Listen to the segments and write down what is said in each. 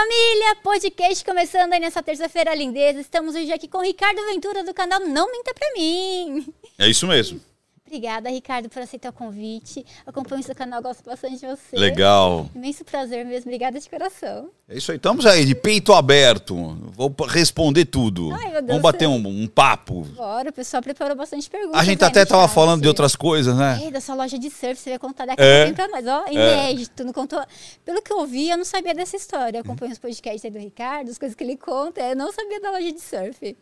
família! Podcast começando aí nessa terça-feira lindeza. Estamos hoje aqui com o Ricardo Ventura do canal Não Minta Pra Mim. É isso mesmo. Obrigada, Ricardo, por aceitar o convite. Acompanho seu canal, gosto bastante de você. Legal. Imenso prazer mesmo. Obrigada de coração. É isso aí. Estamos aí, de peito aberto. Vou responder tudo. Ai, meu Deus Vamos bater um, um papo. Bora, o pessoal preparou bastante perguntas. A gente aí até no tava chat. falando de outras coisas, né? É, da sua loja de surf, você vai contar daqui É. a pra nós. Ó, inédito, não contou. Pelo que eu vi, eu não sabia dessa história. Eu acompanho os podcasts aí do Ricardo, as coisas que ele conta. Eu não sabia da loja de surf.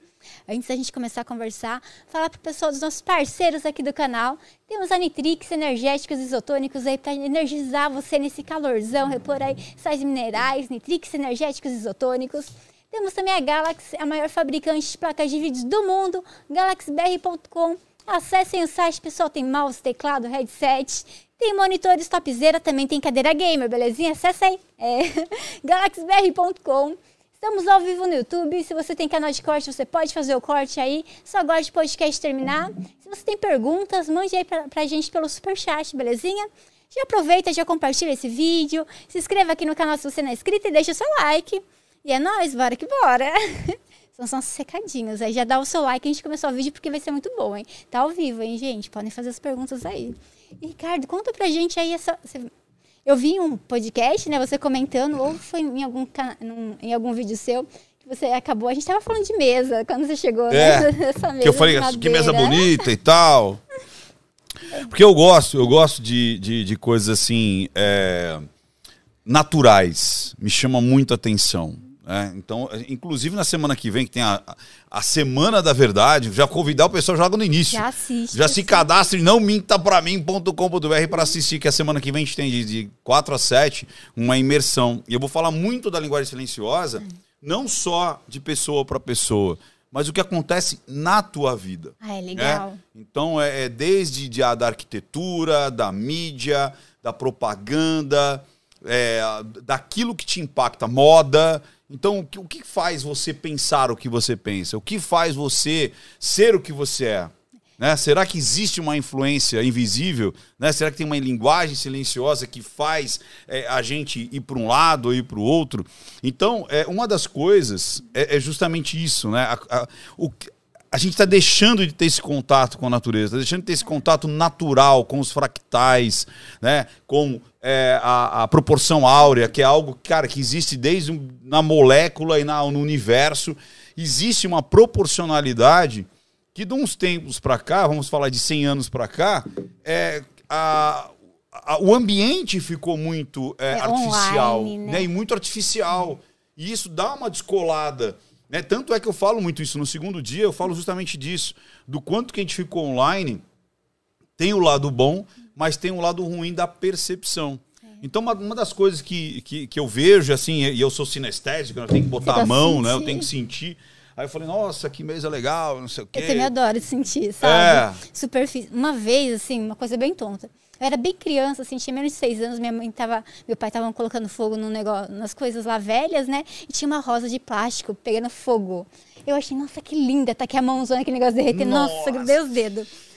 Antes da gente começar a conversar, falar pro pessoal dos nossos parceiros aqui do canal. Temos Nitrix, energéticos isotônicos aí para energizar você nesse calorzão, repor aí sais minerais, Nitrix, energéticos isotônicos. Temos também a Galaxy, a maior fabricante de placas de vídeos do mundo, galaxybr.com. Acessem o site, pessoal, tem mouse, teclado, headset, tem monitores topzera, também tem cadeira gamer, belezinha? Acessa aí, é galaxybr.com. Estamos ao vivo no YouTube, se você tem canal de corte, você pode fazer o corte aí, só aguarde o podcast terminar. Se você tem perguntas, mande aí pra, pra gente pelo superchat, belezinha? Já aproveita, já compartilha esse vídeo, se inscreva aqui no canal se você não é inscrito e deixa o seu like. E é nóis, bora que bora! São só uns recadinhos. Aí já dá o seu like, a gente começou o vídeo porque vai ser muito bom, hein? Tá ao vivo, hein, gente? Podem fazer as perguntas aí. Ricardo, conta pra gente aí essa. Eu vi um podcast, né? Você comentando, ou foi em algum, num- em algum vídeo seu, que você acabou. A gente tava falando de mesa quando você chegou, É, né? Nessa mesa. Que eu falei, que mesa bonita e tal. Porque eu gosto, eu gosto de, de, de coisas assim, é, naturais. Me chama muito a atenção. Né? Então, inclusive na semana que vem, que tem a, a Semana da Verdade, já convidar o pessoal joga no início. Já assiste. Já se cadastre não minta pra mim.com.br para assistir, que a semana que vem a gente tem de, de 4 a 7 uma imersão. E eu vou falar muito da linguagem silenciosa, não só de pessoa para pessoa, mas o que acontece na tua vida. Ah, é né? legal. Então é, é desde de, a- da arquitetura, da mídia, da propaganda, é, daquilo que te impacta, moda. Então, o que, o que faz você pensar o que você pensa? O que faz você ser o que você é? Né? Será que existe uma influência invisível? Né? Será que tem uma linguagem silenciosa que faz é, a gente ir para um lado ou ir para o outro? Então, é, uma das coisas é, é justamente isso. Né? A, a- o a gente está deixando de ter esse contato com a natureza, está deixando de ter esse contato natural com os fractais, né? com é, a, a proporção áurea, que é algo cara, que existe desde na molécula e na, no universo. Existe uma proporcionalidade que de uns tempos para cá, vamos falar de 100 anos para cá, é, a, a- o ambiente ficou muito é, É artificial online, né? né? e muito artificial. E isso dá uma descolada. Né? Tanto é que eu falo muito isso no segundo dia, eu falo justamente disso, do quanto que a gente ficou online, tem o lado bom, mas tem o lado ruim da percepção. Então, uma, uma das coisas que, que, que eu vejo, assim, e eu sou sinestésico, eu tenho que botar a mão, né? Eu sentir. tenho que sentir. Aí eu falei, nossa, que mesa legal, não sei o quê. Eu também adoro sentir, sabe? É. Superfície. Uma vez, assim, uma coisa bem tonta. Eu era bem criança, assim, tinha menos de seis anos, minha mãe tava, meu pai tava colocando fogo no negócio, nas coisas lá velhas, né? E tinha uma rosa de plástico pegando fogo. Eu achei, nossa, que linda, tá aqui a mãozona, aquele negócio derretendo. Nossa, Nossa. grudei os dedos.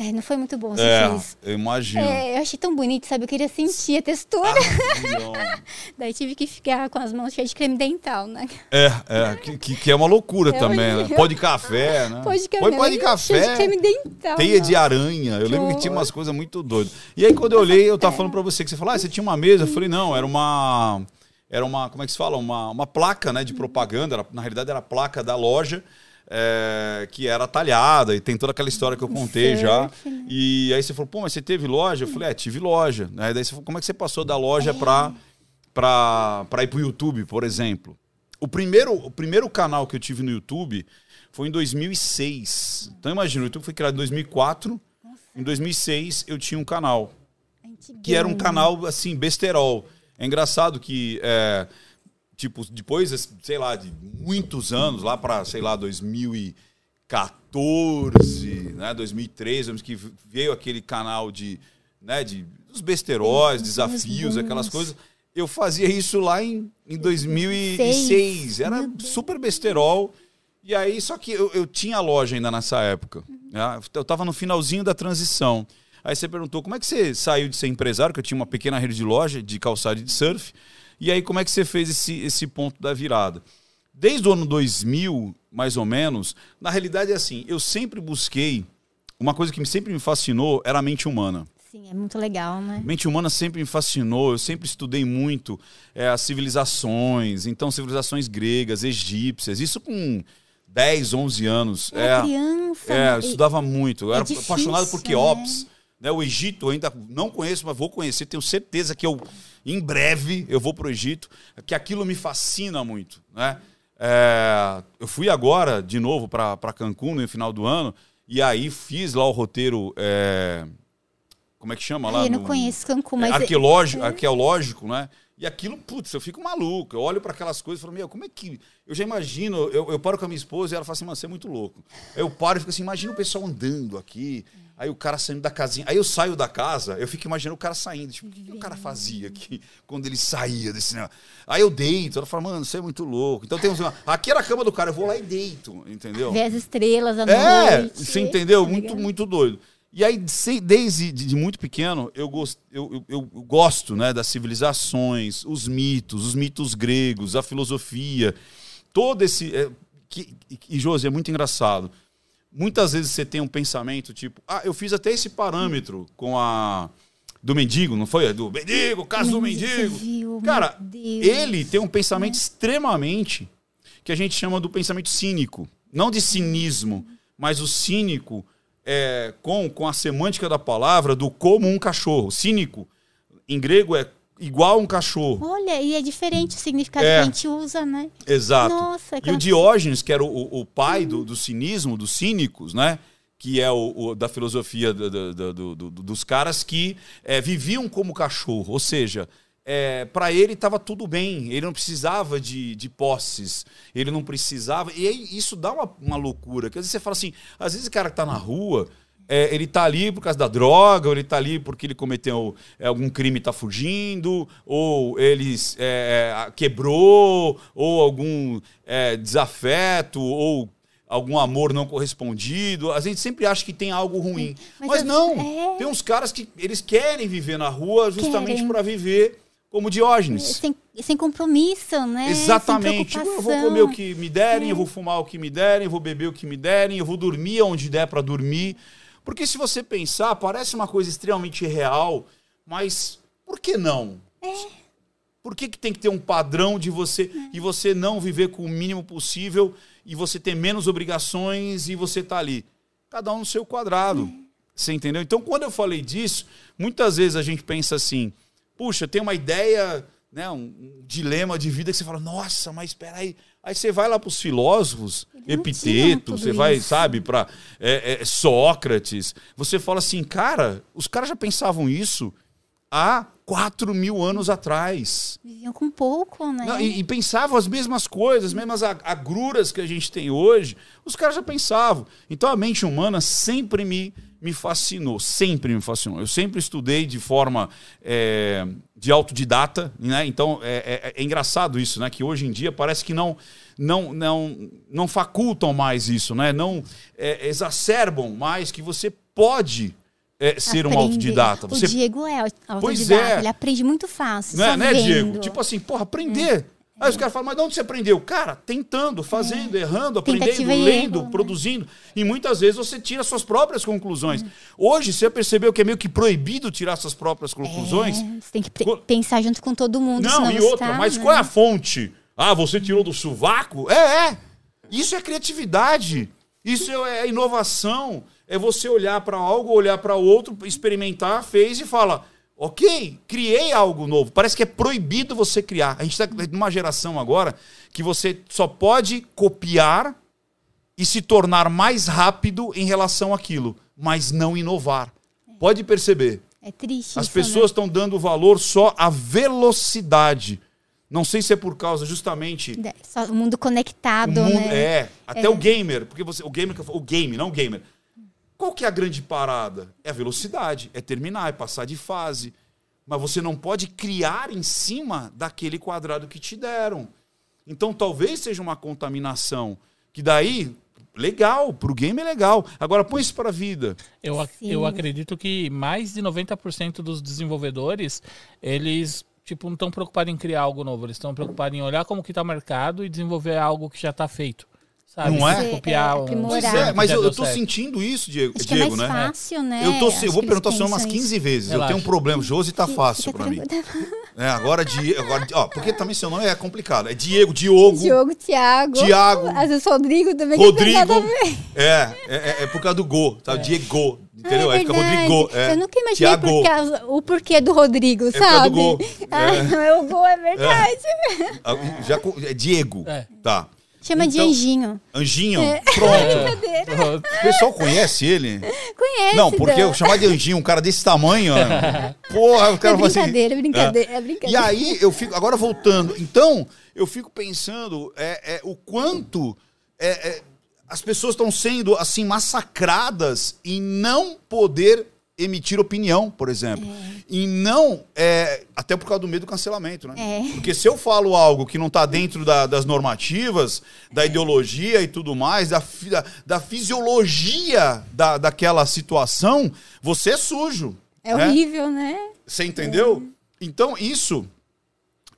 É, não foi muito bom sentir É, isso. eu imagino. É, eu achei tão bonito, sabe? Eu queria sentir a textura. Avião. Daí tive que ficar com as mãos cheias de creme dental, né? É, é, que, que- é uma loucura É também, né? Pó de café, né? Pode Põe pó de cheio café. de creme dental. Teia nossa. de aranha. Eu Que lembro que tinha horror. umas coisas muito doidas. E aí, quando eu olhei, eu tava falando pra você que você falou, ah, você tinha uma mesa? Eu falei, não, era uma. Era uma, como é que se fala? Uma, uma placa né, de propaganda. Era- na realidade, era a placa da loja. É, que era talhada e tem toda aquela história que eu contei já. né? E aí você falou, pô, mas você teve loja? Eu falei, é, tive loja. Aí daí você falou, como é que você passou da loja pra, pra, pra ir pro YouTube, por exemplo? O primeiro, o primeiro canal que eu tive no YouTube foi em 2006. Então imagina, o YouTube foi criado em 2004. Em 2006 eu tinha um canal que era um canal assim besterol. É engraçado que é, tipo depois sei lá de muitos anos lá para sei lá 2014, né, 2013, lembro que veio aquele canal de né, de dos besteróis, desafios, aquelas coisas. Eu fazia isso lá em, em 2006. Seis. Era super besterol. E aí, só que eu, eu tinha loja ainda nessa época. né? Eu tava no finalzinho da transição. Aí você perguntou como é que você saiu de ser empresário, que eu tinha uma pequena rede de loja de calçado e de surf. E aí, como é que você fez esse, esse ponto da virada? Desde o ano 2000, mais ou menos, na realidade é assim, eu sempre busquei, uma coisa que sempre me fascinou era a mente humana. Sim, é muito legal, né? Mente humana sempre me fascinou, eu sempre estudei muito é, as civilizações, então civilizações gregas, egípcias, isso com 10, 11 anos. É, é criança. É, eu estudava muito, eu é era difícil, apaixonado por Queops. Né? Né, o Egito eu ainda não conheço, mas vou conhecer. Tenho certeza que eu, em breve, eu vou para o Egito, que aquilo me fascina muito. Né? É, eu fui agora, de novo, para Cancún no final do ano, e aí fiz lá o roteiro. É, como é que chama lá? eu não no, conheço Cancún, é, mas. Arqueológico, é. arqueológico, né? E aquilo, putz, eu fico maluco. Eu olho para aquelas coisas e falo, meu, como é que. Eu já imagino, eu, eu paro com a minha esposa e ela fala assim, mano, você é muito louco. Eu paro e fico assim, imagina o pessoal andando aqui. Aí o cara saindo da casinha. Aí eu saio da casa, eu fico imaginando o cara saindo. Tipo, o que, que o cara fazia aqui quando ele saía desse negócio? Aí eu deito, ela fala, mano, você é muito louco. Então temos uma. Aqui era a cama do cara, eu vou lá e deito, entendeu? Ver as estrelas à é, noite. Você entendeu? Tá muito, muito doido. E aí, desde de muito pequeno, eu, gosto, eu, eu, eu, gosto né, das civilizações, os mitos, os mitos gregos, a filosofia, todo esse. É, que, e, Josi, é muito engraçado muitas vezes você tem um pensamento tipo, ah, eu fiz até esse parâmetro com a do mendigo, não foi? Do mendigo, caso do mendigo. Viu, Cara, ele tem um pensamento é. extremamente que a gente chama do pensamento cínico, não de cinismo, mas o cínico é, com, com a semântica da palavra do como um cachorro. Cínico, em grego, é igual um cachorro. Olha, e é diferente o significado é. que a gente usa, né? Exato. Nossa, e o Diógenes, que era o, o pai do, do cinismo, dos cínicos, né? que é o, o da filosofia do, do, do, dos caras que é, viviam como cachorro, ou seja, é, para ele estava tudo bem, ele não precisava de, de posses, ele não precisava, e aí, isso dá uma, uma loucura, às vezes você fala assim, às vezes o cara que está na rua, é, ele está ali por causa da droga, ou ele está ali porque ele cometeu é, algum crime e está fugindo, ou ele é, é, quebrou, ou algum é, desafeto, ou algum amor não correspondido. A gente sempre acha que tem algo ruim. Mas, Mas não, é... tem uns caras que eles querem viver na rua justamente para viver como Diógenes. Sem, sem compromisso, né? Exatamente. Eu vou comer o que me derem, eu vou fumar o que me derem, eu vou beber o que me derem, eu vou dormir onde der para dormir. Porque se você pensar, parece uma coisa extremamente real, mas por que não? É. Por que, que tem que ter um padrão de você é. e você não viver com o mínimo possível e você ter menos obrigações e você tá ali? Cada um no seu quadrado. É. Você entendeu? Então, quando eu falei disso, muitas vezes a gente pensa assim: puxa, tem uma ideia, né, um, um dilema de vida que você fala, nossa, mas espera aí, Aí você vai lá para os filósofos, Epiteto, você vai, isso. sabe, para é, é, Sócrates. Você fala assim, cara, os caras já pensavam isso há 4 mil anos atrás. Viviam com pouco, né? Não, e, e, pensavam as mesmas coisas, as mesmas agruras que a gente tem hoje. Os caras já pensavam. Então a mente humana sempre me me fascinou, sempre me fascinou. Eu sempre estudei de forma é, de autodidata, né? Então é, é, é, engraçado isso, né? Que hoje em dia parece que não não não não facultam mais isso, né? Não é, exacerbam mais que você pode é, ser aprende. um autodidata. Você... O Diego é autodidata, pois é. ele aprende muito fácil. Não é, né, Diego? Tipo assim, porra, aprender. Aí os caras falam, mas de onde você aprendeu? Cara, tentando, fazendo, é. errando, aprendendo, lendo, erro, né? produzindo. Né? E muitas vezes você tira suas próprias conclusões. Hum. Hoje, você percebeu que é meio que proibido tirar suas próprias conclusões? É, você tem que pensar junto com todo mundo. Não, e outra, tá, mas né? qual é a fonte? Ah, você tirou do sovaco? É, é. Isso é criatividade. Isso é inovação. É você olhar para algo, olhar para outro, experimentar, fez e fala Ok, criei algo novo. Parece que é proibido você criar. A gente está numa geração agora que você só pode copiar e se tornar mais rápido em relação àquilo, mas não inovar. Pode perceber. É triste. As isso, pessoas estão né? dando valor só à velocidade. Não sei se é por causa justamente. Só o mundo conectado, o mundo, né? É, até é. o gamer, porque você, o gamer, o game, não o gamer. Qual que é a grande parada? É a velocidade, é terminar, é passar de fase. Mas você não pode criar em cima daquele quadrado que te deram. Então talvez seja uma contaminação. Que daí, legal, para o game é legal. Agora põe isso para a vida. Eu, eu acredito que mais de 90% dos desenvolvedores, eles tipo, não estão preocupados em criar algo novo. Eles estão preocupados em olhar como que tá o mercado e desenvolver algo que já tá feito. Sabe? Não é? Copiar É, um- aprimorar. Pois é, mas eu, eu tô certo. sentindo isso, Diego, Acho que é Diego mais né? fácil, né? Eu tô, eu vou perguntar senhor umas pensam 15 isso. vezes. Eu Relaxa. tenho um problema. Josi tá fácil Fica pra mim. É, agora, Diego, agora, ó, porque também seu nome é complicado. É Diego, Diogo, Diogo, Thiago. Tiago, Às vezes Rodrigo também. Rodrigo. É, é, é, é por causa do Go, tá? Diego, entendeu? Ah, Aí é fica. Rodrigo. É. Eu nunca imaginei Tiago. por causa- o porquê do Rodrigo, por causa sabe? do gol. Ah, É. não é o gol, é verdade. Ah, Já, é Diego. É. Tá. Chama de Então- Anjinho. Anjinho, É. pronto. Pronto. O pessoal conhece ele? Conhece, Não, porque eu chamar de Anjinho, um cara desse tamanho, porra, o É cara fala assim. brincadeira, é brincadeira, é E brincadeira. aí eu fico, agora voltando, então eu fico pensando é, é, o quanto é, é, as pessoas estão sendo assim massacradas em não poder emitir opinião, por exemplo, e não é, até por causa do medo do cancelamento, né? É. Porque se eu falo algo que não está dentro da- das normativas, da ideologia e tudo mais, da, da, da fisiologia da, daquela situação, você é sujo. É né? horrível, né? Você entendeu? Então, isso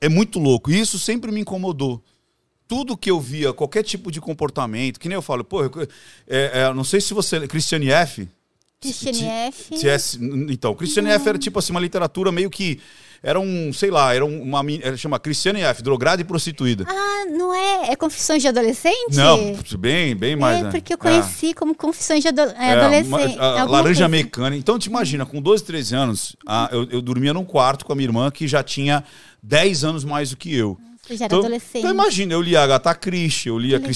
é muito louco. E isso sempre me incomodou. Tudo que eu via, qualquer tipo de comportamento, que nem eu falo, pô, eu, é, é, não sei se você. Christiane F. Christiane F. É, então, Christiane F era tipo assim, uma literatura meio que. Era um, sei lá, era um- uma. Era, chama Christiane F, drogada e prostituída. Ah, não é? É Confissões de Adolescente? Não, bem, bem mais. É, né? porque eu É. conheci como Confissões de ado é, É, Adolescente. uma- a laranja coisa. mecânica. Então, te imagina, com 12, 13 anos, a- eu, eu dormia num quarto com a minha irmã que já tinha 10 anos mais do que eu. Já era Então, adolescente. então imagina, eu lia Agatha Christie, eu lia legal.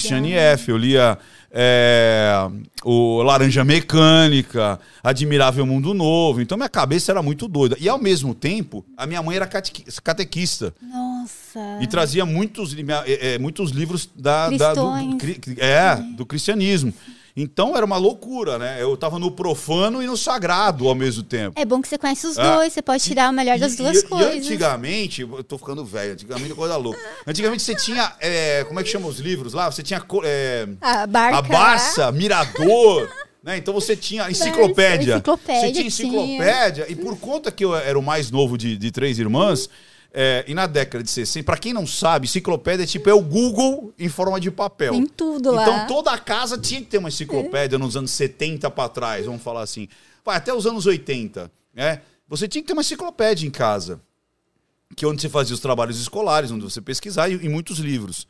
F., eu lia é, o Laranja Mecânica, Admirável Mundo Novo. Então minha cabeça era muito doida. E ao mesmo tempo, a minha mãe era catequi- catequista. Nossa. E trazia muitos, é, é, muitos livros da, da- do, do, é, do cristianismo. Então era uma loucura, né? Eu tava no profano e no sagrado ao mesmo tempo. É bom que você conhece os Ah, dois, você pode tirar o melhor das E- duas e, coisas. E antigamente, eu tô ficando velho, antigamente é coisa louca. Antigamente você tinha, é, como é que chama os livros lá? Você tinha é, A barca. a Barça, Mirador, né? Então você tinha enciclopédia. enciclopédia Você tinha tinha. enciclopédia. E por conta que eu era o mais novo de, de três irmãs, é, e na década de 60, pra quem não sabe, enciclopédia é tipo é o Google em forma de papel. Tem tudo lá. Então toda a casa tinha que ter uma enciclopédia nos anos 70 para trás, vamos falar assim. Vai até os anos 80, né? Você tinha que ter uma enciclopédia em casa, que é onde você fazia os trabalhos escolares, onde você pesquisar e, e muitos livros.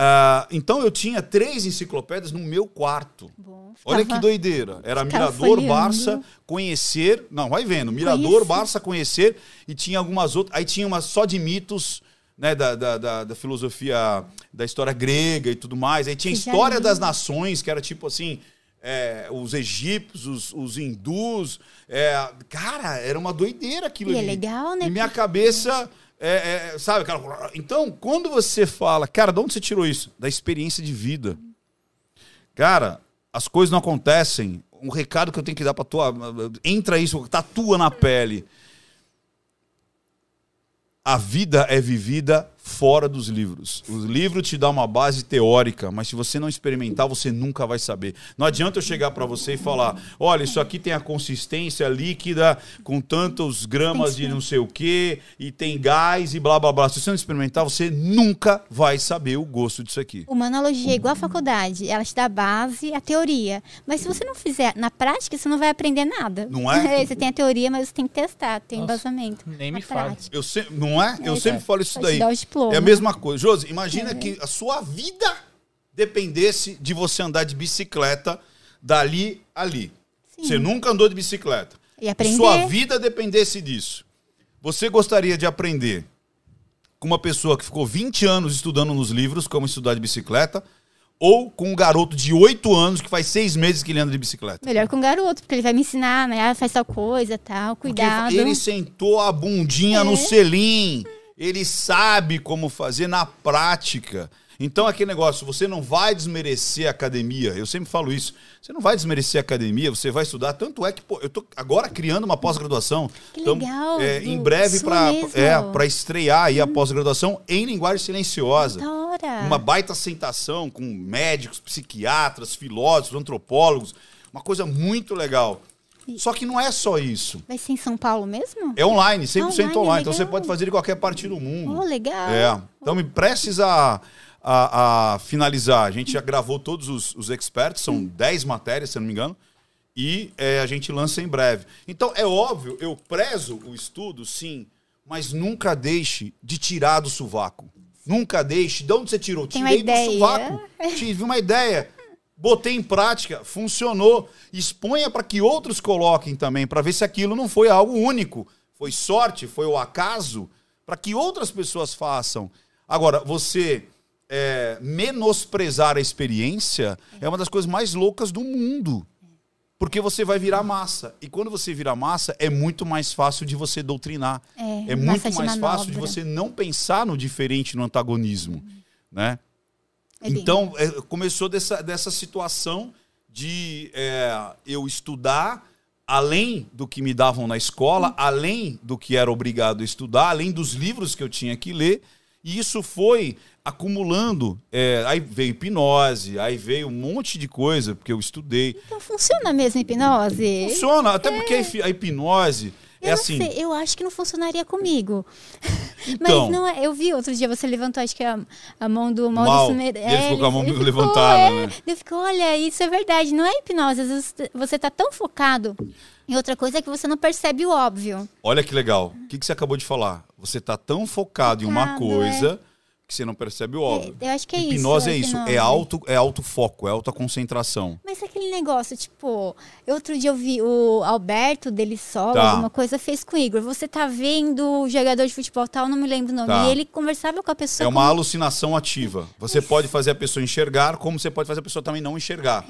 Ah, então eu tinha três enciclopédias no meu quarto. Bom, Olha que doideira. Era Mirador, folheando. Barça, Conhecer. Não, vai vendo. Mirador. Barça, Conhecer. E tinha algumas outras. Aí tinha uma só de mitos, né? Da, da, da, da filosofia da história grega e tudo mais. Aí tinha Que História das Nações, que era tipo assim. é, os egípcios, os, os hindus. é, cara, era uma doideira aquilo E é ali. legal, né? E minha cabeça. É, é, sabe, aquela... Então, quando você fala, cara, de onde você tirou isso? Da experiência de vida. Cara, as coisas não acontecem. Um recado que eu tenho que dar pra tua. Entra isso, tatua na pele. A vida é vivida fora dos livros. Os livros te dão uma base teórica, mas se você não experimentar, você nunca vai saber. Não adianta eu chegar para você e falar: olha, isso aqui tem a consistência líquida com tantos gramas de não sei o quê, e tem gás e blá blá blá. Se você não experimentar, você nunca vai saber o gosto disso aqui. Uma analogia é igual à faculdade. Ela te dá a base, a teoria. Mas se você não fizer na prática, você não vai aprender nada. Não é? você tem a teoria, mas você tem que testar, tem Nossa, embasamento. nem me fale. prática. Eu sempre, não é? Eu É, sempre é. falo isso daí. dar o diploma. É a mesma coisa. Josi, imagina que a sua vida dependesse de você andar de bicicleta dali ali. Você nunca andou de bicicleta. E aprender. Sua vida dependesse disso. Você gostaria de aprender com uma pessoa que ficou 20 anos estudando nos livros como estudar de bicicleta ou com um garoto de 8 anos que faz seis meses que ele anda de bicicleta? Melhor com o garoto, porque ele vai me ensinar, né? Ah, faz tal coisa, tal, Porque cuidado. ele sentou a bundinha no É. selim. Ele sabe como fazer na prática. Então, aquele negócio, você não vai desmerecer a academia. Eu sempre falo isso. Você não vai desmerecer a academia, você vai estudar. Tanto é que, pô, eu tô agora criando uma pós-graduação. Que legal, é, em breve, para é, pra estrear aí a pós-graduação em linguagem silenciosa. Da hora. Uma baita sentação com médicos, psiquiatras, filósofos, antropólogos. Uma coisa muito legal. Só que não é só isso. Vai ser em São Paulo mesmo? É online, 100% Online, online. Então você pode fazer de qualquer parte do mundo. Oh, legal. É. Então me prestes a, a, finalizar. A gente já gravou todos os, os experts, são 10 matérias, se eu não me engano. E é, a gente lança em breve. Então, é óbvio, eu prezo o estudo, sim, mas nunca deixe de tirar do sovaco. Nunca deixe. De onde você tirou? Tem uma Tirei do ideia. sovaco. Tive uma ideia. Botei em prática, funcionou. Exponha para que outros coloquem também, para ver se aquilo não foi algo único. Foi sorte, foi o acaso, para que outras pessoas façam. Agora, você é, menosprezar a experiência é uma das coisas mais loucas do mundo. Porque você vai virar massa. E quando você vira massa, é muito mais fácil de você doutrinar. É, É muito mais fácil de manobra. você não pensar no diferente, no antagonismo. Né? É Então, é, começou dessa, dessa situação de é, eu estudar além do que me davam na escola, além do que era obrigado a estudar, além dos livros que eu tinha que ler. E isso foi acumulando. é, aí veio hipnose, aí veio um monte de coisa, porque eu estudei. Então funciona mesmo a hipnose? Funciona, até porque a hi- a hipnose Eu é assim. sei, eu acho que não funcionaria comigo. Então. Mas não é, eu vi outro dia você levantou, acho que a, a mão do Mal. Maurício Meirelles. E ele ficou com a mão ficou, levantada, é. né? Eu fico, olha, isso é verdade, não é hipnose. Às vezes você tá tão focado em outra coisa que você não percebe o óbvio. Olha que legal. O que, que você acabou de falar? Você tá tão focado, em uma Focado, coisa que você não percebe o óbvio. eu acho que é isso, hipnose é é isso. hipnose. É alto, é alto foco, é alta concentração. Mas aquele negócio, tipo, outro dia eu vi o Alberto dele solo, Tá. alguma coisa, fez com o Igor. Você tá vendo o jogador de futebol tal, não me lembro o nome. Tá. E ele conversava com a pessoa. É uma como- alucinação ativa. Você pode fazer a pessoa enxergar, como você pode fazer a pessoa também não enxergar.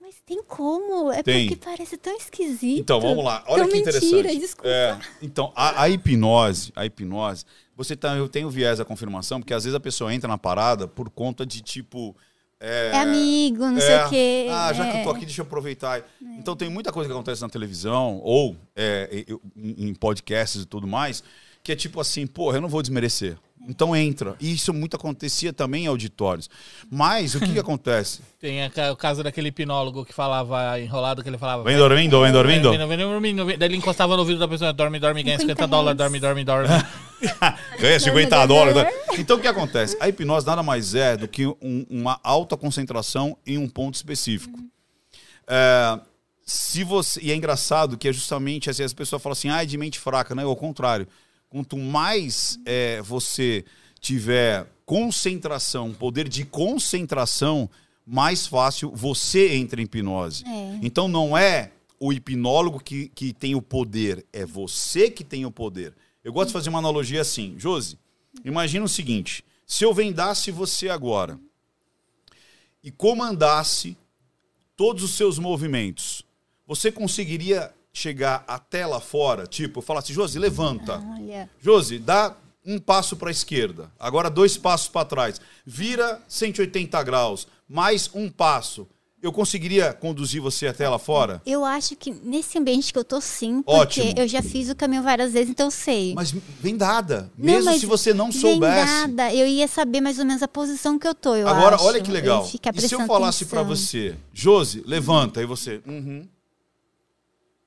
Mas tem como? É Tem. porque parece tão esquisito. Então, vamos lá. Olha Então, que mentira, interessante. desculpa. É, então, a, a hipnose, a hipnose, você tá, eu tenho viés da confirmação, porque às vezes a pessoa entra na parada por conta de tipo. É amigo, não sei É. o quê. Ah, já que eu tô É. aqui, deixa eu aproveitar. Então tem muita coisa que acontece na televisão ou é, eu- em podcasts e tudo mais, que é tipo assim, porra, eu não vou desmerecer. Então entra. E isso muito acontecia também em auditórios. Mas o que, que acontece? Tem a o caso daquele hipnólogo que falava enrolado, que ele falava. Vem dormindo, vem dormindo. Vem, vem, vem dormindo. Daí ele encostava no ouvido da pessoa, dorme, dorme, ganha 50 50 dólares, dorme, dorme, dorme. Ganha 50 Dorme, dólares. né? Então o que acontece? A hipnose nada mais é do que um- uma alta concentração em um ponto específico. É, se você e é engraçado que é justamente assim, as pessoas falam assim, ah, é de mente fraca, não é ao contrário. Quanto mais é, você tiver concentração, poder de concentração, mais fácil você entra em hipnose. É. Então não é o hipnólogo que, que tem o poder, é você que tem o poder. Eu gosto de fazer uma analogia assim, Josi. Imagina o seguinte: se eu vendasse você agora e comandasse todos os seus movimentos, você conseguiria chegar até lá fora? Tipo, falasse, Josi, levanta. Olha, Josi, dá um passo para a esquerda, agora dois passos para trás, vira 180 graus, mais um passo. Eu conseguiria conduzir você até lá fora? eu acho que nesse ambiente que eu tô sim, porque Ótimo. eu já fiz o caminho várias vezes, então eu sei. Mas vem dada, Não, mesmo mas se você não soubesse. nada, eu ia saber mais ou menos a posição que eu tô, eu Agora, acho. olha que legal. E se eu falasse para você, Josi, levanta, e você, uhum.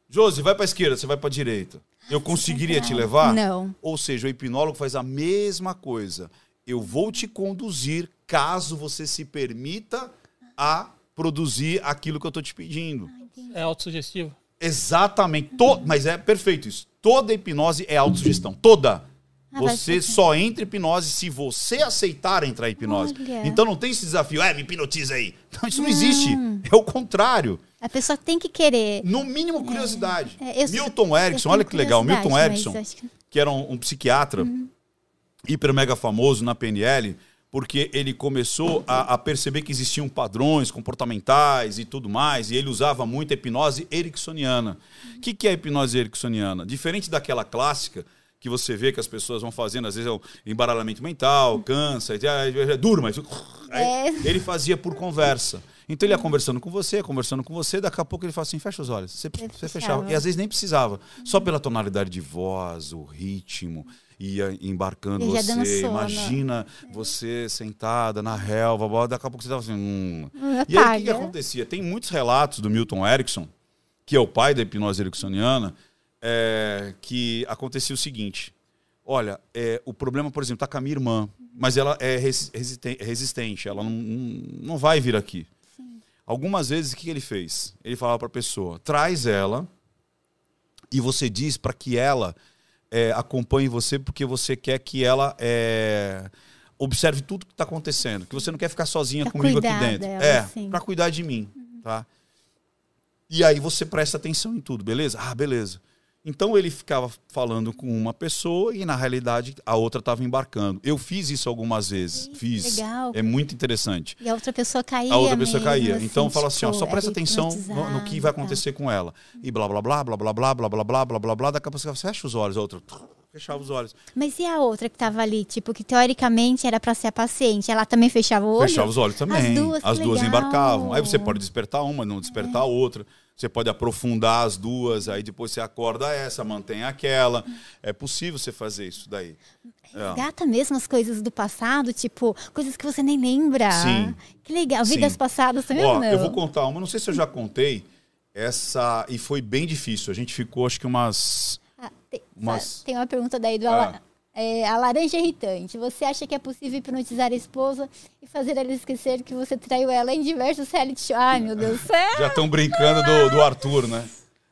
Josi, vai para esquerda, você vai para direita. Eu conseguiria te levar? Não. Ou seja, o hipnólogo faz a mesma coisa. Eu vou te conduzir caso você se permita a produzir aquilo que eu tô te pedindo. É autossugestivo. Exatamente. To- Mas é perfeito isso. Toda hipnose é autossugestão. Toda. Ah, Você ser- só entra em hipnose se você aceitar entrar em hipnose. Olha. Então não tem esse desafio, é, me hipnotiza aí. Não, isso não existe. É o contrário. A pessoa tem que querer. No mínimo, curiosidade. É, eu- Milton Erickson, olha que legal. Milton Erickson, que- que era um, um psiquiatra hiper mega famoso na PNL, porque ele começou a, a perceber que existiam padrões comportamentais e tudo mais, e ele usava muito a hipnose ericksoniana. O que, que é a hipnose ericksoniana? Diferente daquela clássica que você vê que as pessoas vão fazendo, às vezes é o embaralhamento mental, cansa, duro, mas... Aí É. Ele fazia por conversa. Então ele ia conversando com você, conversando com você, daqui a pouco ele fala assim, fecha os olhos. Você, você fechava. E às vezes nem precisava. Só pela tonalidade de voz, o ritmo, ia embarcando E dando você. Imagina você sentada na relva, blá, daqui a pouco você tava assim. Hum. E aí o que, que acontecia? Tem muitos relatos do Milton Erickson que é o pai da hipnose ericksoniana, é, que acontecia o seguinte. Olha, é, o problema, por exemplo, tá com a minha irmã, mas ela é res- resisten- resistente, ela não não vai vir aqui. Algumas vezes, o que ele fez? Ele falava para a pessoa: traz ela e você diz para que ela é, acompanhe você, porque você quer que ela é, observe tudo que está acontecendo, que você não quer ficar sozinha Pra comigo aqui dentro. dela, é, sim. para cuidar de mim, tá? E aí você presta atenção em tudo, beleza? Ah, beleza. Então ele ficava falando com uma pessoa e na realidade a outra estava embarcando. Eu fiz isso algumas vezes, fiz. legal. É muito interessante. E a outra pessoa caía. A outra pessoa mesmo, caía. assim, então fala assim, ó, tipo, só presta atenção no, no que vai acontecer com ela. E blá blá blá blá blá blá blá blá blá blá blá blá. Daqui a pouco você fecha os olhos, a outra fechava os olhos. Mas e a outra que tava ali, tipo, que teoricamente era pra ser a paciente? Ela também fechava o olho? Fechava os olhos também. As duas, As duas embarcavam. Aí você pode despertar uma, não despertar a outra. Você pode aprofundar as duas, aí depois você acorda essa, mantém aquela. É possível você fazer isso daí. É. Resgata mesmo as coisas do passado, tipo, coisas que você nem lembra. Sim. Que legal. Vidas Sim. passadas também Ó, não? eu vou contar uma, não sei se eu já contei, essa. E foi bem difícil. A gente ficou, acho que umas. Ah, tem, Umas- tem uma pergunta daí do Ah. Ala- é, a laranja irritante. Você acha que é possível hipnotizar a esposa e fazer ela esquecer que você traiu ela em diversos reality shows? Ai, meu Deus do céu. Já estão brincando do, do Arthur, né?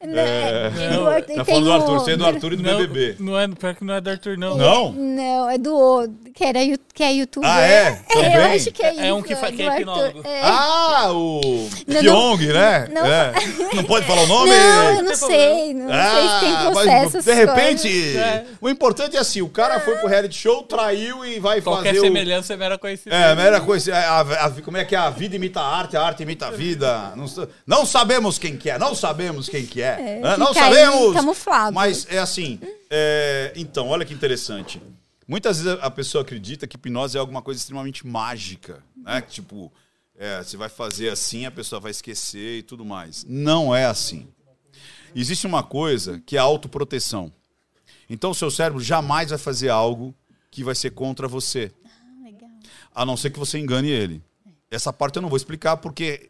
Né? E Não, do Arthur- Tá tem falando do o- Arthur, você é do Arthur e do Não, BBB. não é, pior que não é do Arthur, não. Não? Não, é do outro, que, era, que é youtuber. Ah, é? Também? eu acho que é isso. É um que fa- que é hipnólogo. É. Ah, o Não, Pyong, né? não- É. Não pode falar o nome? Não, eu não sei. Não sei se tem Ah, mas processo. de repente, É. o importante é assim, o cara foi pro reality show, traiu e vai Qualquer fazer o... semelhança é mera coincidência. É, a mera coisa, a- a- a- como é que é? A vida imita a arte, a arte imita a vida. Não, não sabemos quem que é, não sabemos quem que é. É, né? não fica aí sabemos. camuflado. Mas é assim, é, então, olha que interessante. Muitas vezes a pessoa acredita que hipnose é alguma coisa extremamente mágica, né? Tipo, é, você vai fazer assim, a pessoa vai esquecer e tudo mais. Não é assim. Existe uma coisa que é a autoproteção. Então, o seu cérebro jamais vai fazer algo que vai ser contra você Ah, legal. a não ser que você engane ele. Essa parte eu não vou explicar porque É,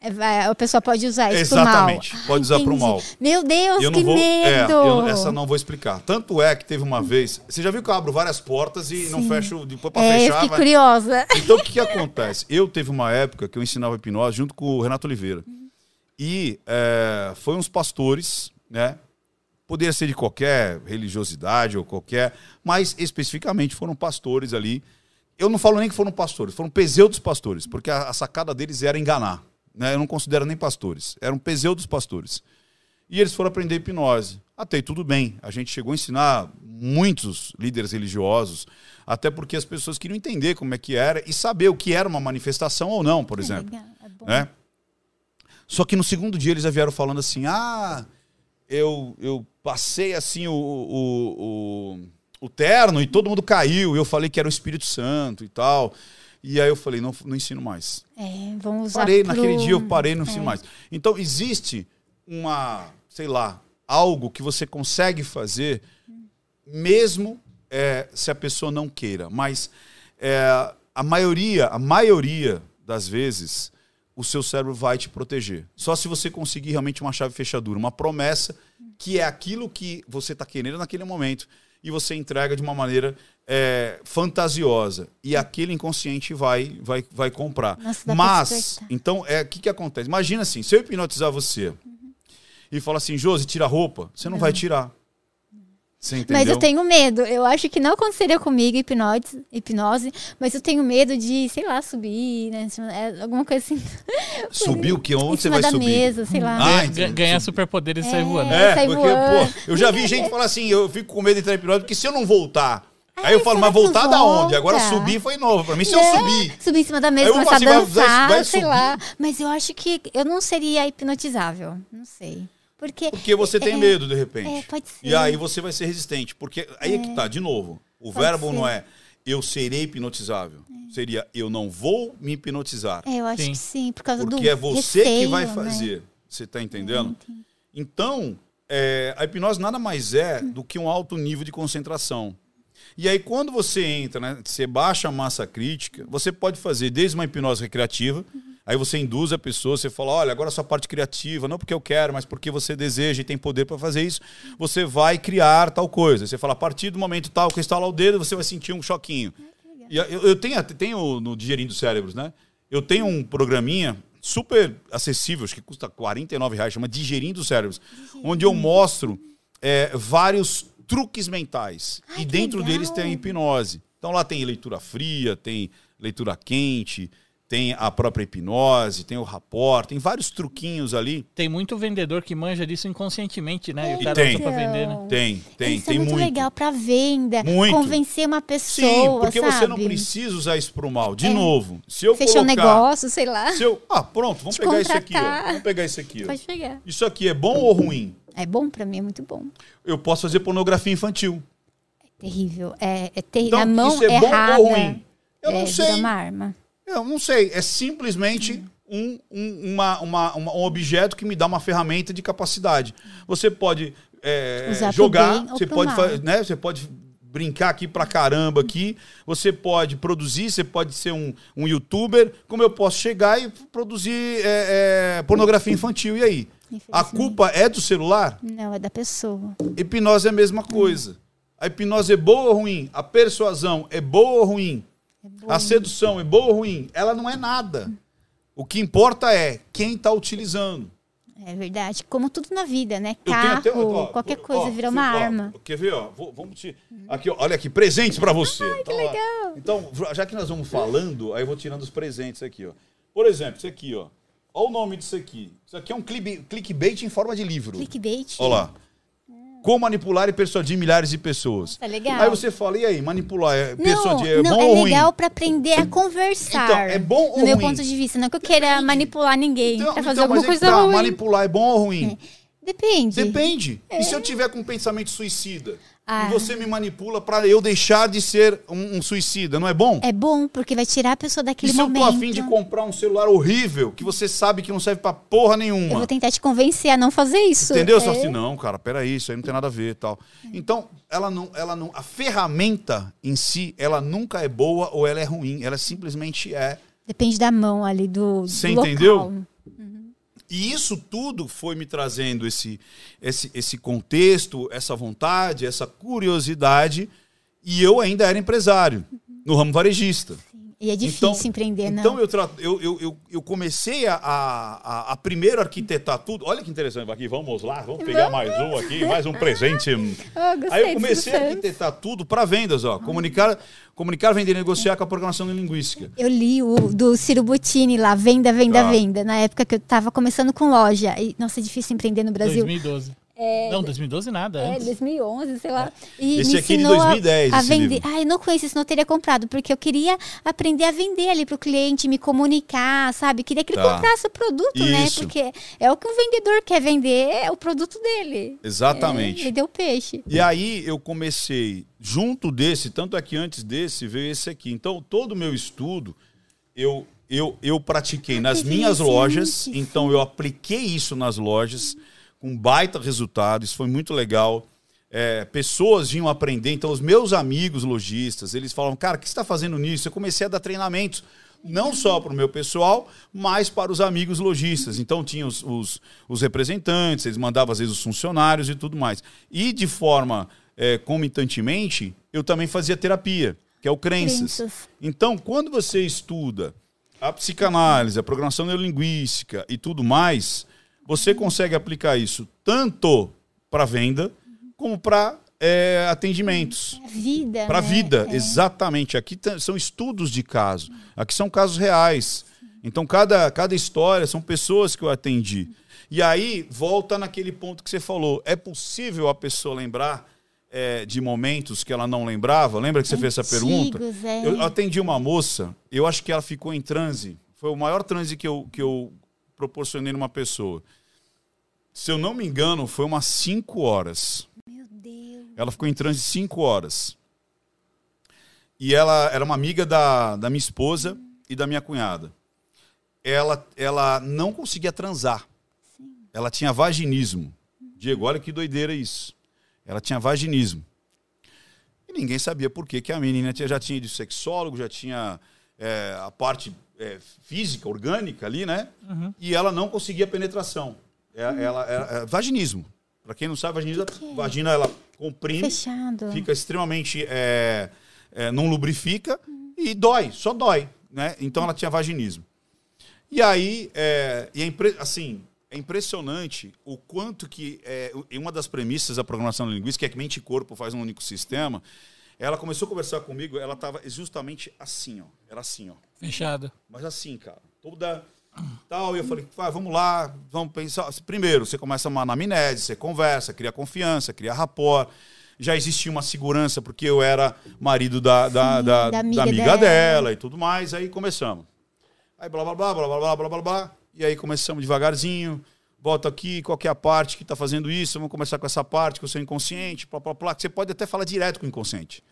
a pessoa pode usar isso Exatamente, pro mal. pode usar pro entendi. mal. Meu Deus, eu que não vou. É, medo! eu- essa não vou explicar. Tanto é que teve uma vez. Você já viu que eu abro várias portas e não Sim. fecho depois para É, eu fechar? fiquei vai- curiosa. Então o que, que acontece? Eu teve uma época que eu ensinava hipnose junto com o Renato Oliveira. E é, foi uns pastores, né? Poderia ser de qualquer religiosidade ou qualquer, mas especificamente foram pastores ali. Eu não falo nem que foram pastores, foram pseudos pastores, porque a, a sacada deles era enganar. Né? Eu não considero nem pastores, eram pseudos pastores. E eles foram aprender hipnose. Até aí tudo bem. A gente chegou a ensinar muitos líderes religiosos, até porque as pessoas queriam entender como é que era e saber o que era uma manifestação ou não, por exemplo. Legal, é. Né? Só que no segundo dia eles já vieram falando assim: ah, eu, eu passei assim o, o, o, o terno e todo mundo caiu. Eu falei que era o Espírito Santo e tal. E aí eu falei: não, não ensino mais. É, vamos usar Parei, pro- naquele dia eu parei não ensino É. mais. Então, existe uma, sei lá, algo que você consegue fazer mesmo é, se a pessoa não queira. Mas é, a maioria, a maioria das vezes, o seu cérebro vai te proteger. Só se você conseguir realmente uma chave fechadura, uma promessa que é aquilo que você está querendo naquele momento e você entrega de uma maneira é, fantasiosa e aquele inconsciente vai vai, vai comprar. Nossa, Mas então é o que que acontece? Imagina assim, se eu hipnotizar você e falar assim, Josi, tira a roupa, você não vai tirar. Você entendeu? Mas eu tenho medo. Eu acho que não aconteceria comigo hipnose, hipnose, mas eu tenho medo de, sei lá, subir, né? É, alguma coisa assim. subir o que? em Onde você cima vai da subir? mesa, sei lá. Ah, ganhar superpoderes e sair É. voando. É, sai porque, voando. pô, eu já vi gente falar assim, eu fico com medo de entrar em hipnose, porque se eu não voltar. Aí eu falo, mas que voltar da onde? Agora subir foi novo. Pra mim, se eu Né? subir. Subir em cima da mesa, Aí eu começar a assim, vai- dançar, vai sei subir. lá. Mas eu acho que eu não seria hipnotizável. Não sei. Porque. Porque você tem É, medo, de repente. é, pode ser. E aí você vai ser resistente. Porque aí é que tá, de novo. O Pode verbo ser. não é eu serei hipnotizável. Seria eu não vou me hipnotizar. É, eu acho Sim. que sim, por causa do. Porque é você que receio, vai né? fazer. Você tá entendendo? Então, é, a hipnose nada mais é do que um alto nível de concentração. E aí, quando você entra, né, você baixa a massa crítica, você pode fazer desde uma hipnose recreativa, Aí você induz a pessoa, você fala, olha, agora a sua parte criativa, não porque eu quero, mas porque você deseja e tem poder para fazer isso, você vai criar tal coisa. Você fala, a partir do momento tal que instala o dedo, você vai sentir um choquinho. E eu, eu tenho, tenho no Digerindo Cérebros, né? Eu tenho um programinha super acessível, acho que custa 49 reais, chama Digerindo Cérebros, onde eu mostro é, vários truques mentais. Ai, e dentro legal. deles tem a hipnose. Então lá tem leitura fria, tem leitura quente, tem a própria hipnose, tem o rapport, tem vários truquinhos ali. Tem muito vendedor que manja disso inconscientemente, né? E o cara tem. usa pra vender, né? Tem, tem, Isso tem é muito, muito. legal pra venda. Muito. Convencer uma Sim, pessoa, porque sabe? você não precisa usar isso pro mal. De É. novo, se eu Fechar um colocar... negócio, sei lá. Se eu... Ah, pronto, vamos Te pegar isso aqui, ó. contratar. Vamos pegar isso aqui, ó. Pode pegar. Isso aqui é bom ou ruim? É bom pra mim, é muito bom. Eu posso fazer pornografia infantil. Terrível. É, é terrível. Então, Na mão isso é bom errada. ou ruim? Eu é, não sei. uma arma. Eu não sei. É simplesmente um, um, uma, uma- uma- um objeto que me dá uma ferramenta de capacidade. Você pode é, jogar, você pode, né, você pode brincar aqui pra caramba aqui, você pode produzir, você pode ser um, um youtuber, como eu posso chegar e produzir é, é, pornografia infantil. E aí? A culpa é do celular? Não, é da pessoa. Hipnose é a mesma coisa. A hipnose é boa ou ruim? A persuasão é boa ou ruim? É boa. A sedução é boa ou ruim? Ela não é nada. O que importa é quem está utilizando. É verdade. Como tudo na vida, né? Carro, até- ó, qualquer coisa ó, vira uma ó, arma. Quer ver? Ó, Vou- vamos te... aqui, olha aqui, presentes para você. Ai, que legal. Então, já que nós vamos falando, aí eu vou tirando os presentes aqui, ó. Por exemplo, isso aqui, ó. Olha o nome disso aqui. Isso aqui é um clickbait em forma de livro. Clickbait. Olha lá. Como manipular e persuadir milhares de pessoas. Tá legal. Aí você fala, e aí, manipular, é, Não, persuadir é não, bom é ou ruim? legal pra aprender a conversar. Então, é bom ou No meu ruim? ponto de vista. Não que eu queira manipular ninguém Então, pra fazer então, alguma mas é que coisa tá, ruim. manipular é bom ou ruim? Depende. Depende. E se eu tiver com um pensamento suicida? Ah. E você me manipula pra eu deixar de ser um, um suicida, não é bom? É bom, porque vai tirar a pessoa e daquele se eu momento. tô afim de comprar um celular horrível, que você sabe que não serve pra porra Eu nenhuma? vou tentar te convencer a não fazer isso. Entendeu? Você É. fala assim, não, cara, peraí, isso aí não tem nada a ver e tal. Então, ela não, ela não. A ferramenta em si, ela nunca é boa ou ela é ruim. Ela simplesmente é. Depende da mão ali do. do Você local. E isso tudo foi me trazendo esse, esse, esse contexto, essa vontade, essa curiosidade. E eu ainda era empresário no ramo varejista. E é difícil Então- empreender, não. Então eu, tra- eu, eu, eu, eu comecei a, a, a primeiro arquitetar tudo. Olha que interessante aqui, vamos lá, vamos pegar mais um aqui, mais um presente. Gostei Aí eu comecei a Santos. arquitetar tudo para vendas, ó. Comunicar, comunicar, vender, negociar com a programação linguística. Eu li o do Ciro Bottini lá, venda, venda, Tá. venda, na época que eu tava começando com loja. E, nossa, é difícil empreender no Brasil. 2012. Não, 2012 nada. É, antes. 2011, sei lá. E Esse aqui é de ensinou a- 2010, A, esse vender. livro. Ah, eu não conheço, senão eu teria comprado, porque eu queria aprender a vender ali pro cliente, me comunicar, sabe? Queria que ele Tá. comprasse o produto, né? Isso. Porque é o que um vendedor quer vender, é o produto dele. Exatamente. É, vendeu o peixe. E aí eu comecei, junto desse, tanto é que antes desse veio esse aqui. Então, todo o meu estudo, eu, eu, eu pratiquei nas que minhas lojas. Então, eu apliquei isso nas lojas, com baita resultado. Isso foi muito legal. É, pessoas vinham aprender. Então, os meus amigos lojistas, eles falavam, cara, o que você está fazendo nisso? Eu comecei a dar treinamentos. Não só para o meu pessoal, mas para os amigos lojistas. Então, tinha os, os, os representantes, eles mandavam às vezes os funcionários e tudo mais. E de forma é, comitantemente, eu também fazia terapia, que é o crenças. Crenças. Então, quando você estuda a psicanálise, a programação neurolinguística e tudo mais, você consegue aplicar isso tanto para venda como para atendimentos. A vida. Para a né? vida, É. exatamente. Aqui são estudos de caso. Aqui são casos reais. Então, cada, cada história são pessoas que eu atendi. E aí, volta naquele ponto que você falou. É possível a pessoa lembrar é, de momentos que ela não lembrava? Lembra que você fez essa pergunta? Antigos, é. Eu atendi uma moça, eu acho que ela ficou em transe. Foi o maior transe que eu, que eu proporcionei numa pessoa. Se eu não me engano, foi umas 5 horas. Meu Deus. Ela ficou em transe cinco horas. E ela era uma amiga da, da minha esposa e da minha cunhada. Ela, ela não conseguia transar. Ela tinha vaginismo. Diego, olha que doideira isso. Ela tinha vaginismo. E ninguém sabia por quê, que a menina tinha- já tinha ido sexólogo, já tinha é, a parte é, física, orgânica ali, né? E ela não conseguia penetração. É, ela, é, é vaginismo. Para quem não sabe, vaginismo, é? vagina ela comprime, Fechado. fica extremamente. é, não lubrifica e dói, só dói. Né? Então ela tinha vaginismo. E aí, é, e assim, é impressionante o quanto que. É, uma das premissas da programação linguística, é que mente e corpo faz um único sistema. Ela começou a conversar comigo, ela estava justamente assim, ó. Era assim, ó. Fechado. Mas assim, cara, toda tal, e eu falei, vai, vamos lá, vamos pensar. Primeiro, você começa uma anamnese, você conversa, cria confiança, cria rapport. Já existia uma segurança, porque eu era marido da, da, Sim, da, da da amiga amiga, dela. dela e tudo mais, aí começamos. Aí blá blá blá blá blá blá blá blá blá. E aí começamos devagarzinho. Volta aqui, qual que é a parte que está fazendo isso? Vamos começar com essa parte, com o seu inconsciente, blá, blá, que você pode até falar direto com o inconsciente.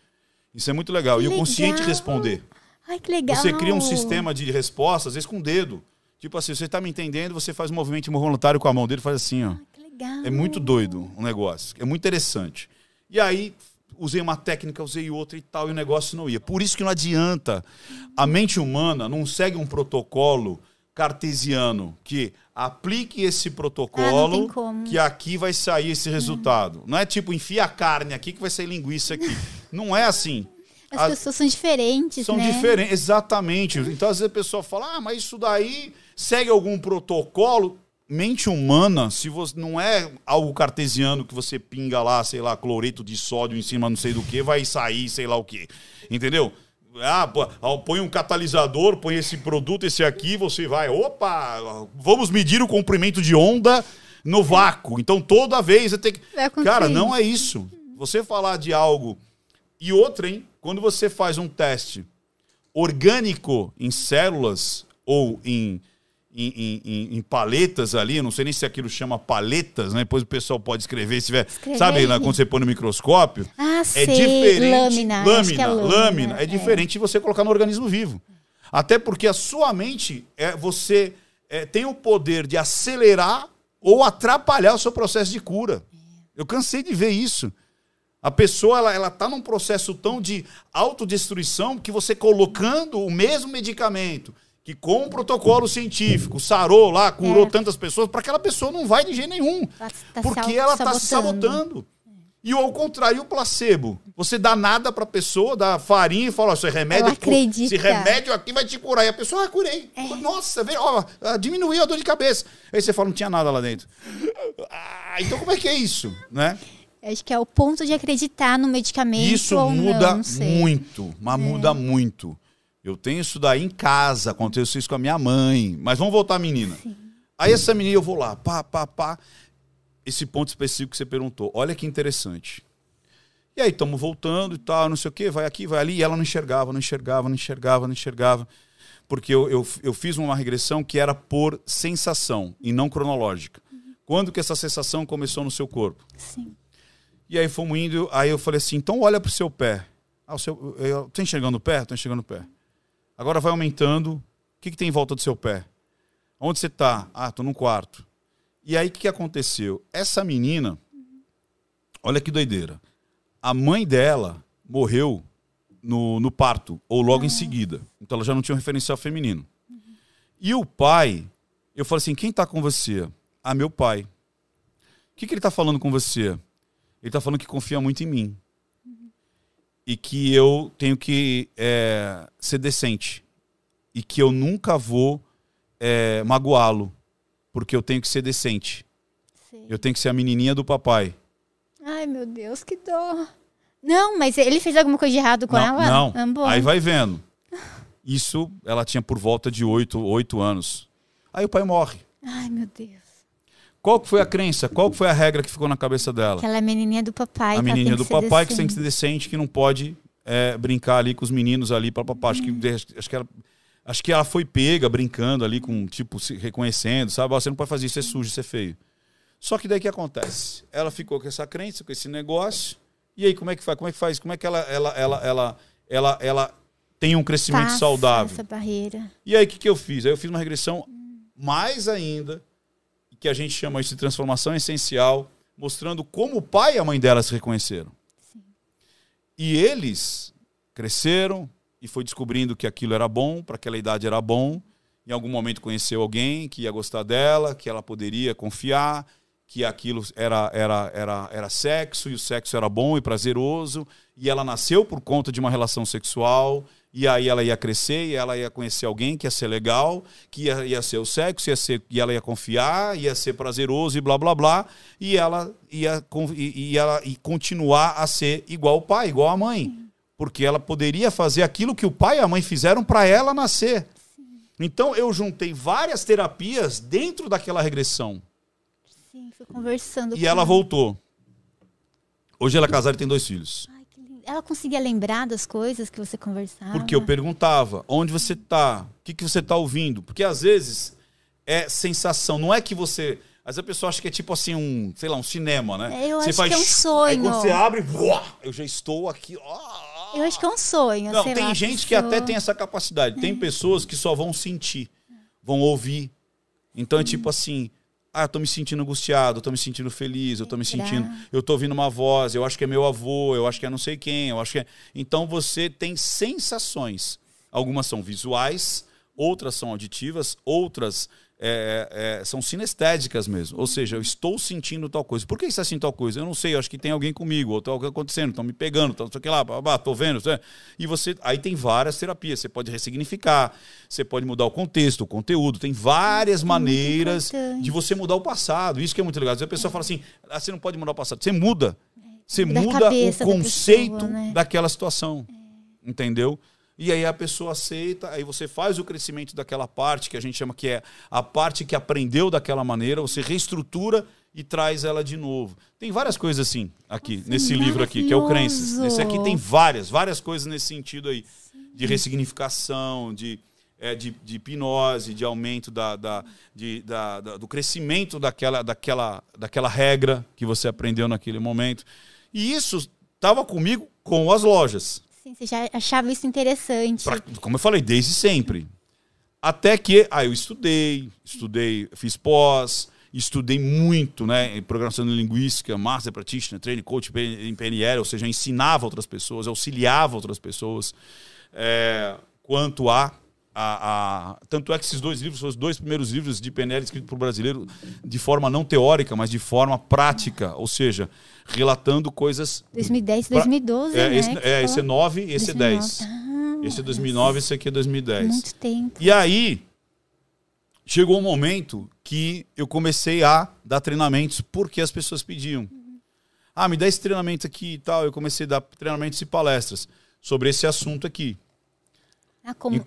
Isso é muito legal. e o consciente responder. Ai, que legal. Você cria um sistema de resposta, às vezes com o dedo. Tipo assim, você está me entendendo, você faz um movimento involuntário com a mão dele, faz assim, ó. Que legal. É muito doido o negócio. É muito interessante. E aí, usei uma técnica, usei outra e tal, e o negócio não ia. Por isso que não adianta. A mente humana não segue um protocolo cartesiano que aplique esse Ah, não protocolo como. que aqui vai sair esse resultado. Não é tipo, enfia a carne aqui que vai sair linguiça aqui. Não é assim. As A- pessoas são diferentes, são né? diferentes, exatamente. Então, às vezes a pessoa fala, ah, mas isso daí segue algum protocolo. Mente humana, se você não é algo cartesiano que você pinga lá, sei lá, cloreto de sódio em cima não sei do que, vai sair sei lá o que. Entendeu? Ah, ah, põe um catalisador, põe esse produto, esse aqui, você vai, opa, vamos medir o comprimento de onda no vácuo. Então toda vez você tem que. Cara, não é isso. Você falar de algo. E outra, hein? Quando você faz um teste orgânico em células ou em, em, em- em- paletas ali, não sei nem se aquilo chama paletas, né? Depois o pessoal pode escrever se tiver. Sabe lá, quando você põe no microscópio? Ah, É sei. diferente. Lâmina. Lâmina, é lâmina. É diferente de você colocar no organismo vivo. Até porque a sua mente, é, você é, tem o poder de acelerar ou atrapalhar o seu processo de cura. Eu cansei de ver isso. A pessoa ela, ela tá num processo tão de autodestruição que você colocando o mesmo medicamento que com um protocolo científico sarou lá, curou É. tantas pessoas, para aquela pessoa não vai de jeito nenhum. Ela tá porque ela está se sabotando. E ao contrário, o placebo. Você dá nada pra pessoa, dá farinha e fala, ó, esse remédio, esse remédio aqui vai te curar. E a pessoa, ah, curei. É. Nossa, vê, ó, ah, diminuiu a dor de cabeça. Aí você fala, não tinha nada lá dentro. Ah, então como é que é isso, né? Acho que é o ponto de acreditar no medicamento Isso muda não, não. É. muito, mas muda muito. Eu tenho isso daí em casa, aconteceu isso com a minha mãe. Mas vamos voltar à menina. Aí essa menina, eu vou lá, pá, pá, pá. Esse ponto específico que você perguntou. Olha que interessante. E aí, estamos voltando e tal, não sei o quê, vai aqui, vai ali. E ela não enxergava, não enxergava, não enxergava, não enxergava. Porque eu, eu, eu fiz uma regressão que era por sensação e não cronológica. Quando que essa sensação começou no seu corpo? Sim. E aí fomos indo, aí eu falei assim, então olha pro seu pé. Ah, o seu, eu, tô enxergando o pé? Tô enxergando o pé. Agora vai aumentando. O que, que tem em volta do seu pé? Onde você tá? Ah, tô num quarto. E aí o que, que aconteceu? Essa menina, olha que doideira. A mãe dela morreu no, no parto, ou logo em seguida. Então ela já não tinha um referencial feminino. E o pai, eu falei assim, quem tá com você? Ah, meu pai. O que, que ele tá falando com você? Ele tá falando que confia muito em mim. E que eu tenho que é, ser decente. E que eu nunca vou é, magoá-lo. Porque eu tenho que ser decente. Sei. Eu tenho que ser a menininha do papai. Ai, meu Deus, que dor. Não, mas ele fez alguma coisa de errado com não, ela? não. Ah. Aí vai vendo. Isso ela tinha por volta de oito, oito anos. Aí o pai morre. Ai, meu Deus. Qual que foi a crença? Qual que foi a regra que ficou na cabeça dela? Aquela menininha do papai. a menininha do papai que tem que ser decente. decente, que não pode é, brincar ali com os meninos ali para papai. Acho que acho que ela acho que ela foi pega brincando ali com tipo se reconhecendo, sabe? Você não pode fazer isso, é sujo, isso é feio. Só que daí o que acontece? Ela ficou com essa crença, com esse negócio. E aí como é que faz? Como é que faz? Como é que ela ela ela ela ela, ela tem um crescimento Passa saudável? Essa barreira. E aí o que, que eu fiz? Aí eu fiz uma regressão mais ainda, que a gente chama isso de transformação essencial, mostrando como o pai e a mãe dela se reconheceram. E eles cresceram e foi descobrindo que aquilo era bom, para aquela idade era bom. Em algum momento conheceu alguém que ia gostar dela, que ela poderia confiar, que aquilo era, era, era, era sexo e o sexo era bom e prazeroso. E ela nasceu por conta de uma relação sexual. E aí ela ia crescer e ela ia conhecer alguém que ia ser legal, que ia, ia ser o sexo, ia ser, e ela ia confiar, ia ser prazeroso e blá blá blá. E ela ia, e, e ela ia continuar a ser igual o pai, igual a mãe porque ela poderia fazer aquilo que o pai e a mãe fizeram para ela nascer. Então eu juntei várias terapias dentro daquela regressão. Sim, fui conversando. E com ela voltou. Hoje ela é casada e tem dois filhos. Que. Ela conseguia lembrar das coisas que você conversava? Porque eu perguntava, onde você tá? O que, que você tá ouvindo? Porque às vezes é sensação, não é que você. Às vezes a pessoa acha que é tipo assim, um, sei lá, um cinema, né? É, eu você acho que é um sonho. Aí quando você abre, uá, eu já estou aqui. Eu acho que é um sonho. Não, tem lá, gente que pessoa- até tem essa capacidade. Tem pessoas que só vão sentir, vão ouvir. Então é tipo assim, ah, eu tô me sentindo angustiado, eu tô me sentindo feliz, eu tô me sentindo, eu tô ouvindo uma voz, eu acho que é meu avô, eu acho que é não sei quem, eu acho que é. Então você tem sensações. Algumas são visuais, outras são auditivas, outras é, é, são sinestésicas mesmo. Ou seja, eu estou sentindo tal coisa. Por que você está sentindo tal coisa? Eu não sei, eu acho que tem alguém comigo, ou tem algo acontecendo, estão me pegando, tá, não sei o que lá, tô vendo. né? E você. Aí tem várias terapias. Você pode ressignificar, você pode mudar o contexto, o conteúdo. Tem várias maneiras de você mudar o passado. Isso que é muito legal. Às vezes a pessoa fala assim: ah, você não pode mudar o passado. Você muda. Você Muda o cabeça da conceito pessoa, né? daquela situação. Entendeu? E aí a pessoa aceita, aí você faz o crescimento daquela parte que a gente chama que é a parte que aprendeu daquela maneira, você reestrutura e traz ela de novo. Tem várias coisas assim aqui, nesse livro aqui, que é o Crenças. maravilhoso. Esse aqui tem várias, várias coisas nesse sentido aí. De ressignificação, de, é, de, de hipnose, de aumento da, da, de, da, da- do crescimento daquela, daquela, daquela regra que você aprendeu naquele momento. E isso estava comigo com as lojas. Sim, você já achava isso interessante. Pra- como eu falei, desde sempre. Até que, aí eu estudei, estudei, fiz pós, estudei muito, né, em programação linguística, Master Practitioner, Training Coach em PNL, ou seja, ensinava outras pessoas, auxiliava outras pessoas, é, quanto a, a, a- Tanto é que esses dois livros foram os dois primeiros livros de PNL escritos por brasileiro de forma não teórica, mas de forma prática, ou seja, relatando coisas 2010, Pra- 2012, é, né? esse, é, esse é falou. 9 e esse é 10. 2009. Ah, Esse é 2009, esse aqui é 2010. muito tempo. E aí, chegou um momento que eu comecei a dar treinamentos porque as pessoas pediam. Ah, me dá esse treinamento aqui e tal. Eu comecei a dar treinamentos e palestras sobre esse assunto aqui, Ah, como,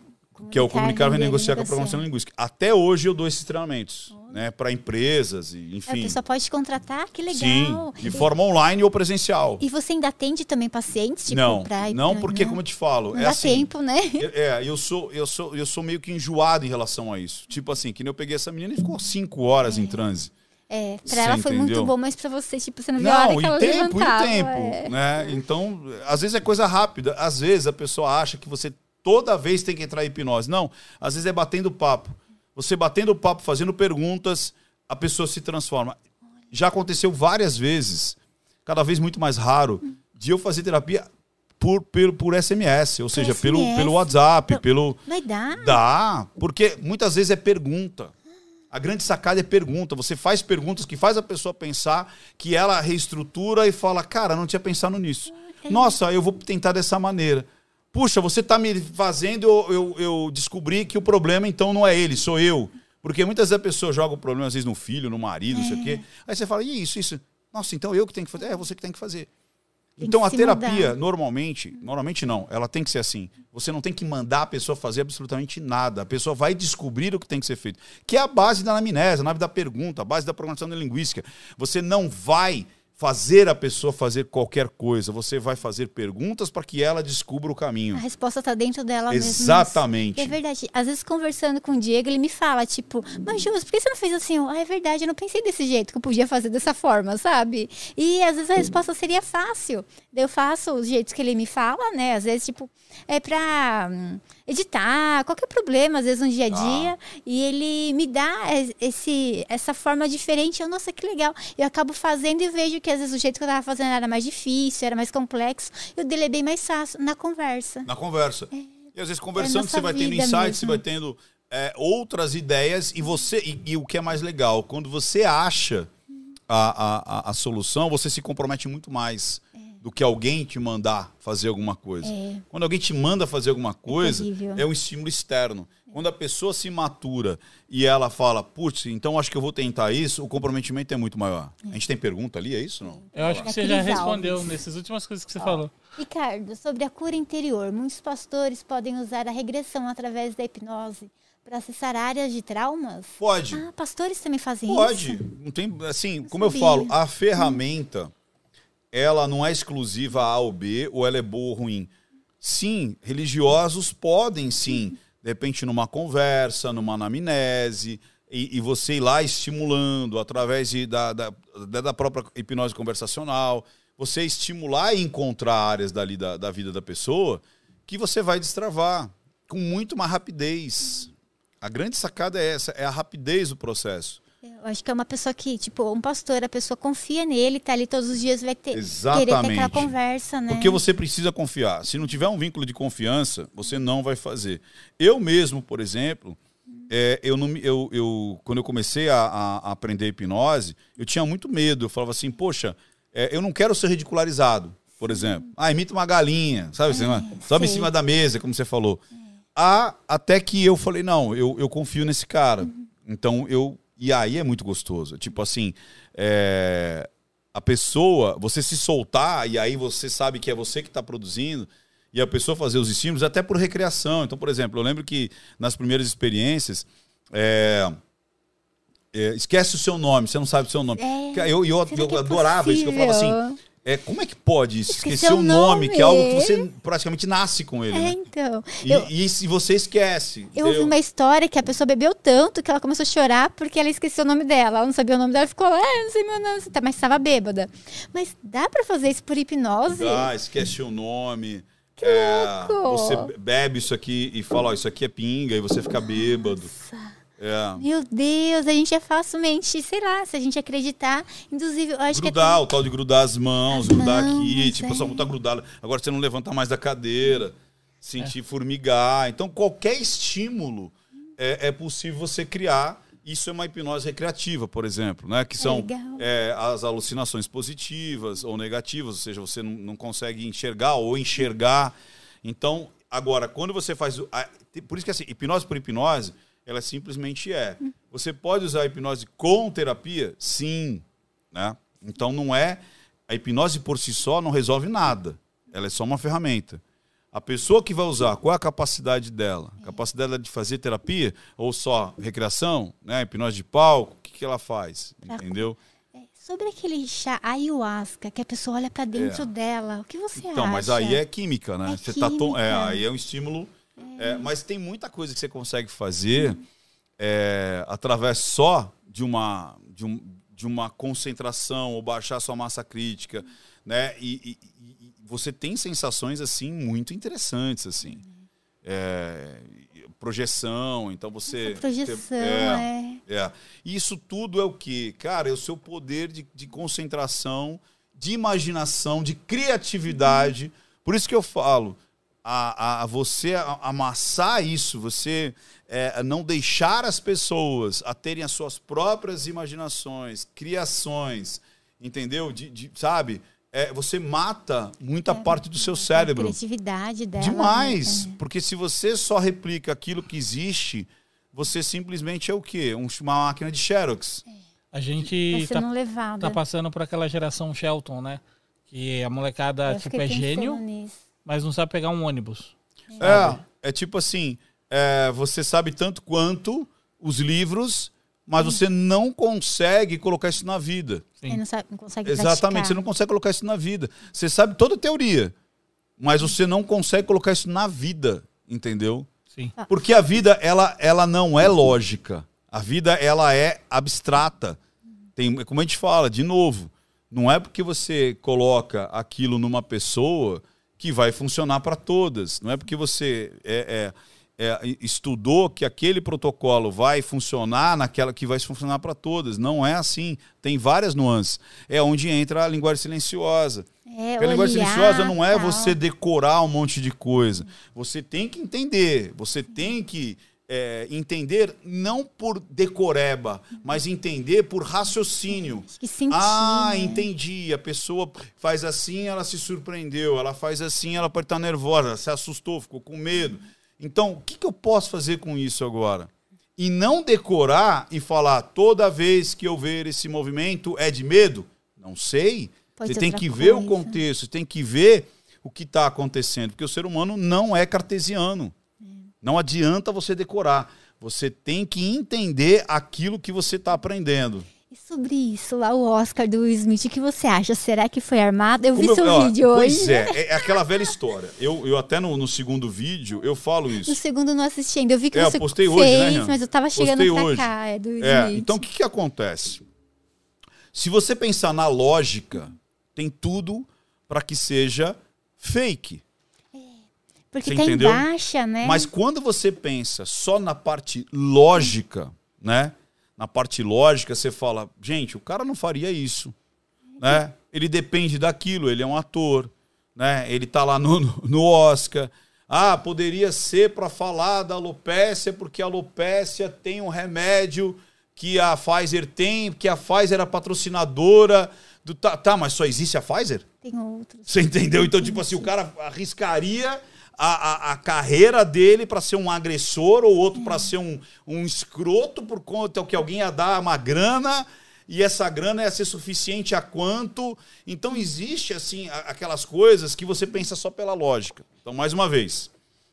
que é o comunicar, vender, renegociar com a negociar. programação linguística. Até hoje eu dou esses treinamentos, né, para empresas e É, a enfim. pessoa pode te contratar, que legal. Sim, de forma online ou presencial. E você ainda atende também pacientes? Tipo, não, pra não pra- porque como eu te falo, Não é dá assim, tempo, né? Eu- É, eu sou, eu sou, eu sou meio que enjoado em relação a isso. Tipo assim, que nem eu peguei essa menina e ficou cinco horas em transe. É, pra Você ela foi entendeu? muito bom, mas pra você, tipo, você não viu a hora Não, que ela tempo, levantava. e tempo. é. Né? Então, às vezes é coisa rápida. Às vezes a pessoa acha que você toda vez tem que entrar em hipnose. Não, às vezes é batendo papo. Você batendo papo, fazendo perguntas, a pessoa se transforma. Já aconteceu várias vezes, cada vez muito mais raro, de eu fazer terapia por, por, por SMS, ou seja, pelo, SMS? pelo WhatsApp, Então- pelo, Vai dar. Dá, porque muitas vezes é pergunta. A grande sacada é pergunta. Você faz perguntas que faz a pessoa pensar, que ela reestrutura e fala, cara, não tinha pensado nisso. Nossa, eu vou tentar dessa maneira. Puxa, você está me fazendo eu, eu, eu descobri que o problema então não é ele, sou eu. Porque muitas vezes a pessoa joga o problema, às vezes, no filho, no marido, não sei o quê. Aí você fala, e isso, isso. Nossa, então eu que tenho que fazer. É, você que tem que fazer. Tem Então que a terapia, mudar. normalmente, normalmente não, ela tem que ser assim. Você não tem que mandar a pessoa fazer absolutamente nada. A pessoa vai descobrir o que tem que ser feito. Que é a base da anamnese, a base da pergunta, a base da programação da linguística. Você não vai fazer a pessoa fazer qualquer coisa. Você vai fazer perguntas para que ela descubra o caminho. A resposta tá dentro dela mesmo. Exatamente. É verdade. Às vezes, conversando com o Diego, ele me fala, tipo, mas Jus, por que você não fez assim? Ah, é verdade, eu não pensei desse jeito, que eu podia fazer dessa forma, sabe? E às vezes a resposta seria fácil. Eu faço os jeitos que ele me fala, né? Às vezes, tipo, é pra hum, editar, qualquer problema, às vezes no dia a dia. E ele me dá es- esse, essa forma diferente. Eu, nossa, que legal. Eu acabo fazendo e vejo que às vezes o jeito que eu tava fazendo era mais difícil, era mais complexo. Eu dele é bem mais fácil na conversa. Na conversa. É, E às vezes conversando, nossa você vai tendo insights, você vai tendo é, outras ideias e você. E, e o que é mais legal, quando você acha a, a, a, a solução, você se compromete muito mais do que alguém te mandar fazer alguma coisa. É. Quando alguém te manda fazer alguma coisa, terrível. é um estímulo externo. Quando a pessoa se matura e ela fala, putz, então acho que eu vou tentar isso, o comprometimento é muito maior. A gente tem pergunta ali, é isso não? Eu acho que Da você já respondeu Alves. nessas últimas coisas que você falou. Ricardo, sobre a cura interior, muitos pastores podem usar a regressão através da hipnose para acessar áreas de traumas? Pode. Ah, pastores também fazem Pode. isso? Não tem, assim, como eu falo, a ferramenta ela não é exclusiva a ou B, ou ela é boa ou ruim. Sim, religiosos podem sim, de repente numa conversa, numa anamnese, e, e você ir lá estimulando através de, da, da, da da própria hipnose conversacional, você estimular e encontrar áreas dali da, da vida da pessoa que você vai destravar com muito mais rapidez. A grande sacada é essa, é a rapidez do processo. Eu acho que é uma pessoa que, tipo, um pastor, a pessoa confia nele, tá ali todos os dias, vai ter, querer ter Exatamente. aquela conversa, né? Porque você precisa confiar. Se não tiver um vínculo de confiança, você não vai fazer. Eu mesmo, por exemplo, é, eu não, eu, eu, quando eu comecei a, a- aprender hipnose, eu tinha muito medo. Eu falava assim, poxa, é, eu não quero ser ridicularizado, por exemplo. Ah, imita uma galinha, sabe? assim, sobe em cima da mesa, como você falou. Ah, até que eu falei, não, eu, eu confio nesse cara. Então eu. E aí é muito gostoso. Tipo assim, é, a pessoa, você se soltar, e aí você sabe que é você que está produzindo, e a pessoa fazer os estímulos, até por recreação. Então, por exemplo, eu lembro que nas primeiras experiências. é, é, esquece o seu nome, você não sabe o seu nome. É, eu eu, será eu é adorava isso, que eu falava assim. É, como é que pode? Esquecer o o nome, que é algo que nome. você praticamente nasce com ele. É, né? então. E, eu, e se você esquece. eu ouvi uma história que a pessoa bebeu tanto que ela começou a chorar porque ela esqueceu o nome dela. Ela não sabia o nome dela, ficou lá, ah, não sei meu nome, tá, mas estava bêbada. Mas dá pra fazer isso por hipnose? Ah, esquece o nome. Que É, louco! Você bebe isso aqui e fala, ó, isso aqui é pinga, e você fica bêbado. É. Meu Deus, a gente é facilmente, sei lá, se a gente acreditar, inclusive, eu acho Grudar, o tal de grudar as mãos, As grudar mãos, aqui, tipo, é. só tá grudado. Agora você não levanta mais da cadeira, sentir formigar. Então, qualquer estímulo é, é possível você criar. Isso é uma hipnose recreativa, por exemplo, né? Que são legal. é, as alucinações positivas ou negativas, ou seja, você não, não consegue enxergar ou enxergar. Então, agora, quando você faz. a- por isso que assim, hipnose por hipnose, ela simplesmente é. Você pode usar a hipnose com terapia? Sim. Né? Então não é. A hipnose por si só não resolve nada. Ela é só uma ferramenta. A pessoa que vai usar, qual é a capacidade dela? A capacidade dela de fazer terapia ou só recreação, né? Hipnose de palco, o que, que ela faz? Entendeu? É, sobre aquele chá ayahuasca, que a pessoa olha pra dentro dela, o que você É. Então, acha? mas aí é química, né? É Você tá to- é, química. aí é um estímulo. É, mas tem muita coisa que você consegue fazer é, através só de uma, de, um- de uma concentração ou baixar sua massa crítica, né? E, e- e- você tem sensações assim muito interessantes, assim. É, projeção, então você Essa projeção, é, é. é. Isso tudo é o que? Cara, é o seu poder de, de concentração, de imaginação, de criatividade. Por isso que eu falo, a, a, a você a- amassar isso, você é, não deixar as pessoas a terem as suas próprias imaginações, criações, entendeu? De, de- sabe? É, você mata muita parte do seu A cérebro. criatividade dela. Demais. né? Porque se você só replica aquilo que existe, você simplesmente é o quê? Um- uma máquina de Xerox. A gente tá, tá passando por aquela geração Shelton, né? Que a molecada, Eu tipo, é gênio, nisso. Mas não sabe pegar um ônibus. sabe? É, é tipo assim, é, você sabe tanto quanto os livros, mas você não consegue colocar isso na vida. Sim. Ele não, sabe, não consegue Exatamente, praticar. você não consegue colocar isso na vida. Você sabe toda a teoria, mas você não consegue colocar isso na vida, entendeu? Sim. Porque a vida, ela, ela não é lógica. A vida, ela é abstrata. Tem, como a gente fala, de novo, não é porque você coloca aquilo numa pessoa que vai funcionar para todas. Não é porque você é, é- é, estudou que aquele protocolo vai funcionar naquela que vai funcionar para todas. Não é assim. Tem várias nuances. É onde entra a linguagem silenciosa. É, Porque a linguagem silenciosa não é tal. você decorar um monte de coisa. Você tem que entender. Você tem que é, entender não por decoreba, mas entender por raciocínio. Que sentir, Ah, né? entendi. A pessoa faz assim, ela se surpreendeu. Ela faz assim, ela pode estar nervosa, se assustou, ficou com medo. Então, o que, que eu posso fazer com isso agora? E não decorar e falar toda vez que eu ver esse movimento é de medo? Não sei. Pode você tem que ver o coisa. contexto, tem que ver o que está acontecendo, porque o ser humano não é cartesiano. Não adianta você decorar. Você tem que entender aquilo que você está aprendendo. E sobre isso, lá o Oscar do Will Smith, o que você acha? Será que foi armado? Eu vi seu ó, vídeo Pois hoje. é, é aquela velha história. Eu, eu até no, no segundo vídeo eu falo No isso. segundo eu não assisti ainda. Eu vi que É, eu você postei fez, hoje, né, mas eu tava chegando Postei pra hoje. cá. É do Will É, Smith. então o que, que acontece? Se você pensar na lógica, tem tudo para que seja fake. Porque você tem entendeu? baixa, né? Mas quando você pensa só na parte lógica, né? Na parte lógica, você fala, gente, o cara não faria isso, né? Ele depende daquilo, ele é um ator, né? Ele tá lá no, no Oscar. Ah, poderia ser para falar da alopécia, porque a alopécia tem um remédio que a Pfizer tem, que a Pfizer é patrocinadora do tá, tá, mas só existe a Pfizer? Tem outros. Você entendeu? Então, tipo assim, o cara arriscaria a, a, a carreira dele para ser um agressor ou outro para ser um, um escroto por conta que alguém ia dar uma grana e essa grana ia ser suficiente a quanto. Então, existe, assim, aquelas coisas que você pensa só pela lógica. Então, mais uma vez,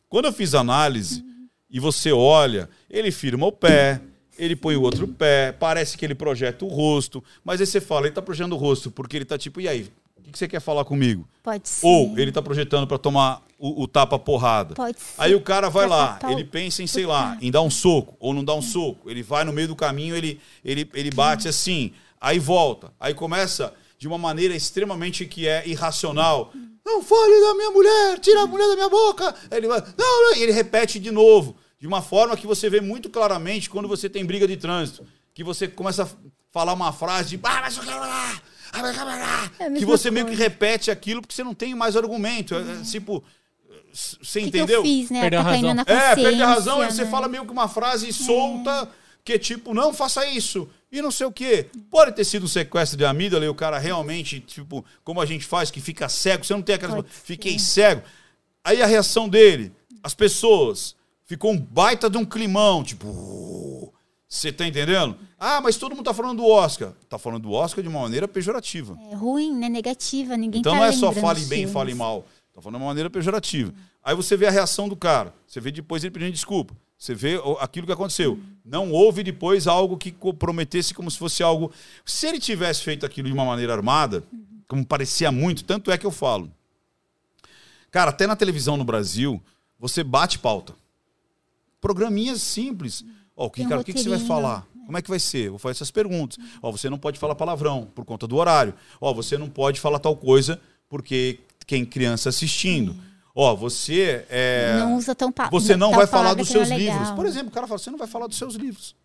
quando eu fiz análise e você olha, ele firma o pé, ele põe o outro pé, parece que ele projeta o rosto, mas aí você fala, ele tá projetando o rosto, porque ele tá tipo, e aí? O que que você quer falar comigo? Pode ser. Ou ele tá projetando para tomar o, o tapa porrada. Pode ser. Aí o cara vai Pra lá, ele pensa em, sei lá, em dar um soco ou não dar um soco. Ele vai no meio do caminho, ele, ele, ele bate assim, aí volta. Aí começa de uma maneira extremamente que é irracional. Não fale da minha mulher, tira a mulher da minha boca. Aí ele vai, não, não, e ele repete de novo. De uma forma que você vê muito claramente quando você tem briga de trânsito. Que você começa a falar uma frase de. "Ah, mas eu quero lá, ah, mas eu quero lá", É que você meio que coisa. repete aquilo porque você não tem mais argumento. É, é, tipo, você O que, que entendeu? eu fiz, né? Perdeu a tá razão. É, perde a razão, aí você né? fala meio que uma frase solta, que é tipo, não faça isso, e não sei o quê. Pode ter sido um sequestro de amígdala e o cara realmente, tipo, como a gente faz, que fica cego, você não tem aquela. Fiquei cego. Aí a reação dele, as pessoas, ficou um baita de um climão, tipo. Você tá entendendo? Ah, mas todo mundo tá falando do Oscar. Tá falando do Oscar de uma maneira pejorativa. É ruim, né? Negativa. Ninguém Então tá não é só fale bem, fale mal. Tá falando de uma maneira pejorativa. Aí você vê a reação do cara. Você vê depois ele pedindo desculpa. Você vê aquilo que aconteceu. Não houve depois algo que comprometesse como se fosse algo. Se ele tivesse feito aquilo de uma maneira armada, como parecia muito, tanto é que eu falo. Cara, até na televisão no Brasil, você bate pauta. Programinhas simples. Ó, o que, Tem um o que, que você vai falar? Como é que vai ser? Vou fazer essas perguntas. Ó, você não pode falar palavrão por conta do horário. Ó, você não pode falar tal coisa porque tem criança assistindo. Ó, você é, Não usa tão pa... você não vai falar dos é seus legal. livros. Por exemplo, o cara fala, você não vai falar dos seus livros.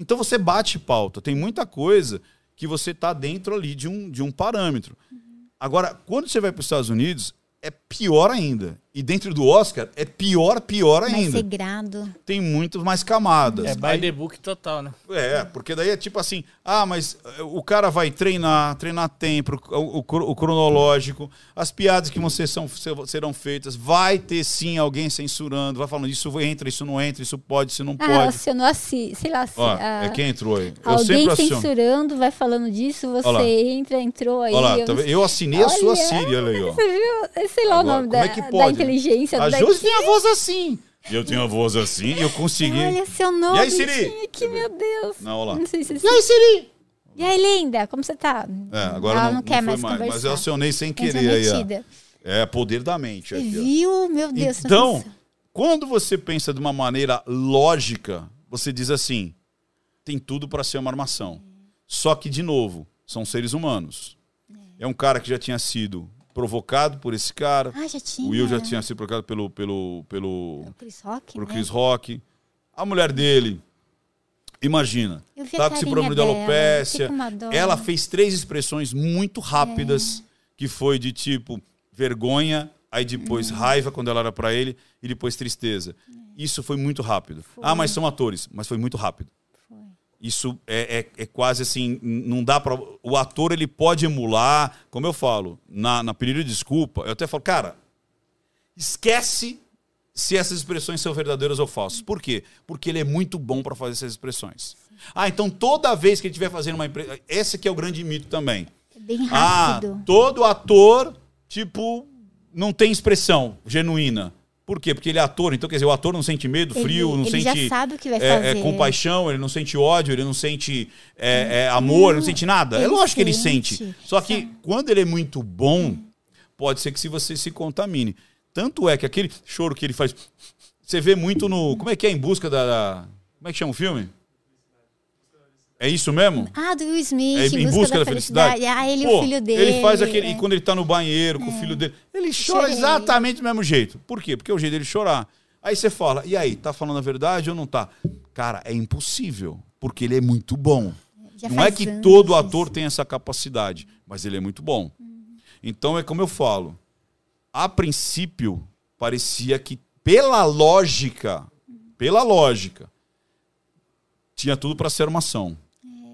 Então você bate pauta. Tem muita coisa que você está dentro ali de um, de um parâmetro. Agora, quando você vai para os Estados Unidos, é pior ainda. E dentro do Oscar, é pior, pior Mais ainda. regrado. Tem muito mais camadas. É by Aí- the book total, né? é, porque daí é tipo assim, ah, mas eh, o cara vai treinar, treinar tempo, o, o o cronológico, as piadas que você são, se- serão feitas, vai ter sim alguém censurando, vai falando isso entra, isso não entra, isso pode, isso não Ah, pode. acionou assim, sei lá, se, Ó, ah, é quem entrou aí. Eu alguém censurando, vai falando disso, você Olha lá. entra, entrou aí. Olha lá, eu tá não eu assinei a sua Olha, Siri, olha aí, ó. Você viu? Sei lá Agora, o nome como da, é que da pode? Inteligência. A. Josi tem a voz assim. Eu tenho a voz assim e eu consegui. Olha seu nome. E aí, Siri? aqui, meu Deus. Não, olha lá. Não sei se... E aí, Siri? E aí, linda, como você tá? É, agora Ela não, não quer foi mais mais, mas eu acionei sem Entra querer aí, ó. É poder da mente. Aqui, viu? Meu Deus. Então, quando você pensa de uma maneira lógica, você diz assim: tem tudo para ser uma armação. Só que, de novo, são seres humanos. É um cara que já tinha sido provocado por esse cara. Ah, já tinha. O Will já tinha sido provocado pelo, pelo, pelo, O Chris Rock, né? Chris Rock. A mulher dele, imagina, tá com esse problema de dela, alopécia. uma dó. Ela fez três expressões muito rápidas, que foi de tipo vergonha, aí depois raiva quando ela era pra ele e depois tristeza. Isso foi muito rápido. Ah, mas são atores, mas foi muito rápido. Isso é, é, é quase assim, não dá para O ator ele pode emular, como eu falo, na, na pedido de desculpa, eu até falo, cara, esquece se essas expressões são verdadeiras ou falsas. Por quê? Porque ele é muito bom para fazer essas expressões. Ah, então toda vez que ele estiver fazendo uma empresa. Esse aqui é o grande mito também. É bem Ah, rápido. todo ator, tipo, não tem expressão genuína. Por quê? Porque ele é ator, então quer dizer, o ator não sente medo, Ele- frio, não ele já sente sabe o que vai é, é, fazer. compaixão, ele não sente ódio, ele não sente é, é, amor, ele não sente nada. é ele lógico que ele sente. sente. Só que quando ele é muito bom, pode ser que se você se contamine. Tanto é que aquele choro que ele faz, você vê muito no. Como é que é em busca da. da- como é que chama o filme? É isso mesmo? Ah, do Will Smith, É, em busca, da, felicidade. Ah, ele e Pô, o filho dele. Ele faz aquele. é. E quando ele tá no banheiro com o filho dele, ele chora Chorei. exatamente do mesmo jeito. Por quê? Porque é o jeito dele chorar. Aí você fala, e aí, tá falando a verdade ou não tá? Cara, é impossível. Porque ele é muito bom. Já não é que anos todo isso. ator tem essa capacidade, mas ele é muito bom. Então é como eu falo. A princípio, parecia que, pela lógica, pela lógica, tinha tudo para ser uma ação.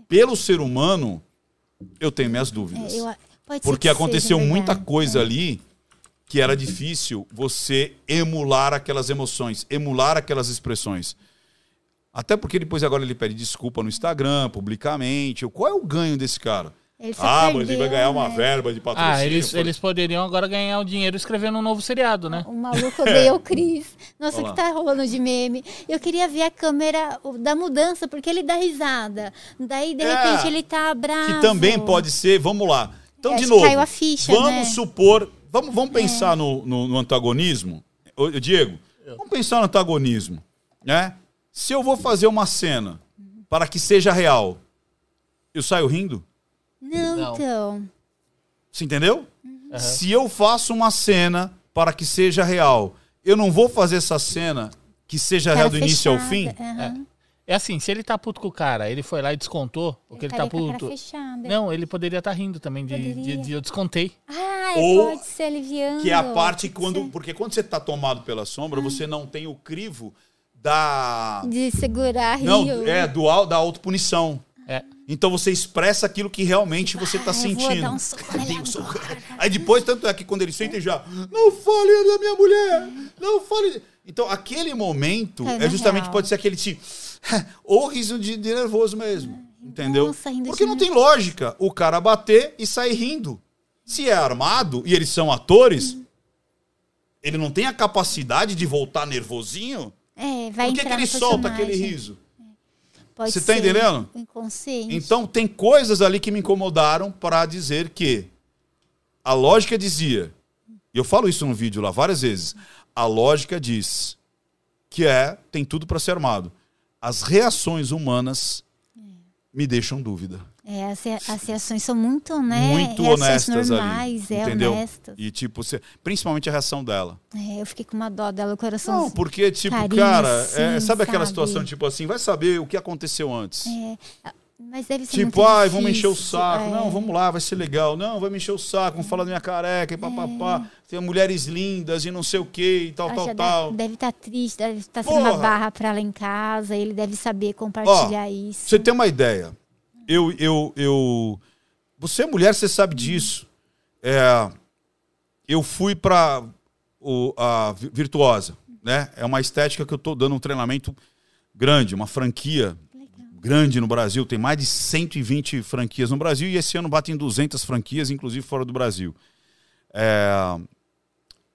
Pelo ser humano, eu tenho minhas dúvidas. É, eu- Porque que aconteceu seja muita verdade. coisa ali que era difícil você emular aquelas emoções, emular aquelas expressões. Até porque depois agora ele pede desculpa no Instagram, publicamente. Qual é o ganho desse cara? Ah, mas ele vai ganhar uma né? verba de patrocínio. Ah, eles, por- eles poderiam agora ganhar o dinheiro escrevendo um novo seriado, né? O maluco odeia o Cris. Nossa, o Olha que tá rolando de meme. Eu queria ver a câmera da mudança, porque ele dá risada. Daí, de É, repente, ele tá bravo. Que também pode ser, vamos lá. Então, É, de novo, caiu a ficha, vamos né? supor, vamos, vamos pensar no, no- no antagonismo. Ô, Diego, vamos pensar no antagonismo. Né? Se eu vou fazer uma cena para que seja real, eu saio rindo? Não, Não. então. Você entendeu? Aham. Se eu faço uma cena para que seja real, eu não vou fazer essa cena que seja Cara real do início ao fechada, fim? aham. É assim, se ele tá puto com o cara, ele foi lá e descontou o que ele tá Estaria com a cara puto. fechada. Não, ele poderia estar rindo também de, de, de eu descontei. Ah, Ou pode ser aliviando. Que é a parte quando. ser. Porque quando você está tomado pela sombra, você não tem o crivo da. De segurar rio. Não, é, do, au- da autopunição. É. Então você expressa aquilo que realmente você está Ah, sentindo. dar um soco nele Dei um soco. agora. Aí depois, tanto é que quando ele sente já. Não fale da minha mulher! Não fale. Então, aquele momento É, é justamente real. pode ser aquele tipo. Ou riso de, de nervoso mesmo. Entendeu? Nossa, Porque não tem lógica o cara bater e sair rindo. Se é armado e eles são atores, ele não tem a capacidade de voltar nervosinho. É, vai Por que, entrar que ele solta aquele riso? Pode Você tá ser entendendo? Inconsciente. Então tem coisas ali que me incomodaram para dizer que a lógica dizia, e eu falo isso no vídeo lá várias vezes, a lógica diz que é tem tudo para ser armado. As reações humanas me deixam dúvida. É, as, as reações são muito, né? muito reações honestas normais, ali, é, entendeu? honestas. E tipo, você- principalmente a reação dela. É, eu fiquei com uma dó dela, o coração. Não, porque tipo, carinho, cara, é, assim, sabe aquela sabe? situação tipo assim, vai saber o que aconteceu antes. É, mas deve ser Tipo, ai, vamos encher o saco. é. Não, vamos lá, vai ser legal. Não, vai me encher o saco, vamos falar da minha careca e papapá. Tem mulheres lindas e não sei o que e tal, Ah, tal, tal. Deve estar triste, deve estar sendo uma barra pra ela em casa, ele deve saber compartilhar isso. Pra você ter uma ideia, eu, eu, eu. Você é mulher, você sabe disso. É, eu fui pra o, a Vi- Virtuosa, né? É uma estética que eu tô dando um treinamento grande, uma franquia grande no Brasil. Tem mais de 120 franquias no Brasil e esse ano batem 200 franquias, inclusive fora do Brasil. É,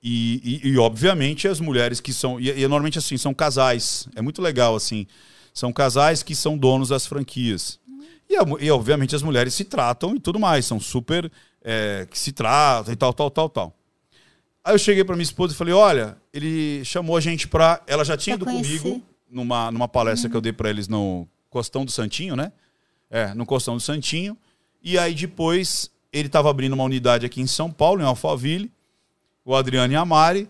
e, e- e, obviamente as mulheres que são. E, e normalmente assim, são casais. É muito legal assim. São casais que são donos das franquias. E, e, obviamente as mulheres se tratam e tudo mais. São super. é, que se tratam e tal, tal, tal, tal. Aí eu cheguei para minha esposa e falei: olha, ele chamou a gente pra. Ela já tinha ido Pra comigo numa, numa palestra que eu dei para eles no Costão do Santinho, né? É, no Costão do Santinho. E aí depois ele estava abrindo uma unidade aqui em São Paulo, em Alphaville, o Adriano e a Mari.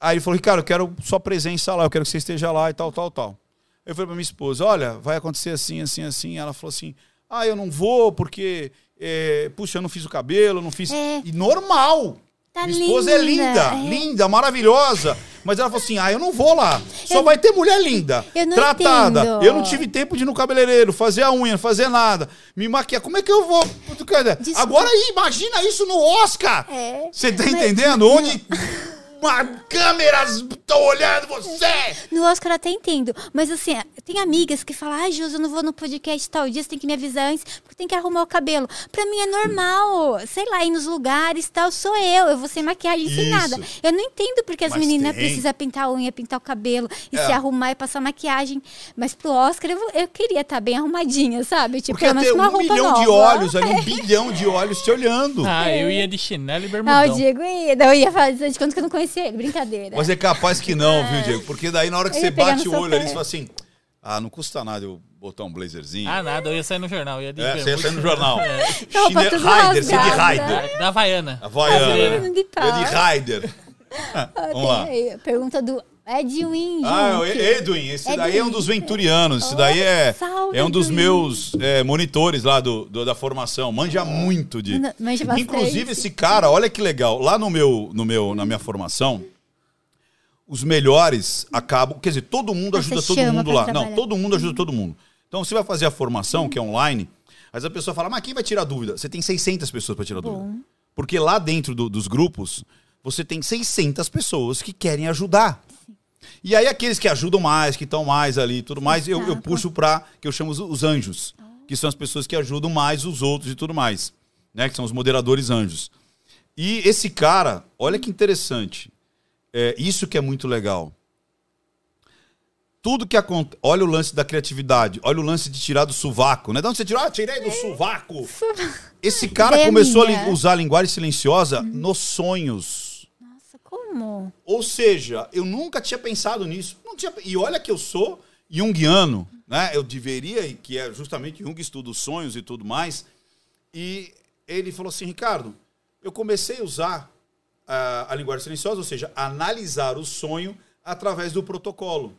Aí ele falou, Ricardo, eu quero sua presença lá, eu quero que você esteja lá e tal, tal, tal. Eu falei para minha esposa, olha, vai acontecer assim, assim, assim. Ela falou assim, ah, eu não vou porque, é, puxa, eu não fiz o cabelo, não fiz... É. E normal! Tá minha esposa é linda, linda, é. linda, maravilhosa. Mas ela falou assim, ah, eu não vou lá. Só vai ter mulher linda, Eu tratada. entendo. Eu não tive tempo de ir no cabeleireiro, fazer a unha, fazer nada, me maquiar. Como é que eu vou? Desculpa. Agora aí, imagina isso no Oscar. É. Você tá Mas- entendendo? Onde uma- câmeras estão olhando você. No Oscar eu até entendo. Mas assim, tem amigas que falam, ai, Jus, eu não vou no podcast tal dia, você tem que me avisar antes, porque tem que arrumar o cabelo. Pra mim é normal. Sei lá, ir nos lugares e tal, sou eu. Eu vou sem maquiagem, sem Isso. nada. Eu não entendo porque as Mas meninas tem. precisam pintar a unha, pintar o cabelo e É. se arrumar e passar maquiagem. Mas pro Oscar eu, eu queria estar bem arrumadinha, sabe? Tipo, Porque pelo menos uma um roupa milhão de nova. olhos ali, um bilhão de olhos te olhando. Ah, eu ia de chinelo e Ah, bermudão. o Diego ia. Eu ia fazer de conta que eu não conhecia ele. Brincadeira. Mas é capaz que não, viu, Diego? Porque daí na hora que você bate o olho ali, você fala assim: ah, não custa nada eu botar um blazerzinho. Ah, nada, eu ia sair no jornal. Ia de é, você ia sair no jornal. É. Chine... Raider, você é de rasgada. Raider. Da Havaiana. Havaiana. Menino de pau. É de Raider. Ah, Vamos lá. Pergunta do Edwin Ah, Junque. Edwin, esse daí é um Edwin. dos venturianos. Esse daí é, salve, é um dos Edwin. meus é, monitores lá do, do- da formação. Manja muito de. Manja bastante. Inclusive, esse cara, olha que legal. Lá no meu, no meu, na minha formação, os melhores acabam. Quer dizer, todo mundo ajuda você todo mundo lá. trabalhar. Não, todo mundo ajuda todo mundo. Então, você vai fazer a formação, que é online, mas a pessoa fala, mas quem vai tirar dúvida? Você tem 600 pessoas para tirar dúvida. Bom. Porque lá dentro do- dos grupos, você tem 600 pessoas que querem ajudar. E aí aqueles que ajudam mais, que estão mais ali e tudo mais, eu, eu puxo para que eu chamo os, os anjos, que são as pessoas que ajudam mais os outros e tudo mais, né? Que são os moderadores anjos. E esse cara, olha que interessante, é isso que é muito legal. Tudo que acontece, olha o lance da criatividade, olha o lance de tirar do sovaco, né? De onde você tirou? Ah, tirei do sovaco. Esse cara começou a usar a linguagem silenciosa nos sonhos. Como? Ou seja, eu nunca tinha pensado nisso. Não tinha, e olha que eu sou junguiano, né? Eu deveria, e que é justamente Jung estuda os sonhos e tudo mais. E ele falou assim, Ricardo, eu comecei a usar ah, a linguagem silenciosa, ou seja, analisar o sonho através do protocolo.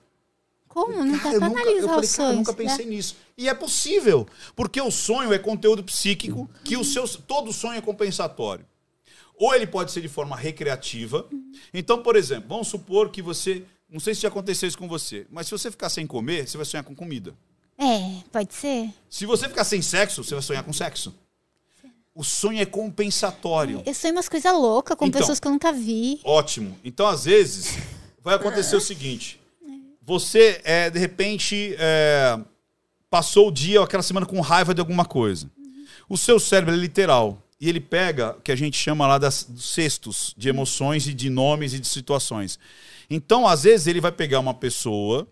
Como? Não Cara, dá eu pra nunca, analisar eu falei, os cara, sonhos. nunca pensei nisso. E é possível, porque o sonho é conteúdo psíquico, que o seu, todo sonho é compensatório. Ou ele pode ser de forma recreativa. Então, por exemplo, vamos supor que você, não sei se já aconteceu isso com você, mas se você ficar sem comer, você vai sonhar com comida. É, pode ser. Se você ficar sem sexo, você vai sonhar com sexo. O sonho é compensatório. Eu sonho umas coisas loucas com Então. pessoas que eu nunca vi. Ótimo. Então, às vezes, vai acontecer o seguinte: você, é, de repente, é, passou o dia ou aquela semana com raiva de alguma coisa. O seu cérebro é literal. E ele pega o que a gente chama lá das, dos cestos de emoções e de nomes e de situações. Então, às vezes, ele vai pegar uma pessoa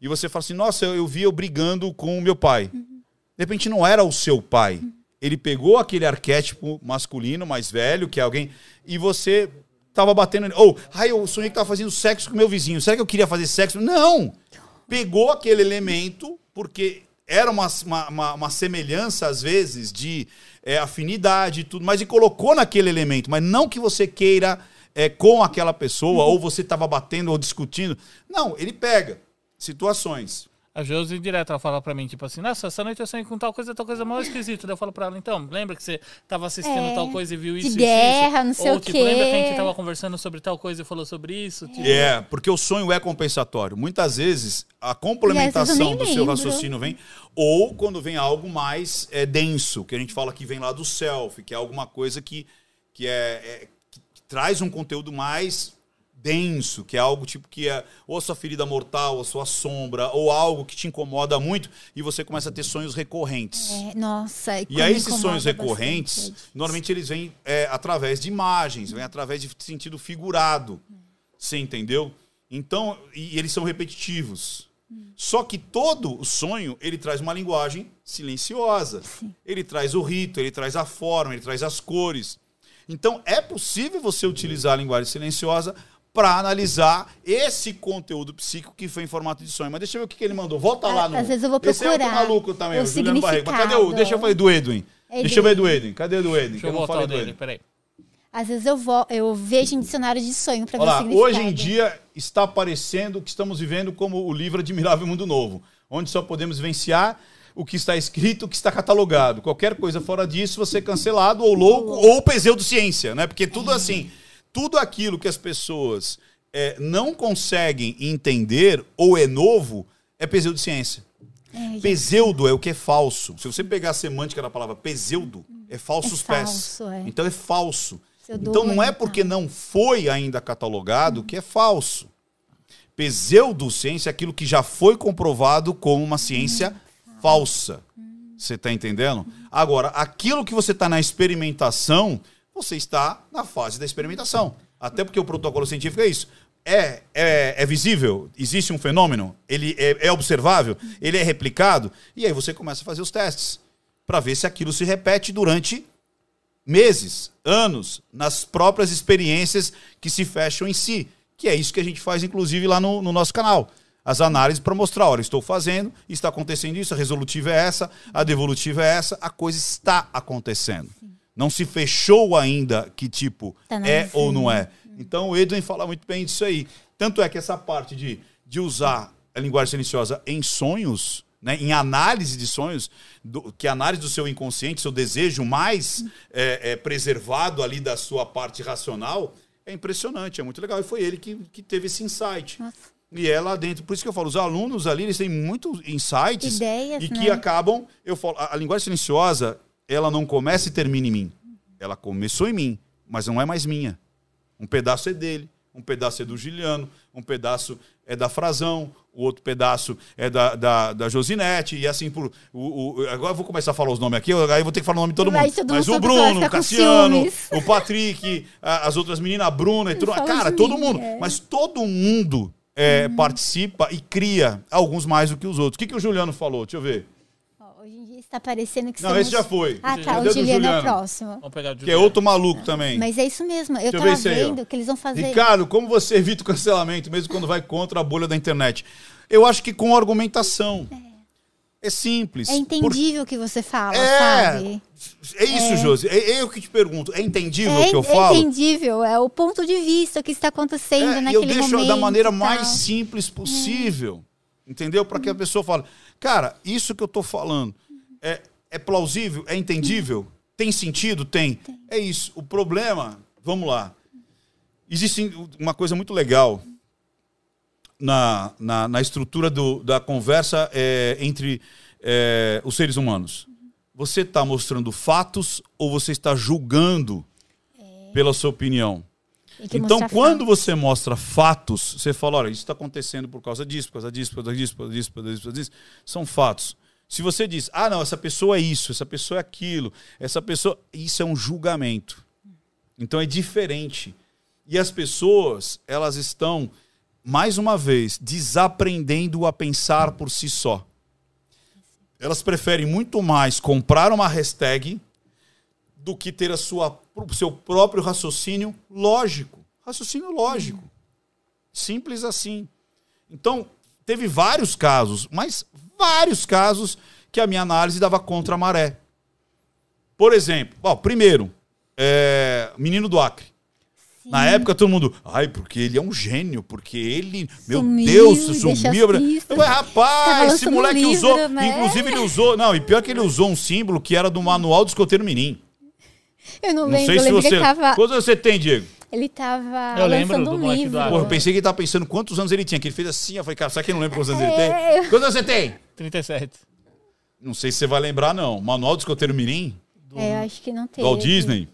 e você fala assim: Nossa, eu, eu vi eu brigando com o meu pai. De repente, não era o seu pai. Ele pegou aquele arquétipo masculino mais velho, que é alguém, e você tava batendo. Ou, ai, eu sonhei que tava fazendo sexo com meu vizinho. Será que eu queria fazer sexo? Não! Pegou aquele elemento, porque era uma, uma, uma- uma semelhança, às vezes, de é, afinidade e tudo, mas e colocou naquele elemento. Mas não que você queira é, com aquela pessoa, ou você tava batendo ou discutindo. Não, ele pega situações. A Josi direto, ela fala pra mim, tipo assim, nossa, essa noite eu sonhei com tal coisa, tal coisa mal esquisita. Daí eu falo pra ela, então, lembra que você tava assistindo É, tal coisa e viu de isso, isso, guerra, isso? não sei Ou, o tipo, quê. lembra que a gente tava conversando sobre tal coisa e falou sobre isso? Tipo, É, porque o sonho é compensatório. Muitas vezes a complementação do seu lembro. raciocínio vem, ou quando vem algo mais é, denso, que a gente fala que vem lá do self, que é alguma coisa que, que, é, é- que traz um conteúdo mais denso, que é algo tipo que é ou a sua ferida mortal, ou a sua sombra, ou algo que te incomoda muito, e você começa a ter sonhos recorrentes. É, nossa. E como aí esses sonhos recorrentes, bastante, normalmente eles vêm é, através de imagens, vêm através de sentido figurado. Você entendeu? Então, e eles são repetitivos. Só que todo o sonho, ele traz uma linguagem silenciosa. Ele traz o rito, ele traz a forma, ele traz as cores. Então, é possível você utilizar a linguagem silenciosa para analisar esse conteúdo psíquico que foi em formato de sonho. Mas deixa eu ver o que que ele mandou. Volta lá no. Às vezes eu vou Esse é outro procurar maluco também, o o Juliano Barreto. Mas cadê o. Deixa eu falar do Edwin. É Deixa eu ver do Eden. Cadê o do Eden? Deixa Que eu eu não voltar falei o do Eden. peraí. Às vezes eu, vou, eu vejo em dicionário de sonho pra ver Olha o lá, significado. hoje em dia está aparecendo que estamos vivendo como o livro Admirável Mundo Novo, onde só podemos vivenciar o que está escrito, o que está catalogado. Qualquer coisa fora disso, você é cancelado ou louco ou pseudociência, né? Porque tudo assim, tudo aquilo que as pessoas é, não conseguem entender ou é novo é pseudociência. É, Pseudo é o que é falso. Se você pegar a semântica da palavra pseudo, é falsos É pés. falso, é. Então é falso. Então não é é, porque tá. não foi ainda catalogado que é falso. Pseudociência é aquilo que já foi comprovado como uma ciência falsa. Você está entendendo? Agora, aquilo que você está na experimentação, você está na fase da experimentação. Até porque o protocolo científico é isso. É, é, é visível? Existe um fenômeno? Ele é, é observável? Ele é replicado? E aí você começa a fazer os testes para ver se aquilo se repete durante meses, anos, nas próprias experiências que se fecham em si. Que é isso que a gente faz, inclusive, lá no, no nosso canal. As análises para mostrar, olha, estou fazendo, está acontecendo isso, a resolutiva é essa, a devolutiva é essa, a coisa está acontecendo. Não se fechou ainda que tipo Tá é ou não é. Então o Edwin fala muito bem disso aí. Tanto é que essa parte de, de usar a linguagem silenciosa em sonhos, né, em análise de sonhos, do- que a análise do seu inconsciente, seu desejo mais é, é, preservado ali da sua parte racional, é impressionante, é muito legal. E foi ele que, que teve esse insight. Nossa. E é lá dentro. Por isso que eu falo, os alunos ali, eles têm muitos insights Ideias, e que né? acabam. Eu falo, a, a linguagem silenciosa, ela não começa e termina em mim. Ela começou em mim, mas não é mais minha. Um pedaço é dele, um pedaço é do Giliano, um pedaço é da Frazão, o outro pedaço é da, da, da Josinete, e assim por. O, o- agora eu vou começar a falar os nomes aqui, aí eu vou ter que falar o nome de todo mundo. todo Mas mundo o Bruno, o com Cassiano, o Patrick, a- as outras meninas, a Bruna e tudo. Cara, todo mim, mundo. é. Mas todo mundo é, Uhum. participa e cria, alguns mais do que os outros. O que, que o Juliano falou? Deixa eu ver. Ó, Hoje em dia está parecendo que Não, somos... esse já foi. Ah, tá. Cadê O Juliano é o Juliano? próximo. Vamos pegar o Que é outro maluco também. Mas é isso mesmo. Eu Deixa tava aí, vendo que eles vão fazer... Ricardo, como você evita o cancelamento, mesmo quando vai contra a bolha da internet? Eu acho que com argumentação. É, simples. É entendível o que você fala, É, sabe? É isso, Josi. É, é eu que te pergunto. É entendível o É, que eu é falo? entendível, é o ponto de vista que está acontecendo É, e naquele eu deixo momento. da maneira mais tal. simples possível. Entendeu? Para que a pessoa fale, cara, isso que eu tô falando é, é plausível? É entendível? Tem sentido? Tem. É isso. O problema, vamos lá. Existe uma coisa muito legal na, na, na estrutura do- da conversa é, entre é, os seres humanos. Você está mostrando fatos ou você está julgando pela sua opinião? Tem Então, quando fato. você mostra fatos, você fala, olha, isso está acontecendo por causa disso, por causa disso, por causa disso, por causa disso, por causa disso, por causa disso. São fatos. Se você diz, ah, não, essa pessoa é isso, essa pessoa é aquilo, essa pessoa. Isso é um julgamento. Então é diferente. E as pessoas, elas estão, mais uma vez, desaprendendo a pensar por si só. Elas preferem muito mais comprar uma hashtag do que ter a sua, o seu próprio raciocínio lógico. Raciocínio lógico. Simples assim. Então, teve vários casos, mas vários casos que a minha análise dava contra a maré. Por exemplo, ó, primeiro, é, menino do Acre. Na época, todo mundo, ai, porque ele é um gênio, porque ele, meu Sumiu, Deus, deixa sumiu. Eu falei, Tá rapaz, esse moleque livro, usou. né? Inclusive, ele usou. Não, e pior que ele usou um símbolo que era do manual do escoteiro Mirim. Eu não, Não lembro, sei eu se lembro você. que ele tava, Quantos anos você tem, Diego? ele tava Eu lembro lançando do um moleque do livro. Acre. Porra, eu pensei que ele tava pensando quantos anos ele tinha, que ele fez assim. Eu falei, cara, será que ele não lembra quantos anos ele É, tem? eu- Quantos anos você tem? 37. Não sei se você vai lembrar, não. Manual do escoteiro Mirim? É, eu acho que não Do teve. Walt Disney?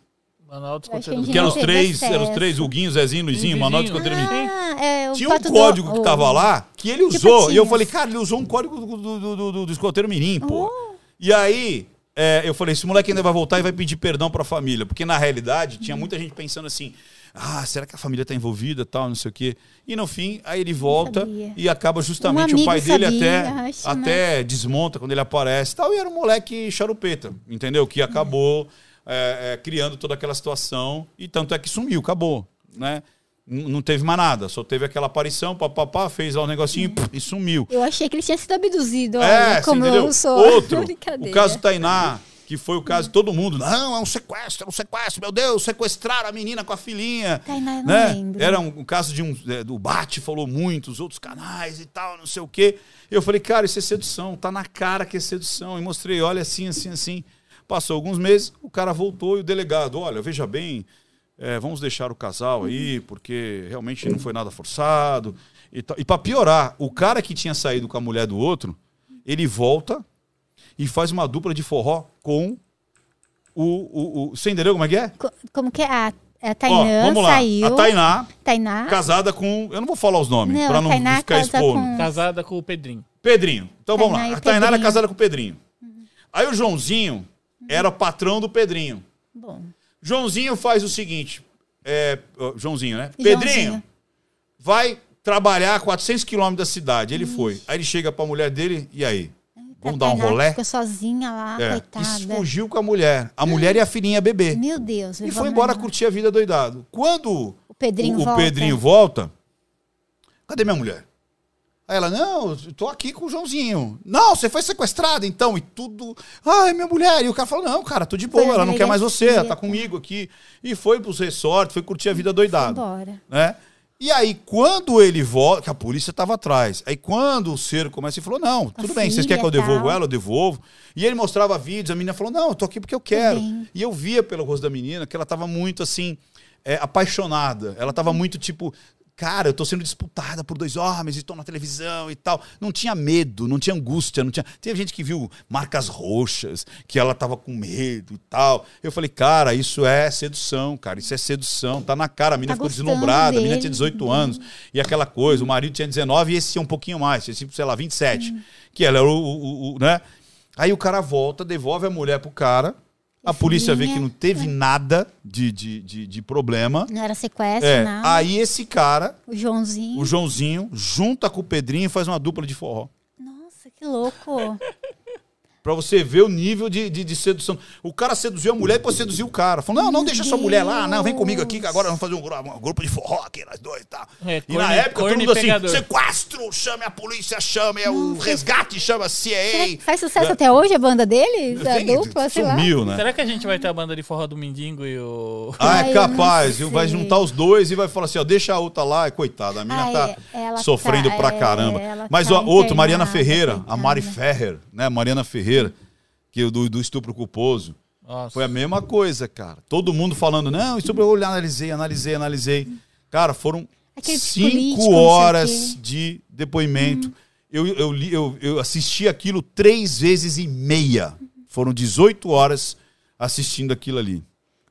Manual dos Eu acho que eram os três, eram os três, o Guinho, o Zezinho, Luizinho, Manual do escoteiro Mirim. Ah, é, o Tinha um pato do- código que tava lá que ele Que usou. E eu falei, cara, ele usou um código do, do, do, do- do escoteiro Mirim, pô. Oh. E aí, é, eu falei, esse moleque ainda vai voltar e vai pedir perdão pra família. Porque na realidade, tinha muita gente pensando assim, ah, será que a família tá envolvida tal, não sei o quê. E no fim, aí ele volta sabia. e acaba justamente Um o pai amigo dele sabia, até, acho, até desmonta quando ele aparece tal. E era um moleque charupeta, entendeu? Que acabou é, é, criando toda aquela situação. E tanto é que sumiu, acabou, né? Não teve mais nada, só teve aquela aparição, papapá, fez lá um negocinho e sumiu. Eu achei que ele tinha sido abduzido, É, olha, você como entendeu? eu sou. Outro, o caso Tainá. Que foi o caso de todo mundo. Não, é um sequestro, é um sequestro, meu Deus, sequestraram a menina com a filhinha. Não né? lembro. Era um, um caso de um. é, do Bate falou muito, os outros canais e tal, não sei o quê. Eu falei, cara, isso é sedução, tá na cara que é sedução. E mostrei, olha assim, assim, assim. Passou alguns meses, o cara voltou e o delegado, olha, veja bem, é, vamos deixar o casal aí, porque realmente não foi nada forçado. E, e para piorar, o cara que tinha saído com a mulher do outro, ele volta e faz uma dupla de forró com o. o, o você entendeu como é que é? Co- Como que é? A, a Ó, Tainã vamos lá. saiu. A Tainá, Tainá. casada com. Eu não vou falar os nomes, Não, pra a não Tainá ficar expondo. com- Casada com o Pedrinho. Pedrinho. Então vamos Tainá e lá. A Tainá era casada com o Pedrinho. Aí o Joãozinho era patrão do Pedrinho. Bom. Joãozinho faz o seguinte. É, ó, Joãozinho, né? Joãozinho. Pedrinho, vai trabalhar a 400 quilômetros da cidade. Ele foi. Aí ele chega pra mulher dele, e aí? Vamos dar um rolê? Ficou sozinha lá, É. coitada. E fugiu com a mulher. A mulher e a filhinha bebê. Meu Deus. E foi embora curtir a vida doidado. Quando O Pedrinho o, o volta. Pedrinho volta, cadê minha mulher? Aí ela, não, tô aqui com o Joãozinho. Não, você foi sequestrada então, e tudo. Ai, minha mulher. E o cara falou, não, cara, tô de boa, Foi ela não quer mais você, ela tá comigo aqui. E foi pros resorts, foi curtir a vida doidado. Embora. Né? E aí, quando ele volta, que a polícia estava atrás. Aí, quando o cerco começa, ele falou: Não, tudo bem, vocês querem que eu e devolva ela? Eu devolvo. E ele mostrava vídeos, a menina falou: Não, eu tô aqui porque eu quero. bem. E eu via pelo rosto da menina que ela tava muito assim, é, apaixonada. Ela tava muito tipo. Cara, eu tô sendo disputada por dois homens, estou na televisão e tal. Não tinha medo, não tinha angústia, não tinha. Teve gente que viu marcas roxas, que ela tava com medo e tal. Eu falei, cara, isso é sedução, cara, isso é sedução, tá na cara. A menina Tá ficou deslumbrada, a menina dele. tinha 18 anos. E aquela coisa, o marido tinha 19 e esse tinha um pouquinho mais, tinha, tipo, sei lá, 27. Que ela era o, o- o- né? Aí o cara volta, devolve a mulher pro cara. A polícia vê que não teve nada de, de, de, de problema. Não era sequestro, É, não. aí esse cara, O Joãozinho. o Joãozinho, junta com o Pedrinho e faz uma dupla de forró. Nossa, que louco. Pra você ver o nível de, de, de sedução. O cara seduziu a mulher e depois seduziu o cara. Falou: não, não deixa sua mulher lá, não, vem comigo aqui que agora vamos fazer um, um grupo de forró aqui, nós dois e tal. É, e na corne- época todo mundo assim: sequestro, chame a polícia, chame o resgate, chama a CIA. Faz sucesso até hoje a banda deles? A dupla, sei lá. Sumiu, né? Será que a gente vai ter a banda de forró do Mindingo e o. Ah, Ai, é capaz, viu? Vai juntar os dois e vai falar assim, ó, deixa a outra lá, coitada, a menina Ai, tá ela sofrendo tá- pra é, caramba. Mas tá ó, outro, Mariana Ferreira, a. Mari Ferrer, né? Mariana Ferreira, que é do, do estupro culposo. Nossa. Foi a mesma coisa, cara. Todo mundo falando, não, estupro, eu analisei, analisei, analisei. Cara, foram Aquele cinco político, não sei o horas de depoimento. Eu, eu, li- eu, eu assisti aquilo três vezes e meia. Foram 18 horas assistindo aquilo ali.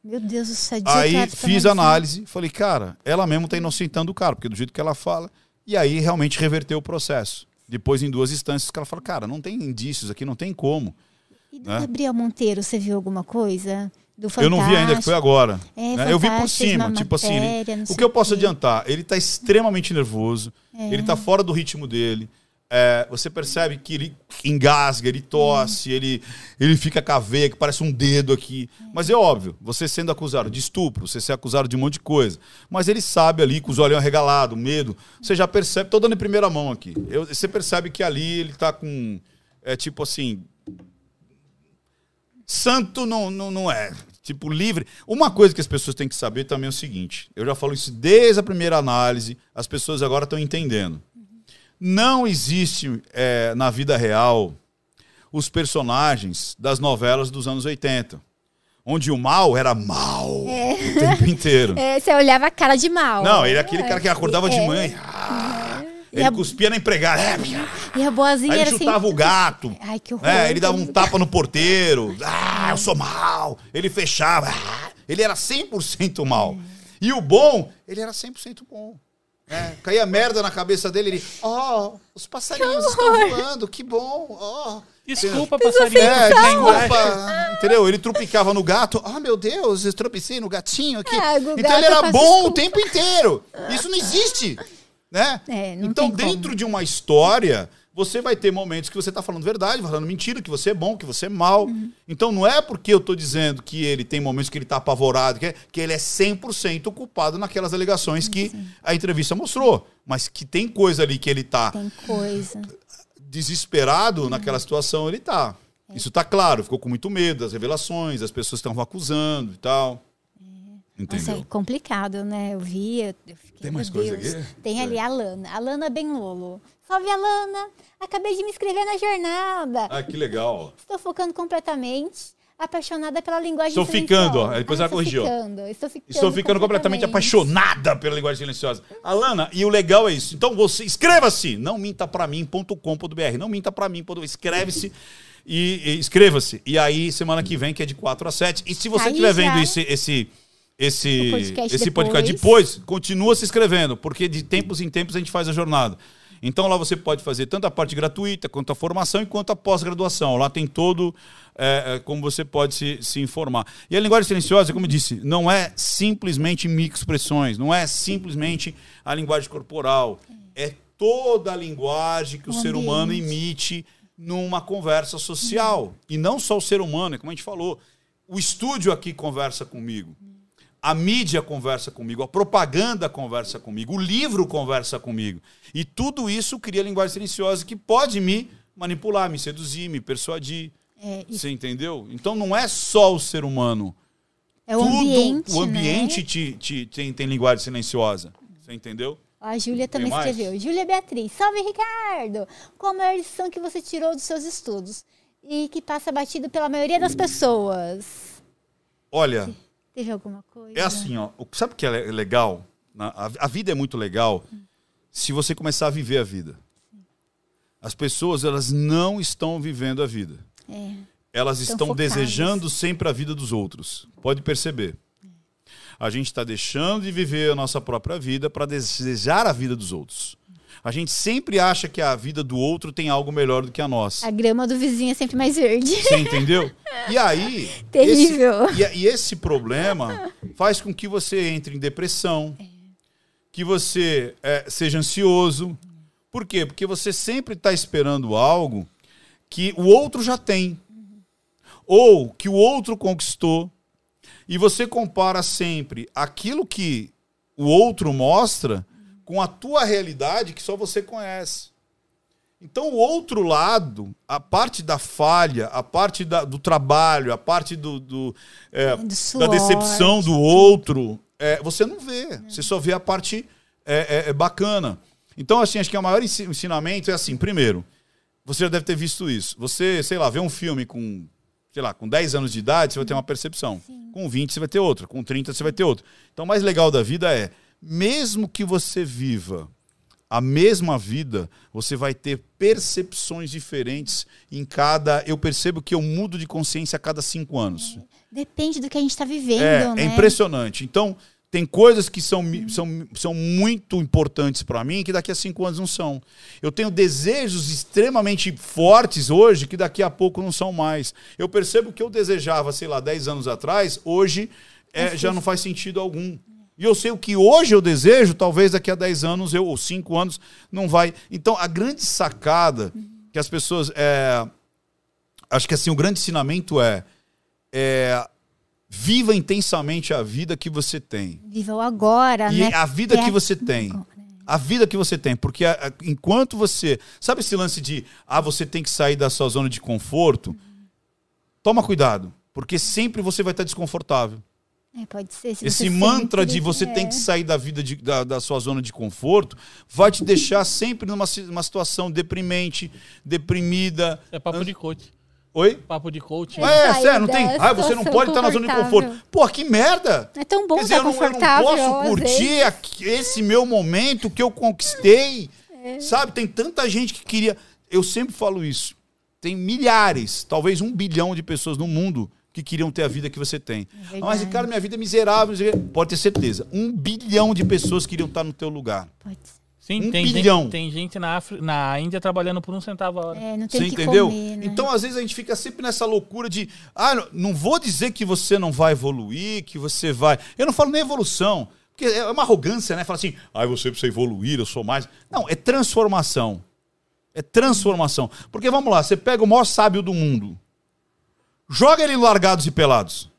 Meu Deus do céu. 18 Aí fiz análise, falei, cara, ela mesmo tá inocentando o cara, porque do jeito que ela fala. E aí realmente reverteu o processo. Depois, em duas instâncias, o cara falou, cara, não tem indícios aqui, não tem como. E do né? Gabriel Monteiro, você viu alguma coisa? Do eu não vi ainda, que foi agora. É, né? Eu vi por cima, tipo assim, ele- matéria, não o sei que eu posso adiantar? Ele tá extremamente nervoso, É. ele tá fora do ritmo dele. É, você percebe que ele engasga, ele tosse, ele, ele fica com a veia que parece um dedo aqui. Mas é óbvio, você sendo acusado de estupro, você ser acusado de um monte de coisa. Mas ele sabe ali, com os olhos arregalados, medo. Você já percebe, tô dando em primeira mão aqui. Eu- você percebe que ali ele tá com. É tipo assim. Santo não, não, não é. Tipo, livre. Uma coisa que as pessoas têm que saber também é o seguinte: eu já falo isso desde a primeira análise, as pessoas agora estão entendendo. Não existe é, na vida real os personagens das novelas dos anos 80, onde o mal era mal o tempo inteiro. É, você olhava a cara de mal. Não, ele é aquele cara que acordava de É. manhã. e, ah, E ele a- cuspia na empregada. é, E a boazinha Aí era ele assim. chutava o gato. Ai, que horror. né? Ele dava um tapa no porteiro. Ah, eu sou mal. Ele fechava. Ah, ele era 100% mal. E o bom, ele era 100% bom. Né? Caía merda na cabeça dele. Ele, ó, os passarinhos estão voando, que bom. ó. Desculpa, passarinho. É, desculpa. Entendeu? Ele tropicava no gato. Ah, meu Deus, eu tropecei no gatinho aqui. O então gato ele era bom o desculpa. tempo inteiro. Isso não existe. Né? É, não então, tem como. dentro de uma história, você vai ter momentos que você está falando verdade, falando mentira, que você é bom, que você é mal. Uhum. Então não é porque eu estou dizendo que ele tem momentos que ele está apavorado, que, que ele é 100% culpado naquelas alegações que a entrevista mostrou. Mas que tem coisa ali que ele está Tem coisa. desesperado naquela situação, ele tá. Isso tá claro, ficou com muito medo das revelações, as pessoas estavam acusando e tal. Nossa, Entendeu? é complicado, né? Eu vi, eu, fiquei, Tem mais coisa Deus. aqui? Tem É. ali a Lana, a Lana Benlolo. Salve, Alana! Acabei de me inscrever na jornada. Ah, que legal. Estou focando completamente, apaixonada pela linguagem Estou silenciosa. ficando, ó, depois ela estou corrigiu. Ficando, estou ficando, Estou ficando completamente apaixonada pela linguagem silenciosa. Alana, e o legal é isso. Então você inscreva-se, não minta pra mim.com.br, não minta pra mim, escreve-se e, e inscreva-se. E aí semana que vem que é de 4 a 7. E se você estiver vendo esse esse esse O podcast esse podcast depois. depois, continua se inscrevendo, porque de tempos em tempos a gente faz a jornada. Então lá você pode fazer tanto a parte gratuita, quanto a formação e quanto a pós-graduação. Lá tem todo é, é, como você pode se, se informar. E a linguagem silenciosa, como eu disse, não é simplesmente microexpressões, não é simplesmente a linguagem corporal. É toda a linguagem que o, O ser humano emite numa conversa social. E não só o ser humano, é como a gente falou. O estúdio aqui conversa comigo. A mídia conversa comigo, a propaganda conversa comigo, o livro conversa comigo. E tudo isso cria linguagem silenciosa que pode me manipular, me seduzir, me persuadir. É, Você entendeu? Então não é só o ser humano. é o ambiente, o ambiente né? te, te- tem, tem linguagem silenciosa. Você entendeu? A Júlia também mais? escreveu. Júlia Beatriz. Salve, Ricardo! Qual a maior lição que você tirou dos seus estudos? E que passa batido pela maioria das pessoas? Olha, Teve alguma coisa? é assim, ó. Sabe o que é le- legal? A, vida é muito legal se você começar a viver a vida. As pessoas, elas não estão vivendo a vida. É. elas Estão estão desejando sempre a vida dos outros. Pode perceber. A gente está deixando de viver a nossa própria vida para desejar a vida dos outros. A gente sempre acha que a vida do outro tem algo melhor do que a nossa. A grama do vizinho é sempre mais verde. Você entendeu? E aí. Terrível. Esse, e, e esse problema faz com que você entre em depressão, que você é, seja ansioso. Por quê? Porque você sempre está esperando algo que o outro já tem, ou que o outro conquistou, e você compara sempre aquilo que o outro mostra com a tua realidade que só você conhece. Então, o outro lado, a parte da falha, a parte da- do trabalho, a parte do, do, é, Do da suor, decepção do outro, é, você não vê. Você só vê a parte é, é, é bacana. Então, assim, acho que o maior ensi- ensinamento é assim: primeiro, você já deve ter visto isso. Você, sei lá, vê um filme com, sei lá, com 10 anos de idade, você vai ter uma percepção. Com 20, você vai ter outra. Com 30, você vai ter outra. Então, o mais legal da vida é, mesmo que você viva a mesma vida, você vai ter percepções diferentes em cada. Eu percebo que eu mudo de consciência a cada cinco anos. Depende do que a gente está vivendo, É, né? é impressionante. Então, tem coisas que são, são, são muito importantes para mim que daqui a cinco anos não são. Eu tenho desejos extremamente fortes hoje que daqui a pouco não são mais. Eu percebo que eu desejava, sei lá, 10 anos atrás, hoje é, já não faz sentido algum. E eu sei o que hoje eu desejo, talvez daqui a 10 anos eu, ou 5 anos não vai. Então, a grande sacada que as pessoas. é, acho que assim, o grande ensinamento é, é viva intensamente a vida que você tem. Viva o agora, E né? a vida É que você tem. A vida que você tem. Porque a- a- enquanto você. Sabe esse lance de. Ah, você tem que sair da sua zona de conforto? Toma cuidado. Porque sempre você vai estar desconfortável. É, pode ser. se Esse mantra sempre- de você é. tem que sair da vida de- da, da sua zona de conforto vai te deixar sempre numa uma situação deprimente, deprimida. É papo de coach. Oi? Papo de coach. É, sério, não tem. Ah, você não pode estar na zona de conforto. Pô, que merda! É tão bom Quer dizer, estar eu não, eu não posso curtir esse meu momento que eu conquistei. É. Sabe? Tem tanta gente que queria. Eu sempre falo isso. Tem milhares, talvez um bilhão de pessoas no mundo que queriam ter a vida que você tem. Ah, mas, verdade. Ricardo, minha vida é miserável. Pode ter certeza. Um bilhão de pessoas queriam estar no teu lugar. Pode ser. Sim, Um tem, bilhão. gente, tem gente na, África, na Índia trabalhando por um centavo a hora. É, não tem Você que entendeu? comer, né? Então, às vezes, a gente fica sempre nessa loucura de. Ah, não- não vou dizer que você não vai evoluir, que você vai. Eu não falo nem evolução. Porque é uma arrogância, né? Fala assim, ah, você precisa evoluir, eu sou mais. Não, é transformação. É transformação. Porque vamos lá, você pega o maior sábio do mundo, joga ele largados e pelados.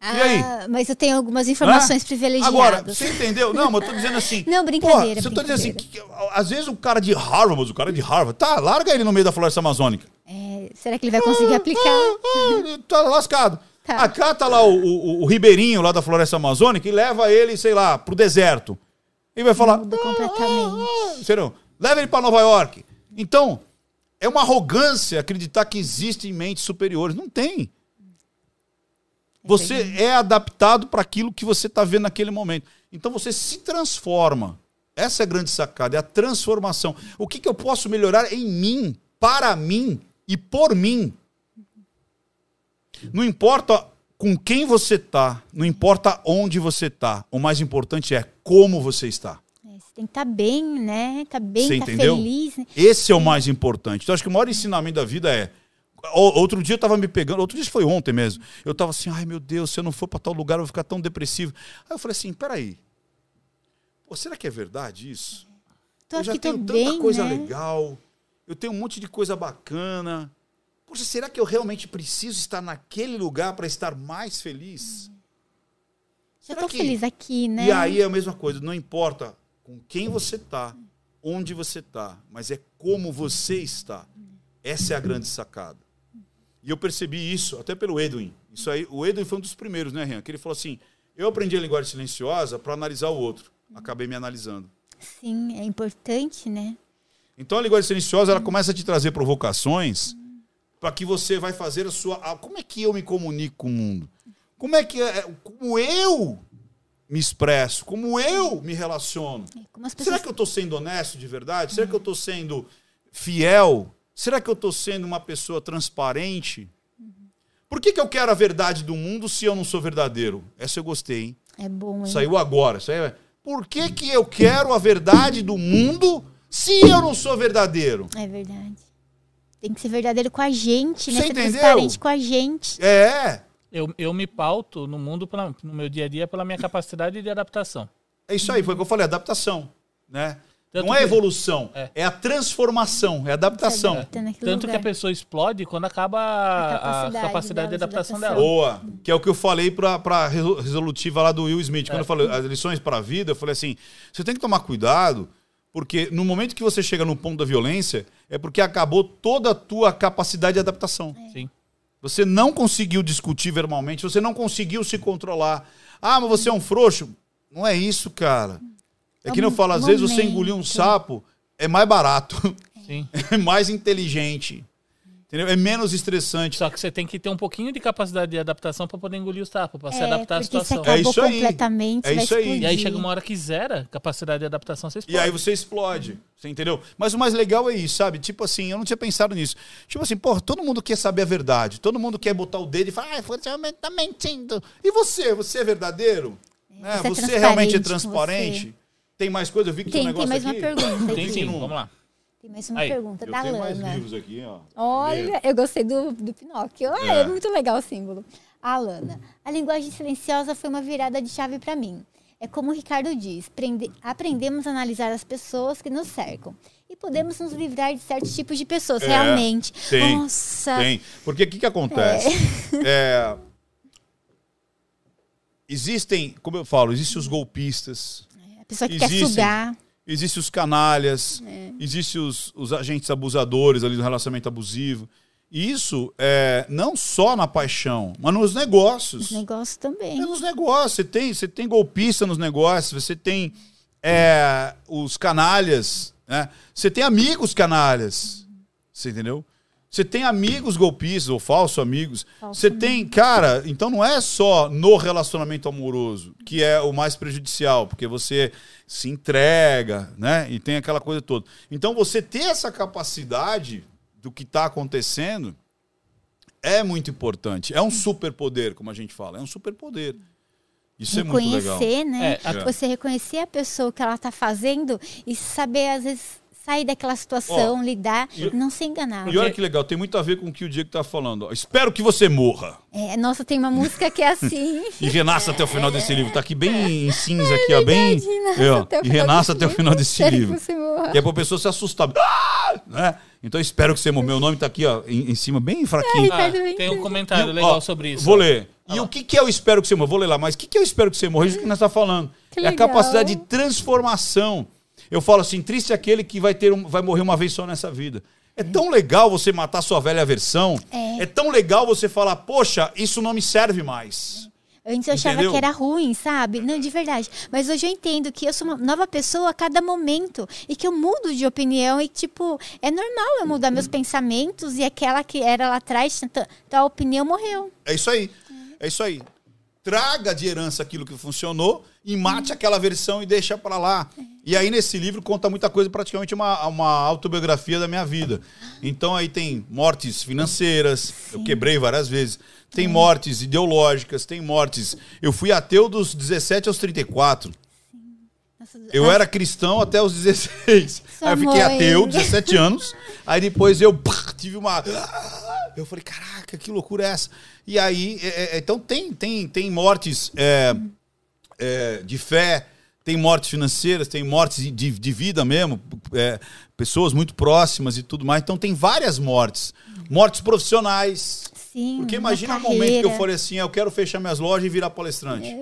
Ah, aí? Mas eu tenho algumas informações Hã? privilegiadas. Agora, você entendeu? Não, mas eu tô dizendo assim. Não, brincadeira, Porra, você tá dizendo assim, que, às vezes o cara de Harvard, mas o cara de Harvard, tá, larga ele no meio da floresta amazônica. É, Será que ele vai conseguir aplicar? Ah, tá lascado. Tá. Acá tá lá o, o- o ribeirinho lá da floresta amazônica e leva ele, sei lá, pro deserto. E vai falar. Muda completamente. "Ah, Serão, leva ele para Nova York. Então, é uma arrogância acreditar que existem mentes superiores. Não tem. Você é adaptado para aquilo que você está vendo naquele momento. Então você se transforma. Essa é a grande sacada, é a transformação. O que, que eu posso melhorar em mim, para mim e por mim? Não importa com quem você está, não importa onde você está. O mais importante é como você está. Tem que estar bem, né? Tá bem, Você tá entendeu? feliz. né? Esse é o mais importante. Então, acho que o maior ensinamento da vida é. Outro dia eu tava me pegando, outro dia foi ontem mesmo. Eu tava assim, ai meu Deus, se eu não for para tal lugar, eu vou ficar tão depressivo. Aí eu falei assim, peraí. Pô, será que é verdade isso? Tô eu já tenho tanta bem, coisa né? legal, eu tenho um monte de coisa bacana. Poxa, será que eu realmente preciso estar naquele lugar para estar mais feliz? Já Será tô que- feliz aqui, né? E aí é a mesma coisa, não importa com quem você tá, onde você tá, mas é como você está. Essa é a grande sacada. E eu percebi isso até pelo Edwin. Isso aí, o Edwin foi um dos primeiros, né, Rian? Que ele falou assim: "Eu aprendi a linguagem silenciosa para analisar o outro". Acabei me analisando. Sim, é importante, né? Então a linguagem silenciosa ela começa a te trazer provocações para que você vai fazer a sua. Como é que eu me comunico com o mundo? Como é que é, como eu me expresso? Como eu me relaciono? É, pessoas Será que eu estou sendo honesto de verdade? Será que eu estou sendo fiel? Será que eu estou sendo uma pessoa transparente? Por que, que eu quero a verdade do mundo se eu não sou verdadeiro? Essa eu gostei, hein? é bom, hein? Saiu agora. Aí é- Por que, que eu quero a verdade do mundo se eu não sou verdadeiro? É verdade. Tem que ser verdadeiro com a gente, né? Você ser entendeu? transparente com a gente. É, Eu, eu me pauto no mundo, pela- no meu dia a dia, pela minha capacidade de adaptação. é isso aí, foi o que eu falei, adaptação. Né? Tanto não é que- evolução, É. é. a transformação, é a adaptação. Se adapta Tanto que lugar. a pessoa explode quando acaba a, a capacidade capacidade, de adaptação adaptação. dela. Boa. Que é o que eu falei pra, pra resol- resolutiva lá do Will Smith. Quando É. eu falei as lições para a vida, eu falei assim: você tem que tomar cuidado, porque no momento que você chega no ponto da violência, é porque acabou toda a tua capacidade de adaptação. Sim. Você não conseguiu discutir verbalmente, você não conseguiu se controlar. Ah, mas você é um frouxo. Não é isso, cara. É que nem eu falo, às vezes você engolir um sapo é mais barato, Sim. é mais inteligente. Entendeu? É menos estressante. Só que você tem que ter um pouquinho de capacidade de adaptação para poder engolir os tapos, para se É, adaptar à se situação. É isso aí. completamente, É isso aí. E aí chega uma hora que zera capacidade de adaptação, você E explode. aí você explode, você entendeu? Mas o mais legal é isso, sabe? Tipo assim, eu não tinha pensado nisso. Tipo assim, pô, todo mundo quer saber a verdade. Todo mundo quer botar o dedo e falar, ah, você tá mentindo. E você? Você é verdadeiro? Né? Você é Você realmente é transparente? Tem mais coisa? Eu vi que um Tem, tem negócio mais uma aqui. pergunta. Tem sim, vamos lá. Tem mais uma Aí, pergunta da tenho mais Lana. livros aqui, ó. Olha, eu gostei do, do Pinóquio. É. é. muito legal o símbolo. Alana, a linguagem silenciosa foi uma virada de chave para mim. É como o Ricardo diz, prende- aprendemos a analisar as pessoas que nos cercam. E podemos nos livrar de certos tipos de pessoas, É, realmente. tem, Nossa, Tem. Porque o que, que acontece? É, Existem, como eu falo, existem os golpistas, a pessoa que quer existem. sugar. Existem os canalhas, É. existem os, os agentes abusadores ali do relacionamento abusivo. E isso é não só na paixão, mas nos negócios. Os negócios também. É nos negócios. Você tem, você tem golpista nos negócios, você tem é, os canalhas, né? Você tem amigos canalhas. Você entendeu? Você tem amigos golpistas ou falsos amigos. Falso Você tem, cara, então não é só no relacionamento amoroso que é o mais prejudicial, porque você se entrega, né? E tem aquela coisa toda. Então você ter essa capacidade do que está acontecendo é muito importante. É um superpoder, como a gente fala. É um superpoder. Isso é muito legal. reconhecer, né? É, a- Você reconhecer a pessoa que ela tá fazendo e saber, às vezes, sair daquela situação, lidar, e- não se enganar. E olha que legal, tem muito a ver com o que o Diego tá falando. ó. Espero que você morra. É, nossa, tem uma música que é assim. E renasça até o final desse livro. Tá aqui bem em cinza aqui, ó. Bem. É, ó, até o e renasça até o final desse Espero que livro. você morra. Que é pra pessoa se assustar. Ah! Né? Então espero que você morra. Meu nome tá aqui, ó, em, em cima, bem fraquinho. Ah, tem um comentário legal ó, sobre isso. Vou ler. E o que, que é o espero que você morra? Vou ler lá, mas o que, que é o espero que você morra? É isso que nós estamos falando. Que é a capacidade de transformação. Eu falo assim, triste é aquele que vai, ter um- vai morrer uma vez só nessa vida. É tão legal você matar sua velha versão. É. tão legal você falar, poxa, isso não me serve mais. Antes eu achava Entendeu? que era ruim, sabe? Não, de verdade. Mas hoje eu entendo que eu sou uma nova pessoa a cada momento e que eu mudo de opinião e, tipo, é normal eu mudar meus pensamentos e aquela que era lá atrás, tal opinião morreu. É isso aí. É isso aí. Traga de herança aquilo que funcionou e mate aquela versão e deixa pra lá. E aí nesse livro conta muita coisa, praticamente uma, uma autobiografia da minha vida. Então aí tem mortes financeiras, eu quebrei várias vezes. Tem mortes ideológicas, tem mortes. Eu fui ateu dos 17 aos 34. Nossa, Eu era cristão até os 16. Aí eu fiquei ateu, 17 anos. Aí depois eu tive uma. Eu falei, caraca, que loucura é essa? E aí, é, é, então tem, tem, tem mortes é, é, de fé, tem mortes financeiras, tem mortes de, de, vida mesmo, é, pessoas muito próximas e tudo mais. Então tem várias mortes. Mortes profissionais. Sim, Porque na imagina o momento que eu falei assim, eu quero fechar minhas lojas e virar palestrante.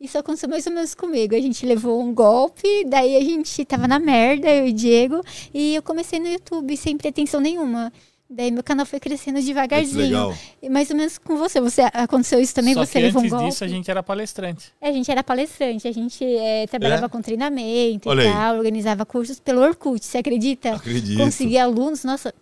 Isso aconteceu mais ou menos comigo. A gente levou um golpe, daí a gente tava na merda, eu e o Diego, e eu comecei no YouTube sem pretensão nenhuma. Daí meu canal foi crescendo devagarzinho. legal. E mais ou menos com você. Você aconteceu isso também? Só você que levou um antes golpe? disso a gente era palestrante. É, A gente era palestrante, a gente é, trabalhava É? com treinamento Olha e aí. tal, organizava cursos pelo Orkut, você acredita? Acredito. Consegui alunos, nossa,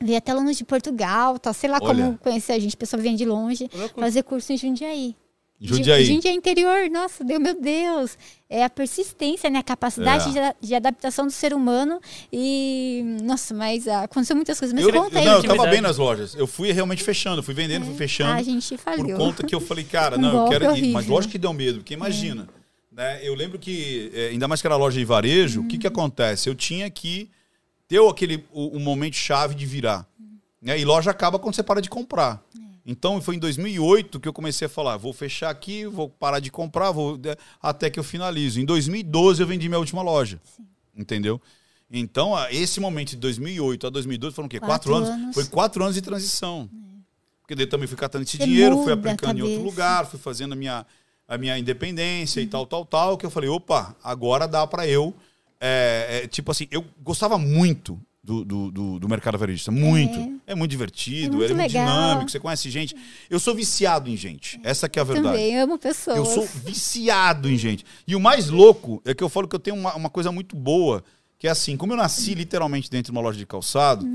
vi até alunos de Portugal, tal, sei lá Olha. como conhecer a gente, pessoa vinha de longe, fazer curso em Jundiaí. Jundiaí. Ju- Jundiaí interior, nossa, Deus, meu Deus. É a persistência, né? A capacidade É. de, de adaptação do ser humano. E, nossa, mas ah, aconteceu muitas coisas. Mas Eu, conta aí. não, eu tava bem nas lojas. Eu fui realmente fechando, fui vendendo, fui fechando. a gente por falhou. conta que eu falei, cara, Um não, eu quero ir. horrível. Mas lógico que deu medo, porque imagina. Né? Eu lembro que, é, ainda mais que era loja de varejo, o que, que acontece? Eu tinha que ter o- aquele o, o momento chave de virar. Né? E loja acaba quando você para de comprar. Então foi em 2008 que eu comecei a falar, vou fechar aqui, vou parar de comprar, vou né, até que eu finalizo. Em 2012 eu vendi minha última loja. Entendeu? Então, esse momento de 2008 a 2012 foram o quê? Quatro, Quatro anos? anos. Foi quatro anos de transição. Porque daí também fui catando esse Você dinheiro, fui aplicando em outro lugar, fui fazendo a minha, a minha independência e Uhum. tal, tal, tal, que eu falei, opa, agora dá pra eu. é, é, tipo assim, eu gostava muito do, do, do, do mercado varejista. Muito. É, muito divertido, É muito é muito dinâmico, você conhece gente. Eu sou viciado em gente. Essa que é a verdade. Também amo pessoas. Eu sou viciado em gente. E o mais louco é que eu falo que eu tenho uma, uma coisa muito boa, que é assim, como eu nasci literalmente dentro de uma loja de calçado,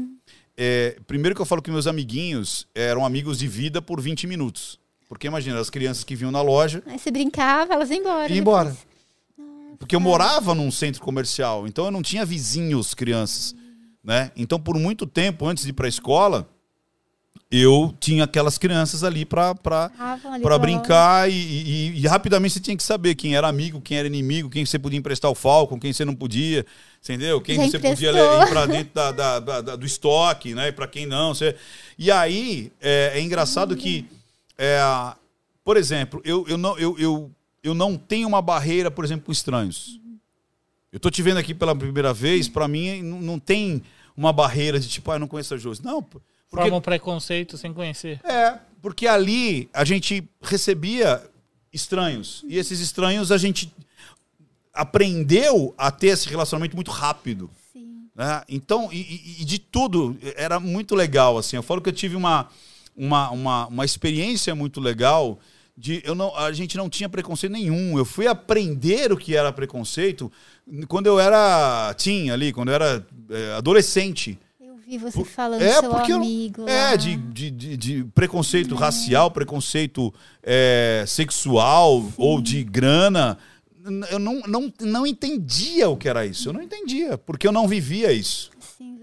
é, primeiro que eu falo que meus amiguinhos eram amigos de vida por 20 minutos. Porque imagina, as crianças que vinham na loja Aí você brincava, elas iam embora. iam embora. Porque eu morava num centro comercial, então eu não tinha vizinhos, crianças. Né? Então, por muito tempo, antes de ir para a escola, eu tinha aquelas crianças ali para para com- brincar e, e- e rapidamente você tinha que saber quem era amigo, quem era inimigo, quem você podia emprestar o Falcon, quem você não podia, entendeu? Quem Já você podia emprestou. ir para dentro da- da- da- do estoque, né? Para quem não. Você... E aí é, é engraçado que, é, por exemplo, eu, eu, não, eu, eu, eu não tenho uma barreira, por exemplo, com estranhos. Eu tô te vendo aqui pela primeira vez, para mim não, não tem uma barreira de tipo, ah, eu não conheço a Josi. Não, porque Forma um preconceito sem conhecer. é, porque ali a gente recebia estranhos. E esses estranhos a gente aprendeu a ter esse relacionamento muito rápido. Sim. né? Então, e, e- e de tudo, era muito legal. assim. Eu falo que eu tive uma, uma, uma, uma experiência muito legal. De, eu não, a gente não tinha preconceito nenhum. Eu fui aprender o que era preconceito quando eu era teen ali, quando eu era é, adolescente. Eu vi você Por- falando é, seu porque eu- amigo. É, de, de, de, de preconceito racial, preconceito é, sexual ou de grana. Eu não, não, não entendia o que era isso. Eu não entendia, porque eu não vivia isso.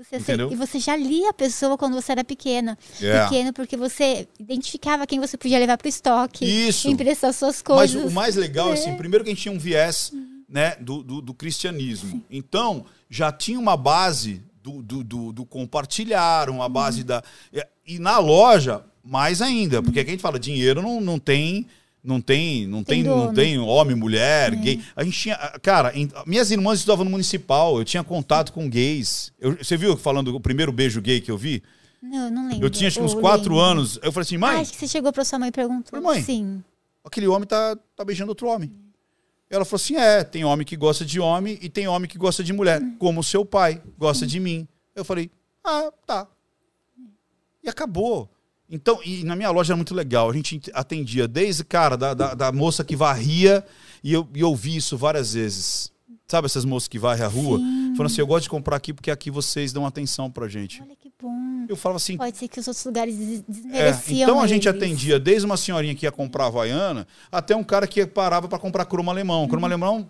Sim, você Entendeu? E você já lia a pessoa quando você era pequena. É. Pequeno, porque você identificava quem você podia levar para o estoque. Isso. Emprestar suas Mas coisas. o mais legal, É. assim, primeiro que a gente tinha um viés né, do, do, do cristianismo. Então, já tinha uma base do, do, do, do compartilhar, uma Uhum. base da. é, E na loja, mais ainda, porque aqui a gente fala, dinheiro não, não tem. Não tem, não tem, Tem não tem homem, mulher, gay. A gente tinha, cara, em- minhas irmãs estudavam no municipal, eu tinha contato com gays. Eu- você viu falando o primeiro beijo gay que eu vi? Não, eu não lembro. Eu tinha acho que uns quatro lembro. anos. Eu falei assim, Ah, mãe, acho que você chegou para sua mãe e perguntou. Falei, mãe, Sim. aquele homem tá, tá beijando outro homem. Ela falou assim: é, tem homem que gosta de homem e tem homem que gosta de mulher, como o seu pai gosta de mim. Eu falei: Ah, tá. E acabou. Então, e na minha loja era muito legal. A gente atendia desde, cara, da, da, da moça que varria, e eu, e eu vi isso várias vezes. Sabe essas moças que varrem a rua? Sim. Falando assim, eu gosto de comprar aqui porque aqui vocês dão atenção pra gente. Olha que bom. Eu falava assim, Pode ser que os outros lugares é, desmereciam então a gente eles. atendia desde uma senhorinha que ia comprar Havaiana até um cara que parava para comprar cromo alemão. Cromo alemão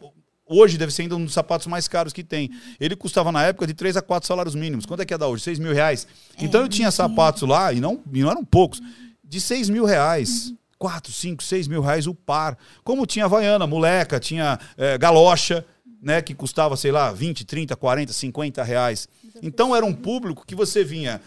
hoje deve ser ainda um dos sapatos mais caros que tem. Ele custava na época de 3 a 4 salários mínimos. Quanto é que ia dar hoje? 6 mil reais. Então eu tinha sapatos lá, e não, e não eram poucos, de 6 mil reais. 4, 5, 6 mil reais o par. Como tinha Havaiana, moleca, tinha é, galocha, né, que custava, sei lá, 20, 30, 40, 50 reais. Então era um público que você vinha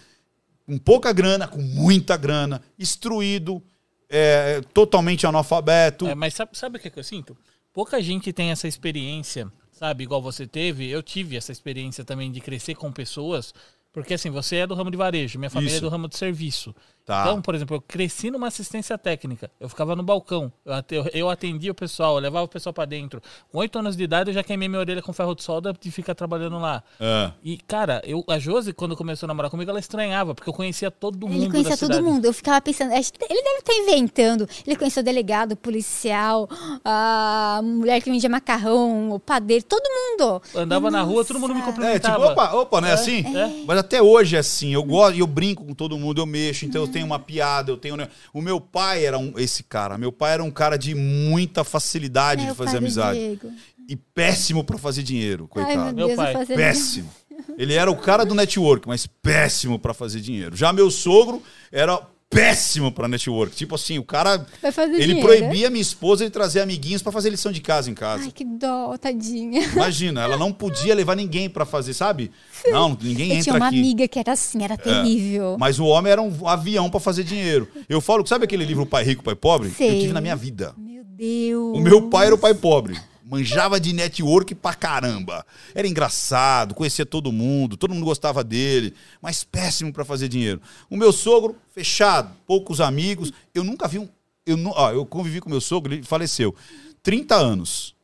com pouca grana, com muita grana, instruído, é, totalmente analfabeto. É, mas sabe, sabe o que, que eu sinto? Pouca gente tem essa experiência, sabe? Igual você teve. Eu tive essa experiência também de crescer com pessoas. Porque assim, você é do ramo de varejo, minha família Isso. é do ramo de serviço. Tá. Então, por exemplo, eu cresci numa assistência técnica. Eu ficava no balcão. Eu ate- eu- eu atendia o pessoal, eu levava o pessoal pra dentro. Com oito anos de idade, eu já queimei minha orelha com ferro de solda de ficar trabalhando lá. É. E, cara, eu, a Josi, quando começou a namorar comigo, ela estranhava, porque eu conhecia todo mundo Ele conhecia da todo cidade. mundo. Eu ficava pensando, acho que ele deve estar inventando. Ele conheceu o delegado, o policial, a mulher que vendia macarrão, o padeiro, todo mundo. Andava na rua, todo mundo me Nossa. É, cumprimentava. tipo, opa, opa, não é, assim? é. Mas até hoje é assim. Eu gosto, eu brinco com todo mundo, eu mexo, então eu tenho uma piada, eu tenho. O meu pai era um, esse cara. Meu pai era um cara de muita facilidade É, de fazer amizade. Diego. E péssimo pra fazer dinheiro, Ai, coitado. meu Meu Deus, pai. Péssimo. Ele era o cara do network, mas péssimo pra fazer dinheiro. Já meu sogro era péssimo pra network. Tipo assim, o cara. Vai fazer Ele dinheiro, proibia minha esposa de trazer amiguinhos pra fazer lição de casa em casa. Ai, que dó, tadinha. Imagina, ela não podia levar ninguém pra fazer, sabe? Não, ninguém Eu entra tinha uma aqui. É. amiga que era assim, era terrível. Mas o homem era um avião pra fazer dinheiro. Eu falo, sabe aquele livro Pai Rico, Pai Pobre? Sei. Eu tive na minha vida. Meu Deus. O meu pai era o pai pobre. Manjava de network pra caramba. Era engraçado, conhecia todo mundo, todo mundo gostava dele, mas péssimo pra fazer dinheiro. O meu sogro, fechado, poucos amigos. Eu nunca vi um. Eu, ó, eu convivi com meu sogro, ele faleceu. 30 anos.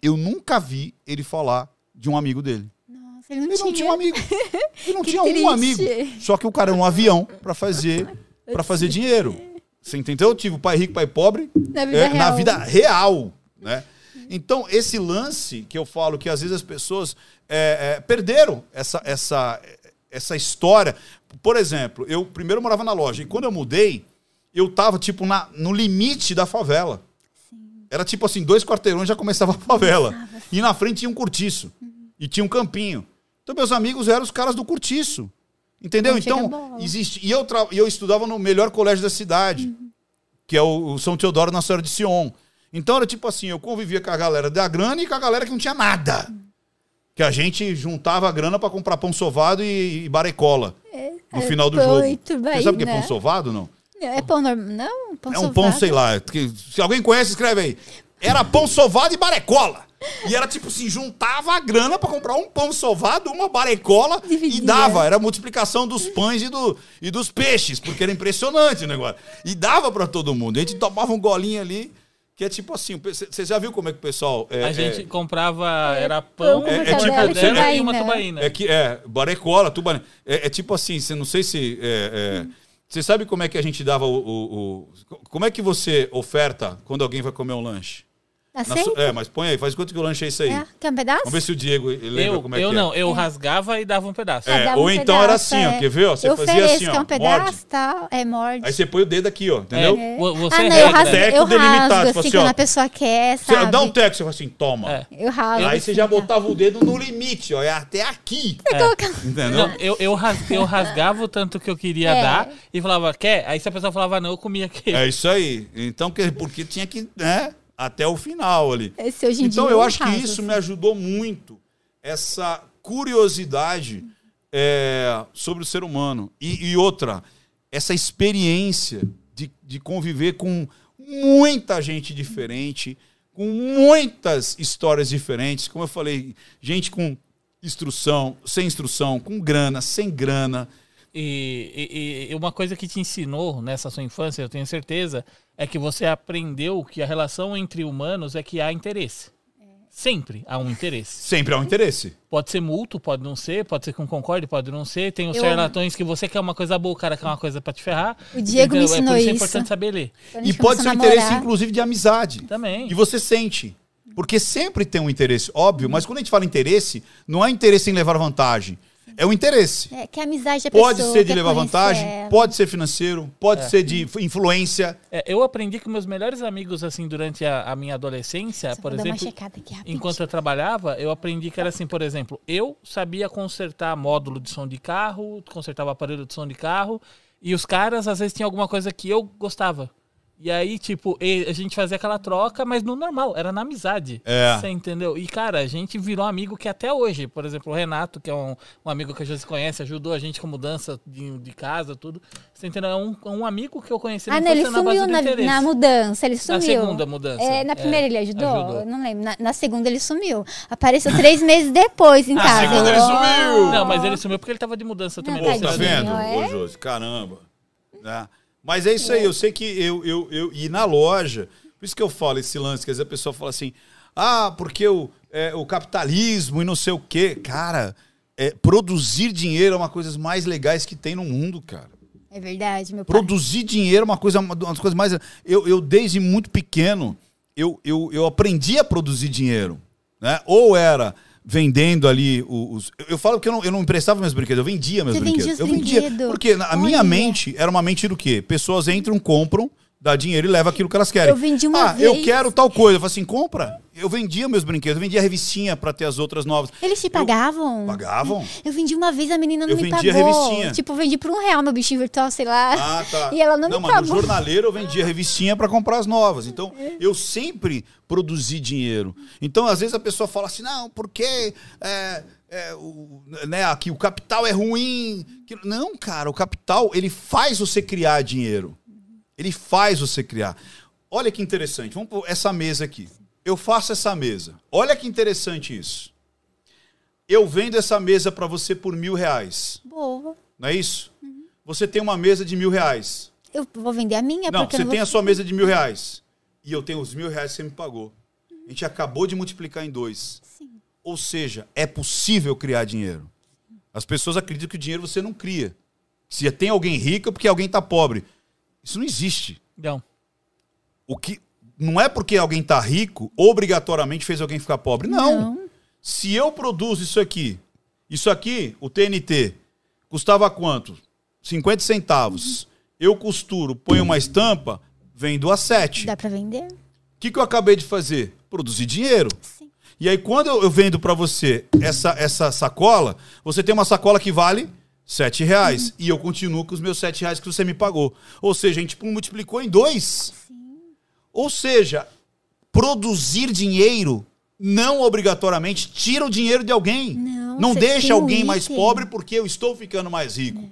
Eu nunca vi ele falar de um amigo dele. Nossa, ele não Ele tinha. não tinha um amigo. Ele não tinha triste. um amigo. Só que o cara era um avião pra fazer, pra fazer dinheiro. Você entendeu? Eu tive o pai rico, pai pobre Na vida é, na real. vida real, né? Então, esse lance que eu falo que às vezes as pessoas é, é, perderam essa, essa, essa história. Por exemplo, eu primeiro morava na loja e quando eu mudei, eu tava tipo na, no limite da favela. Era tipo assim, dois quarteirões já começava a favela. E na frente tinha um cortiço. E tinha um campinho. Então, meus amigos eram os caras do cortiço. Entendeu? Então, bola. existe. E eu, tra... e eu estudava no melhor colégio da cidade, que é o o São Teodoro na Senhora de Sion. Então era tipo assim, eu convivia com a galera da grana e com a galera que não tinha nada. Que a gente juntava a grana pra comprar pão sovado e, e barecola no é final do pão jogo. e tubaína. Você sabe o que é pão sovado, não? Não, É pão normal. Não, pão É um pão, sovado. sei lá. que- se alguém conhece, escreve aí. Era pão sovado e barecola. E era tipo assim, juntava a grana pra comprar um pão sovado, uma barecola e Dividia. dava. Era a multiplicação dos pães e, do, e dos peixes, porque era impressionante o negócio. E dava pra todo mundo. A gente tomava um golinho ali, que é tipo assim, você já viu como é que o pessoal... É, A gente é- comprava, era pão pão, É- é tipo- é- e uma tubaína. tubaína. É que é barecola, tubarão. É, é tipo assim, você não sei se. é, é, você sabe como é que a gente dava o, o- o- Como é que você oferta quando alguém vai comer um lanche? Na Aceita? su- é, mas põe aí, faz quanto que o lanche é isso aí? É. Quer um pedaço? Vamos ver se o Diego lembra Eu, como é eu que não, é. eu rasgava e dava um pedaço. É, Dava ou um então era pedaço, assim, ó, é. quer ver? ó? Você eu fazia ofereço, assim, ó, quer um pedaço, morde. tá? É, morde. Aí você põe o dedo aqui, ó, entendeu? É. Vo- Você ah, não, eu rasgo, Teco eu delimitado, rasgo assim, assim, quando a pessoa quer, Você sabe? dá um teco, você fala assim, toma. É. Eu rasgo. Aí você assim, já tá? botava o dedo no limite, ó, é até aqui. Entendeu? Eu, eu, ras- eu rasgava o tanto que eu queria É. dar e falava, quer? Aí se a pessoa falava não, eu comia aquele. É isso aí. Então, que- porque tinha que, né, até o final ali. Então dia eu acho que isso assim. me ajudou muito, essa curiosidade é, sobre o ser humano. E, e outra, essa experiência de, de conviver com muita gente diferente, com muitas histórias diferentes. Como eu falei, gente com instrução, sem instrução, com grana, sem grana. E, e- e uma coisa que te ensinou nessa sua infância, eu tenho certeza, é que você aprendeu que a relação entre humanos é que há interesse. Sempre há um interesse. Sempre há um interesse. Pode ser mútuo, pode não ser, pode ser com concorde, pode não ser. Tem os Eu- charlatões que você quer uma coisa boa, o cara quer uma coisa pra te ferrar. O Diego me Entendeu? ensinou é por isso. É isso. importante saber ler. E pode ser um interesse, inclusive, de amizade. Também. E você sente. Porque sempre tem um interesse, óbvio, mas quando a gente fala interesse, não é interesse em levar vantagem. É o interesse. É, que a amizade da Pode pessoa, ser de quer levar vantagem, ela. pode ser financeiro, pode É. ser de influência. É, eu aprendi que meus melhores amigos, assim, durante a, a minha adolescência, Só por vou dar uma exemplo, checada aqui rapidinho. enquanto eu trabalhava, eu aprendi que era assim, por exemplo, eu sabia consertar módulo de som de carro, consertava aparelho de som de carro, e os caras às vezes tinham alguma coisa que eu gostava. E aí, tipo, e- a gente fazia aquela troca, mas no normal, era na amizade. É. Você entendeu? E, cara, a gente virou amigo que até hoje, por exemplo, o Renato, que é um, um amigo que a gente conhece, ajudou a gente com mudança de, de casa, tudo. Você entendeu? É um, um amigo que eu conheci Ah, na não, ele na sumiu na, interesse. na mudança, ele Na sumiu. segunda mudança. É, na primeira É, ele ajudou? ajudou. Eu Não lembro. Na, na segunda ele sumiu. Apareceu três meses depois em Na casa. segunda ele sumiu! Não, mas ele sumiu porque ele tava de mudança também. Não, na Pô, tá vendo, é? ô Josi? Caramba. Né? Mas é isso aí, eu sei que eu, eu, eu. E na loja, por isso que eu falo esse lance, quer dizer, a pessoa fala assim: ah, porque o, é, o capitalismo e não sei o quê. Cara, é, produzir dinheiro é uma das coisas mais legais que tem no mundo, cara. É verdade, meu pai. Produzir dinheiro é uma coisa, uma das coisas mais. Eu, eu desde muito pequeno, eu, eu, eu aprendi a produzir dinheiro. Né? Ou era vendendo ali os. Eu, eu falo que eu não, eu não emprestava meus brinquedos, eu vendia meus Você vendia brinquedos. os eu vendia. brinquedos? Porque a minha Olha. mente era uma mente do quê? Pessoas entram, compram, dá dinheiro e leva aquilo que elas querem. Eu vendi uma ah, eu vez. quero tal coisa. Eu falo assim, compra. Eu vendia meus brinquedos, eu vendia revistinha pra ter as outras novas. Eles te pagavam? Pagavam? Eu vendi uma vez, a menina não Eu me vendia pagou. revistinha. Tipo, eu vendi por um real meu bichinho virtual, sei lá. Ah, tá. E ela não, não me mas no pagou. jornaleiro eu vendia revistinha para comprar as novas. Então, eu sempre produzi dinheiro. Então, às vezes a pessoa fala assim, não, porque é, é, o, né, aqui o capital é ruim. Não, cara, o capital, ele faz você criar dinheiro. Ele faz você criar. Olha que interessante. Vamos pôr essa mesa aqui. Eu faço essa mesa. Olha que interessante isso. Eu vendo essa mesa para você por mil reais. Boa. Não é isso? Você tem uma mesa de mil reais. Eu vou vender a minha, não, você não tem vou... a sua mesa de mil reais. E eu tenho os mil reais que você me pagou. A gente acabou de multiplicar em dois. Sim. Ou seja, é possível criar dinheiro. As pessoas acreditam que o dinheiro você não cria. Se tem alguém rico é porque alguém está pobre. Isso não existe. Não. O que não é porque alguém está rico obrigatoriamente fez alguém ficar pobre. Não. Não. Se eu produzo isso aqui, isso aqui, o TNT, custava quanto? 50 centavos. Eu costuro, ponho uma estampa, vendo a 7. Dá pra vender? O que, que eu acabei de fazer? Produzir dinheiro. Sim. E aí, quando eu eu vendo para você essa, essa sacola, você tem uma sacola que vale 7 reais. E eu continuo com os meus 7 reais que você me pagou. Ou seja, a gente multiplicou em dois. Ou seja, produzir dinheiro não obrigatoriamente tira o dinheiro de alguém. Não, não deixa tem um alguém mais pobre porque eu estou ficando mais rico.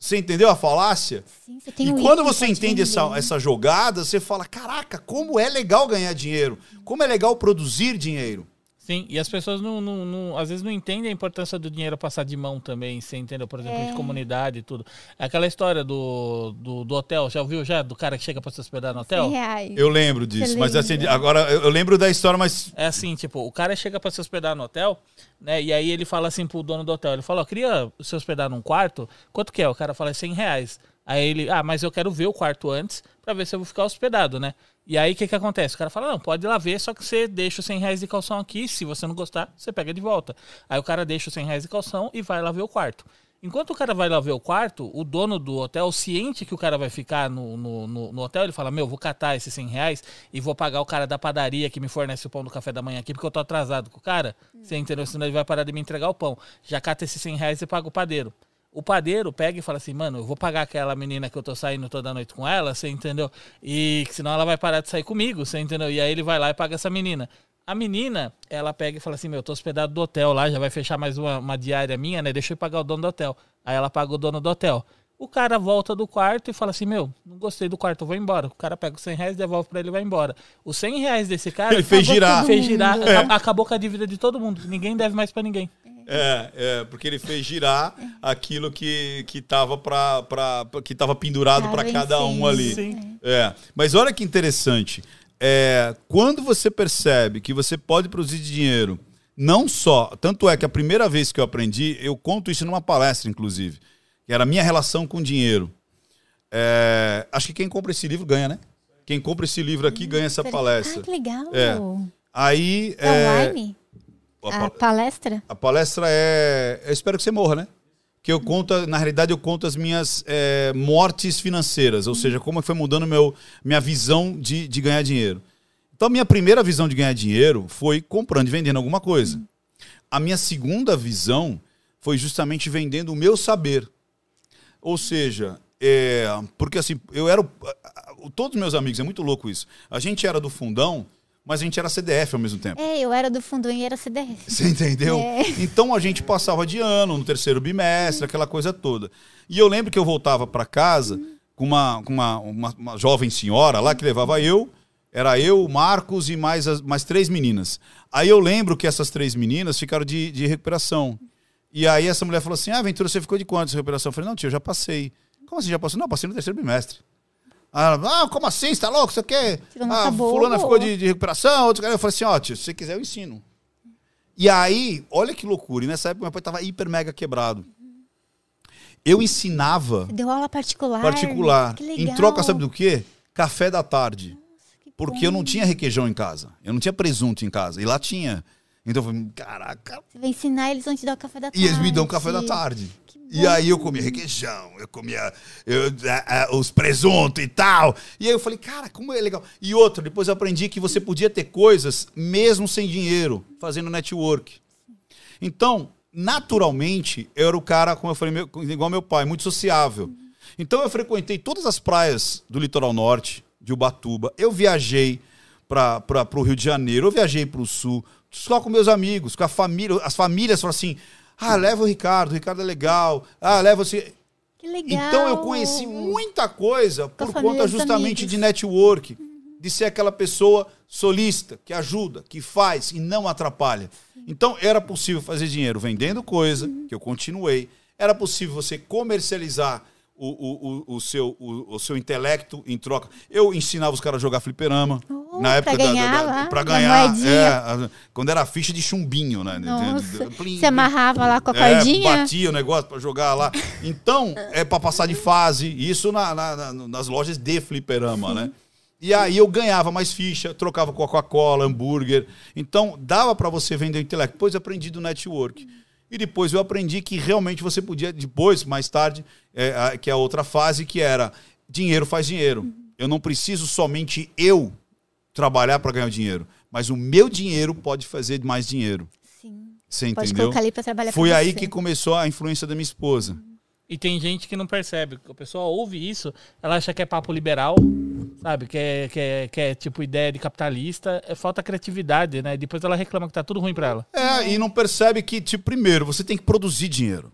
Você entendeu a falácia? Sim, você tem E um quando você entende essa, essa jogada, você fala: caraca, como é legal ganhar dinheiro, como é legal produzir dinheiro. Sim, e as pessoas não, não- não- às vezes não entendem a importância do dinheiro passar de mão também, você entendeu? Por exemplo, É. de comunidade e tudo. Aquela história do, do, do hotel, já ouviu já? Do cara que chega pra se hospedar no hotel? 100 reais. Eu lembro disso, Você mas assim, lembra? agora eu eu lembro da história, mas É assim, tipo, o cara chega pra se hospedar no hotel, né? E aí ele fala assim pro dono do hotel, ele fala, ó, queria se hospedar num quarto, quanto que é? O cara fala, é 100 reais. Aí ele, ah, mas eu quero ver o quarto antes pra ver se eu vou ficar hospedado, né? E aí o que que acontece? O cara fala, não, pode ir lá ver, só que você deixa os 100 reais de calção aqui, se você não gostar, você pega de volta. Aí o cara deixa os 100 reais de calção e vai lá ver o quarto. Enquanto o cara vai lá ver o quarto, o dono do hotel, ciente que o cara vai ficar no, no, no- no hotel, ele fala: Meu, vou catar esses 100 reais e vou pagar o cara da padaria que me fornece o pão do café da manhã aqui, porque eu tô atrasado com o cara. Você entendeu? Senão ele vai parar de me entregar o pão. Já cata esses 100 reais e paga o padeiro. O padeiro pega e fala assim, mano, eu vou pagar aquela menina que eu tô saindo toda noite com ela, você entendeu? E que senão ela vai parar de sair comigo, você entendeu? E aí ele vai lá e paga essa menina. A menina, ela pega e fala assim, meu, eu tô hospedado do hotel lá, já vai fechar mais uma, uma diária minha, né? Deixa eu pagar o dono do hotel. Aí ela paga o dono do hotel. O cara volta do quarto e fala assim, meu, não gostei do quarto, eu vou embora. O cara pega os 100 reais, devolve pra ele e vai embora. Os 100 reais desse cara... Ele fez girar. Fez girar, aca- acabou com a dívida de todo mundo. Ninguém deve mais pra ninguém. É, é, porque ele fez girar aquilo que, que tava pra, pra, pra- que tava pendurado para cada um ali. Sim. É, mas olha que interessante. é, quando você percebe que você pode produzir dinheiro, não só. Tanto é que a primeira vez que eu aprendi, eu conto isso numa palestra, inclusive, que era a minha relação com dinheiro. É, acho que quem compra esse livro ganha, né? Quem compra esse livro aqui ganha essa palestra. Ah, que legal. É. Aí. É online? A, A palestra? a palestra é. Eu espero que você morra, né? Que eu conto, na realidade, eu conto as minhas é, mortes financeiras, ou seja, como é foi mudando meu, minha visão de, de ganhar dinheiro. Então, a minha primeira visão de ganhar dinheiro foi comprando e vendendo alguma coisa. A minha segunda visão foi justamente vendendo o meu saber. Ou seja, é, porque assim, eu era. Todos os meus amigos, é muito louco isso. A gente era do fundão, mas a gente era CDF ao mesmo tempo. É, eu era do Fundão e era CDF. Você entendeu? É. Então a gente passava de ano, no terceiro bimestre, aquela coisa toda. E eu lembro que eu voltava para casa com, uma, com uma, uma, uma jovem senhora lá que levava eu. Era eu, o Marcos e mais, as, mais três meninas. Aí eu lembro que essas três meninas ficaram de, de recuperação. E aí essa mulher falou assim: Ah, Ventura, você ficou de quanto de recuperação? Eu falei: Não, tio, eu já passei. Como assim já passou? Não, passei no terceiro bimestre. Ah, ela, como assim? Você tá louco? Você quer? Ah, fulana ficou de, de recuperação, outro cara. Eu falei assim: Ó, tio, se você quiser, eu ensino. E aí, olha que loucura. E nessa época meu pai tava hiper mega quebrado. Eu ensinava Deu aula particular. particular. Que legal. Em troca, sabe do quê? Café da tarde. que Porque eu não tinha requeijão em casa. Eu não tinha presunto em casa. E lá tinha. Então eu falei, caraca. Você vai ensinar, eles vão te dar o café da tarde. E eles me dão café da tarde. E aí eu comia requeijão, eu comia eu, os presuntos e tal. E aí eu falei, cara, como é legal. E outra, depois eu aprendi que você podia ter coisas mesmo sem dinheiro, fazendo network. Então, naturalmente, eu era o cara, como eu falei, meu- igual meu pai, muito sociável. Então eu frequentei todas as praias do litoral norte, de Ubatuba. Eu viajei para o Rio de Janeiro, eu viajei para o sul, só com meus amigos, com a família. As famílias falam assim: ah, leva o Ricardo, o Ricardo é legal. Ah, leva você. Que legal. Então eu conheci muita coisa Com por conta justamente amigos. de network, de ser aquela pessoa solista, que ajuda, que faz e não atrapalha. Então era possível fazer dinheiro vendendo coisa, que eu continuei. Era possível você comercializar o, o, o, seu, o, o seu intelecto em troca. Eu ensinava os caras a jogar fliperama. Oh, na época pra ganhar da, pra da ganhar. moedinha. é, a- quando era ficha de chumbinho, né? Nossa. Plim, Você amarrava lá com a é, cordinha? batia o negócio pra jogar lá. Então, é pra passar de fase. Isso na- na- na- nas lojas de fliperama, né? E aí eu ganhava mais ficha, trocava Coca-Cola, hambúrguer. Então, dava pra você vender o intelecto. Depois eu aprendi do network. E depois eu aprendi que realmente você podia, depois, mais tarde, é, a- que é a outra fase, que era dinheiro faz dinheiro. Eu não preciso somente eu trabalhar para ganhar dinheiro, mas o meu dinheiro pode fazer mais dinheiro. Sim. Você Pode entendeu? colocar ali trabalhar Foi aí você. que começou a influência da minha esposa. E tem gente que não percebe. A pessoa ouve isso, ela acha que é papo liberal, sabe? Que é, que é, que é tipo ideia de capitalista. É falta criatividade, né? Depois ela reclama que tá tudo ruim pra ela. É, e não percebe que, tipo, primeiro, você tem que produzir dinheiro.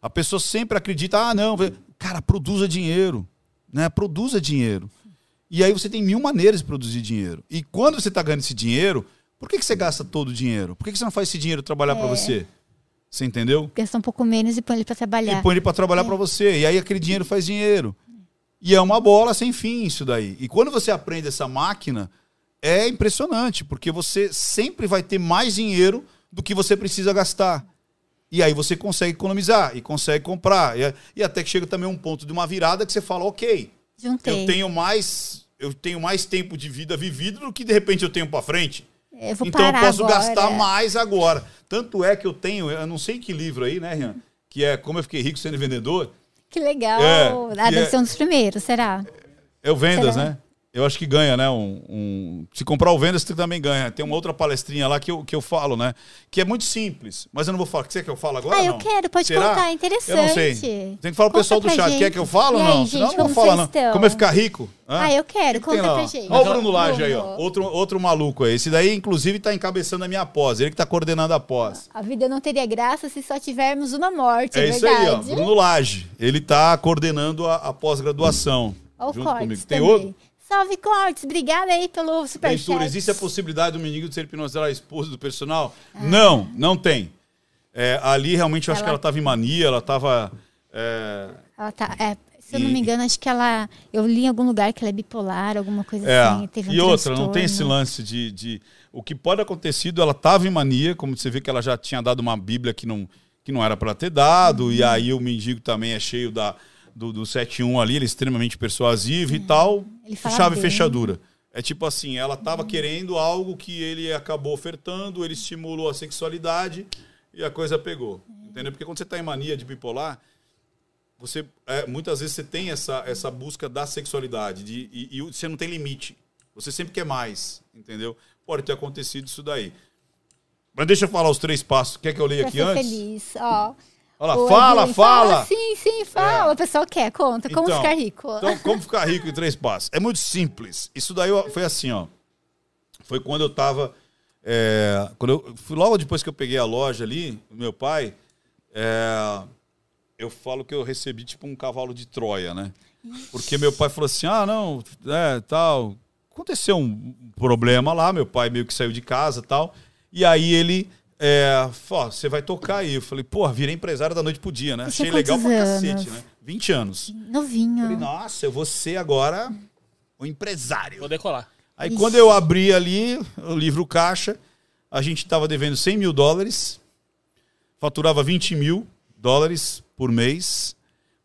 A pessoa sempre acredita, ah, não, cara, produza dinheiro, né? Produza dinheiro. E aí você tem mil maneiras de produzir dinheiro. E quando você está ganhando esse dinheiro, por que, que você gasta todo o dinheiro? Por que, que você não faz esse dinheiro trabalhar para você? Você entendeu? Gasta um pouco menos e põe ele pra trabalhar. E põe ele para trabalhar para você. E aí aquele dinheiro faz dinheiro. E é uma bola sem fim isso daí. E quando você aprende essa máquina, é impressionante, porque você sempre vai ter mais dinheiro do que você precisa gastar. E aí você consegue economizar e consegue comprar. E, e até que chega também um ponto de uma virada que você fala, ok, Juntei. eu tenho mais, eu tenho mais tempo de vida vivido do que de repente eu tenho para frente. Eu vou então eu parar posso agora. gastar mais agora. Tanto é que eu tenho, eu não sei que livro aí, né, Rian? Que é Como Eu Fiquei Rico Sendo Vendedor. Que legal. É, ah, deve é- ser um dos primeiros, será? É o Vendas, Será? né? Eu acho que ganha, né? Um, um- Se comprar o Vendas, você também ganha. Tem uma outra palestrinha lá que eu, que eu falo, né? Que é muito simples, mas eu não vou falar. Você quer que eu falo agora? ah, eu não? quero, pode Será? contar, é interessante. Eu não sei. Tem que falar pro Conta pessoal do chat. gente. Quer que eu fale ou não? Senão gente, eu não vou falar, não. estão? Como é ficar rico? Hã? Ah, eu quero, tem conta pra gente. Ó o Bruno Lage aí, ó. Outro, outro maluco aí. Esse daí, inclusive, tá encabeçando a minha pós. Ele que tá coordenando a pós. A vida não teria graça se só tivermos uma morte, É é, isso aí, ó. verdade. Bruno Lage. Ele tá coordenando a, a pós-graduação. Ó o junto comigo. Tem também. outro? Salve, Cortes. Obrigada aí pelo superchat. Ventura, existe a possibilidade do menino de ser hipnotizar a esposa do personal? Ah. Não, não tem. É, ali realmente eu acho Ela- que ela estava em mania, ela estava. É, Ela tá, é, Se eu não me engano, acho que ela. Eu li em algum lugar que ela é bipolar, alguma coisa É, assim. Teve um e outra, não tem esse lance de, de- O que pode acontecer, sido, ela estava em mania, como você vê que ela já tinha dado uma Bíblia que não, que não era para ter dado, Uhum. e aí o mendigo também é cheio da, do, do 7-1 ali, ele é extremamente persuasivo e tal. Chave e bem. fechadura. É tipo assim, ela estava querendo algo que ele acabou ofertando, ele estimulou a sexualidade e a coisa pegou. Entendeu? Porque quando você está em mania de bipolar, você é, muitas vezes você tem essa, essa busca da sexualidade de, e, e você não tem limite. Você sempre quer mais, entendeu? Pode ter acontecido isso daí. Mas deixa eu falar os três passos. Quer que eu leia Pra aqui antes? feliz. Ó. Olha lá, fala, Edwin fala! Sim, sim, fala. O pessoal quer, conta. Como Então, ficar rico? Então, como ficar rico em três passos? É muito simples. Isso daí foi assim, ó. Foi quando eu tava. é, quando eu, logo depois que eu peguei a loja ali, meu pai, é, eu falo que eu recebi tipo um cavalo de Troia, né? Porque meu pai falou assim: ah, não, é, tal. Aconteceu um problema lá, meu pai meio que saiu de casa tal. E aí ele. É, falou, "Ó, você vai tocar aí. Eu falei, pô, virei empresário da noite pro dia, né? Você Achei legal pra quantos cacete, anos? né? 20 anos. Novinho. Falei, nossa, eu vou ser agora o empresário. Vou decolar. Aí Ixi. quando eu abri ali o livro caixa, a gente estava devendo 100 mil dólares, faturava 20 mil dólares por mês.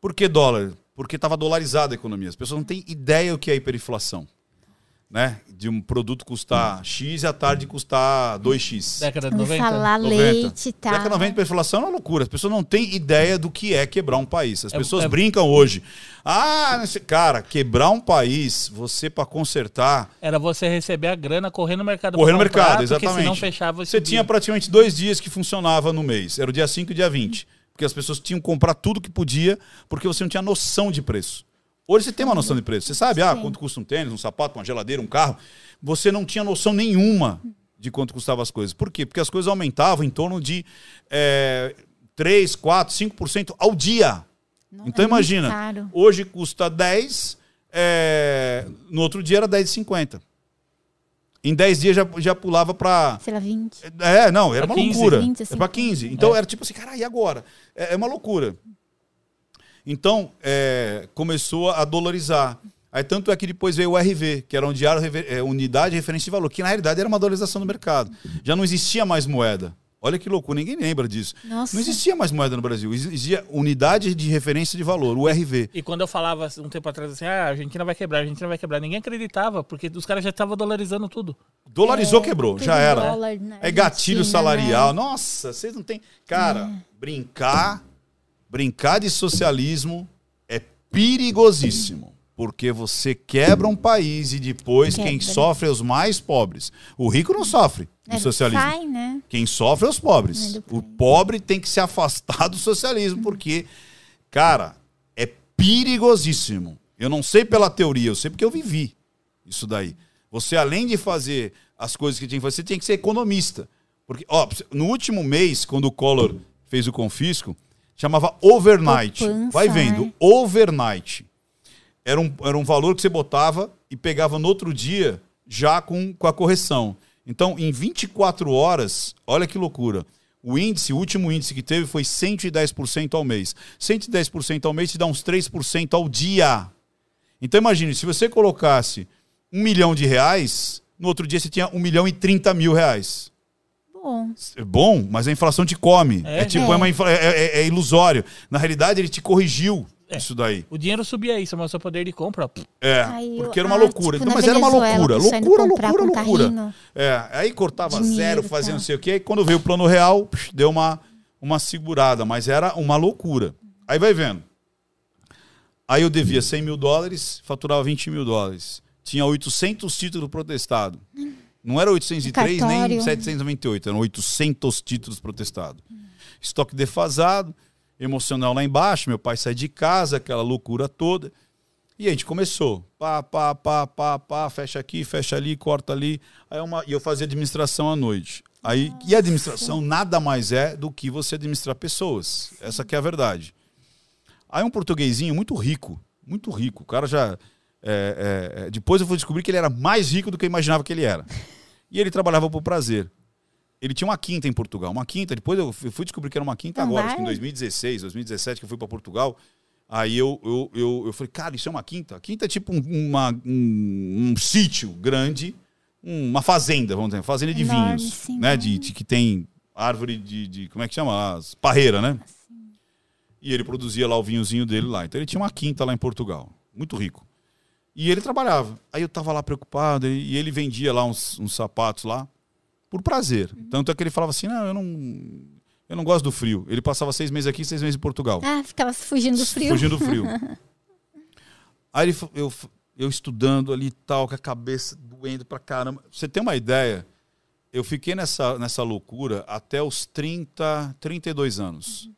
Por que dólar? Porque estava dolarizada a economia. As pessoas não têm ideia o que é hiperinflação. Né? De um produto custar X e à tarde custar 2X. Década de Quando 90. falar 90. leite, tá? Década 90 hiperinflação é uma loucura. As pessoas não têm ideia do que é quebrar um país. As É- pessoas é- brincam hoje. Ah, cara, quebrar um país, você para consertar, Era você receber a grana, correr no mercado. correr no mercado, Porque exatamente. senão fechava Você tinha praticamente dois dias que funcionava no mês. Era o dia 5 e o dia 20. Porque as pessoas tinham que comprar tudo que podia, porque você não tinha noção de preço. Hoje você tem uma noção de preço. Você sabe, ah, Sim. quanto custa um tênis, um sapato, uma geladeira, um carro. Você não tinha noção nenhuma de quanto custavam as coisas. Por quê? Porque as coisas aumentavam em torno de é, 3, 4, 5% ao dia. Não, Então é imagina, hoje custa 10, é, no outro dia era 10,50. Em 10 dias já, já pulava para Sei lá, 20. é, não, era Pra uma 15. loucura. 20, é pra 15. Então É. era tipo assim, cara, e agora? É, é uma loucura. Então, é, começou a dolarizar. Aí tanto é que depois veio o RV, que era um diário, é, unidade de referência de valor, que na realidade era uma dolarização do mercado. Já não existia mais moeda. Olha que loucura, ninguém lembra disso. Nossa. Não existia mais moeda no Brasil, existia unidade de referência de valor, o RV. E quando eu falava um tempo atrás assim, ah, a Argentina vai quebrar, a Argentina vai quebrar, ninguém acreditava, porque os caras já estavam dolarizando tudo. Dolarizou, É, quebrou, já era. dólar na É gatilho Argentina, salarial. né? Nossa, vocês não têm. Cara, brincar, brincar de socialismo é perigosíssimo. Porque você quebra um país e depois quem Quebra. sofre é os mais pobres. O rico não sofre no É, socialismo. Sai, né? Quem sofre é os pobres. É do O pobre tem que se afastar do socialismo, porque, cara, é perigosíssimo. Eu não sei pela teoria, eu sei porque eu vivi isso daí. Você, além de fazer as coisas que tinha que fazer, você tem que ser economista. Porque, ó, no último mês, quando o Collor fez o confisco, chamava overnight. Poupança, Vai vendo, né? overnight. Era um, era um valor que você botava e pegava no outro dia já com, com a correção. Então, em 24 horas, olha que loucura. O índice, o último índice que teve foi 110% ao mês. 110% ao mês te dá uns 3% ao dia. Então imagine, se você colocasse um milhão de reais, no outro dia você tinha um milhão e 30 mil reais. Bom. É bom, mas a inflação te come. É, É? tipo, é, É. uma infla- é- é- é ilusório. Na realidade, ele te corrigiu É. isso daí. O dinheiro subia isso, mas o seu poder de compra. É, Caiu. porque era uma Ah, loucura. tipo, Então, mas era uma Venezuela, loucura. Loucura, loucura, loucura. carrinho. É, aí cortava Dinheiro, zero, fazia tá. não sei o quê. Aí quando veio o plano real, deu uma, uma segurada. Mas era uma loucura. Aí vai vendo. Aí eu devia 100 mil dólares, faturava 20 mil dólares. Tinha 800 títulos protestados. Não era 803 nem Cartório. 798, eram 800 títulos protestados. Estoque defasado, emocional lá embaixo. Meu pai sai de casa, aquela loucura toda. E a gente começou. Pá, pá, pá, pá, pá, fecha aqui, fecha ali, corta ali. Aí uma, e eu fazia administração à noite. Aí, e a administração nada mais é do que você administrar pessoas. Essa que é a verdade. Aí um portuguesinho muito rico, muito rico. O cara já. É, é, é, depois eu fui descobrir que ele era mais rico do que eu imaginava que ele era. E ele trabalhava por prazer. Ele tinha uma quinta em Portugal. Uma quinta, depois eu fui descobrir que era uma quinta agora, acho que em bar? 2016, 2017, que eu fui para Portugal. Aí eu, eu, eu, eu falei, cara, isso é uma quinta? Quinta é tipo um, uma- um, um sítio grande, um- uma fazenda, vamos dizer, fazenda de Enorme, vinhos, sim, né? né? De, de- que tem árvore de, de- como é que chama? As parreiras, né? E ele produzia lá o vinhozinho dele lá. Então ele tinha uma quinta lá em Portugal, muito rico. E ele trabalhava. Aí eu tava lá preocupado e ele vendia lá uns, uns sapatos lá por prazer. Tanto é que ele falava assim, não, eu não, eu não gosto do frio. Ele passava seis meses aqui, seis meses em Portugal. Ah, ficava fugindo do frio. Fugindo do frio. Aí ele, eu, eu estudando ali e tal, com a cabeça doendo pra caramba. Você tem uma ideia? Eu fiquei nessa, nessa loucura até os 30, 32 anos.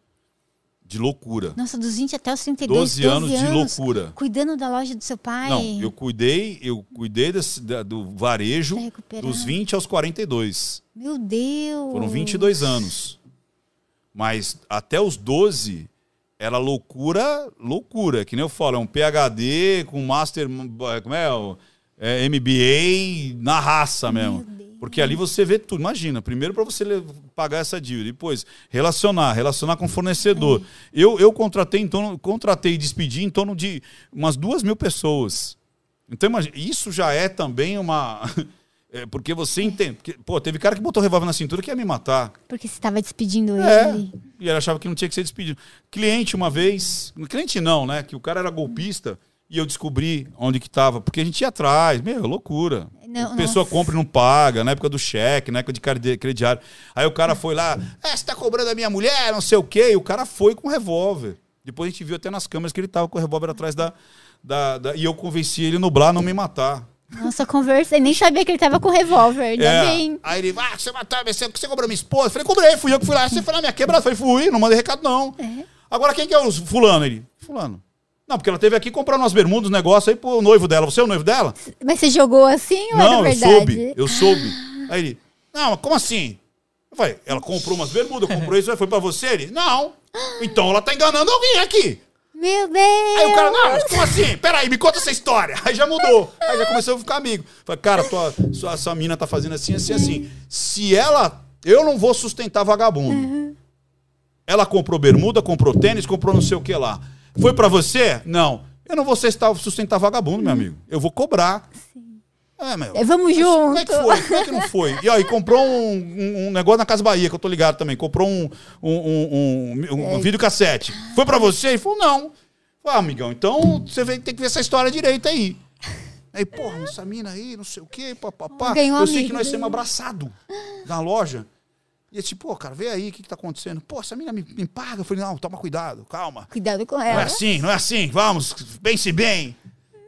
De loucura. Nossa, dos 20 até os 32, 12 anos de loucura. Cuidando da loja do seu pai. Não, eu cuidei, eu cuidei desse- da- do varejo recuperar. dos 20 aos 42. Meu Deus. Foram 22 anos. Mas até os 12 era loucura, loucura. Que nem eu falo, é um PhD com Master, como é? é, MBA na raça mesmo. Porque ali você vê tudo. Imagina, primeiro para você pagar essa dívida, depois relacionar, relacionar com o fornecedor. Eu, eu contratei torno, contratei e despedi em torno de umas duas mil pessoas. Então, imagina, isso já é também uma. é, porque você entende. porque, pô, teve cara que botou revólver na cintura que ia me matar. Porque você estava despedindo É. ele. E ele achava que não tinha que ser despedido. Cliente, uma vez. Cliente não, né? Que o cara era golpista e eu descobri onde que tava. Porque a gente ia atrás. Meu, loucura. Não, a pessoa nossa. compra e não paga, na época do cheque, na época de credi- crediário. Aí o cara foi lá, é, você tá cobrando a minha mulher, não sei o quê. E o cara foi com revólver. Depois a gente viu até nas câmeras que ele tava com o revólver atrás da. da, da- e eu convenci ele no Blá a não me matar. Nossa, conversei. Nem sabia que ele tava com revólver. Ainda É. bem. Aí ele, ah, você matou, você, você cobrou minha esposa? Eu falei, cobrei, fui eu que fui lá. Você foi na minha quebrada? Eu falei, fui, não mandei recado não. É. Agora quem que é o fulano? Ele, fulano. Não, porque ela teve aqui comprando umas bermudas, um negócio aí pro noivo dela. Você é o noivo dela? Mas você jogou assim ou não, era eu verdade? soube, eu soube. Aí ele, não, mas como assim? Eu falei, ela comprou umas bermudas, comprou isso, foi pra você? Ele, não. Então ela tá enganando alguém aqui. Meu Deus! Aí o cara, não, mas como assim? Peraí, me conta essa história. Aí já mudou. Aí já começou a ficar amigo. Falei, cara, tua, sua, sua mina tá fazendo assim, assim, assim. Se ela. Eu não vou sustentar vagabundo. Ela comprou bermuda, comprou tênis, comprou não sei o que lá. Foi pra você? Não. Eu não vou sustentar, sustentar vagabundo, meu amigo. Eu vou cobrar. É, meu. É, Vamos junto. Como é que foi? Como é que não foi? E aí, comprou um, um- um negócio na Casa Bahia, que eu tô ligado também. Comprou um, um, um, um, um videocassete. Foi pra você? Ele falou, não. Falei, ah, amigão, então você tem que ver essa história direita aí. Aí, porra, essa mina aí, não sei o quê, papapá. Eu sei que nós temos abraçado na loja. E eu tipo, pô, cara, vê aí o que, que tá acontecendo. Pô, essa mina me, me paga. Eu falei, não, toma cuidado, calma. Cuidado com Não é ela. assim, não é assim, vamos, pense bem.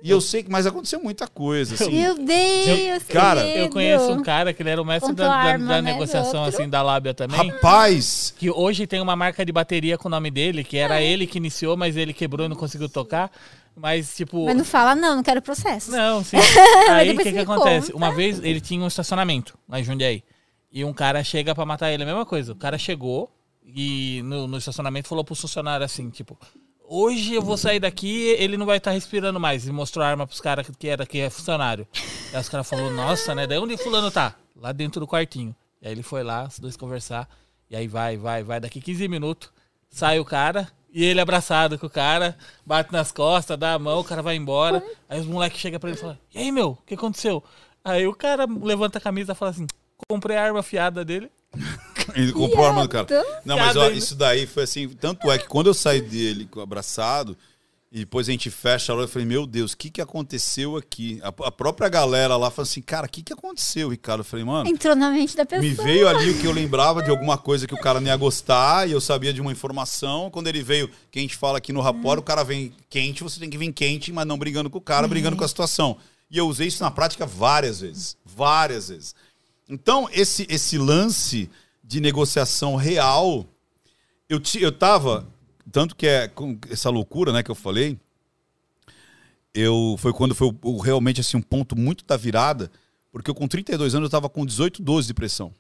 E eu sei que, mas aconteceu muita coisa, assim. Meu Deus, que Cara. Eu conheço um cara que ele era o mestre Contou da, da- arma, da né, negociação outro. assim da lábia também. Rapaz, Que hoje tem uma marca de bateria com o nome dele, que era ele que iniciou, mas ele quebrou e não conseguiu tocar. Mas, tipo. Mas não fala, não, não quero processo. Não, sim. Aí o que, que acontece? Uma vez ele tinha um estacionamento lá em Jundiaí. E um cara chega pra matar ele, a mesma coisa. O cara chegou e no, no estacionamento falou pro funcionário assim, tipo, hoje eu vou sair daqui ele não vai estar respirando mais. E mostrou a arma pros caras que era que é funcionário. Aí os caras falaram, nossa, né? Daí onde fulano tá? Lá dentro do quartinho. E aí ele foi lá, os dois conversar. E aí vai, vai, vai. Daqui 15 minutos, sai o cara. E ele abraçado com o cara, bate nas costas, dá a mão, o cara vai embora. Aí os moleques chegam pra ele e falam: E aí, meu, o que aconteceu? Aí o cara levanta a camisa e fala assim: Comprei a arma afiada dele. ele comprou a arma do cara. Não, mas ó, isso daí foi assim. Tanto é que quando eu saí dele com o abraçado, e depois a gente fecha a loja, eu falei, meu Deus, o que, que aconteceu aqui? A, a própria galera lá falou assim, cara, o que, que aconteceu, Ricardo? Eu falei, mano. Entrou na mente da pessoa. Me veio ali o que eu lembrava de alguma coisa que o cara não ia gostar e eu sabia de uma informação. Quando ele veio, que a gente fala aqui no Rapor, o cara vem quente, você tem que vir quente, mas não brigando com o cara, brigando com a situação. E eu usei isso na prática várias vezes. Várias vezes. Então, esse, esse lance de negociação real, eu, ti- eu tava. Tanto que é com essa loucura né, que eu falei, eu foi quando foi o- realmente assim, um ponto muito da virada, porque eu com 32 anos eu tava com 18, 12 de pressão.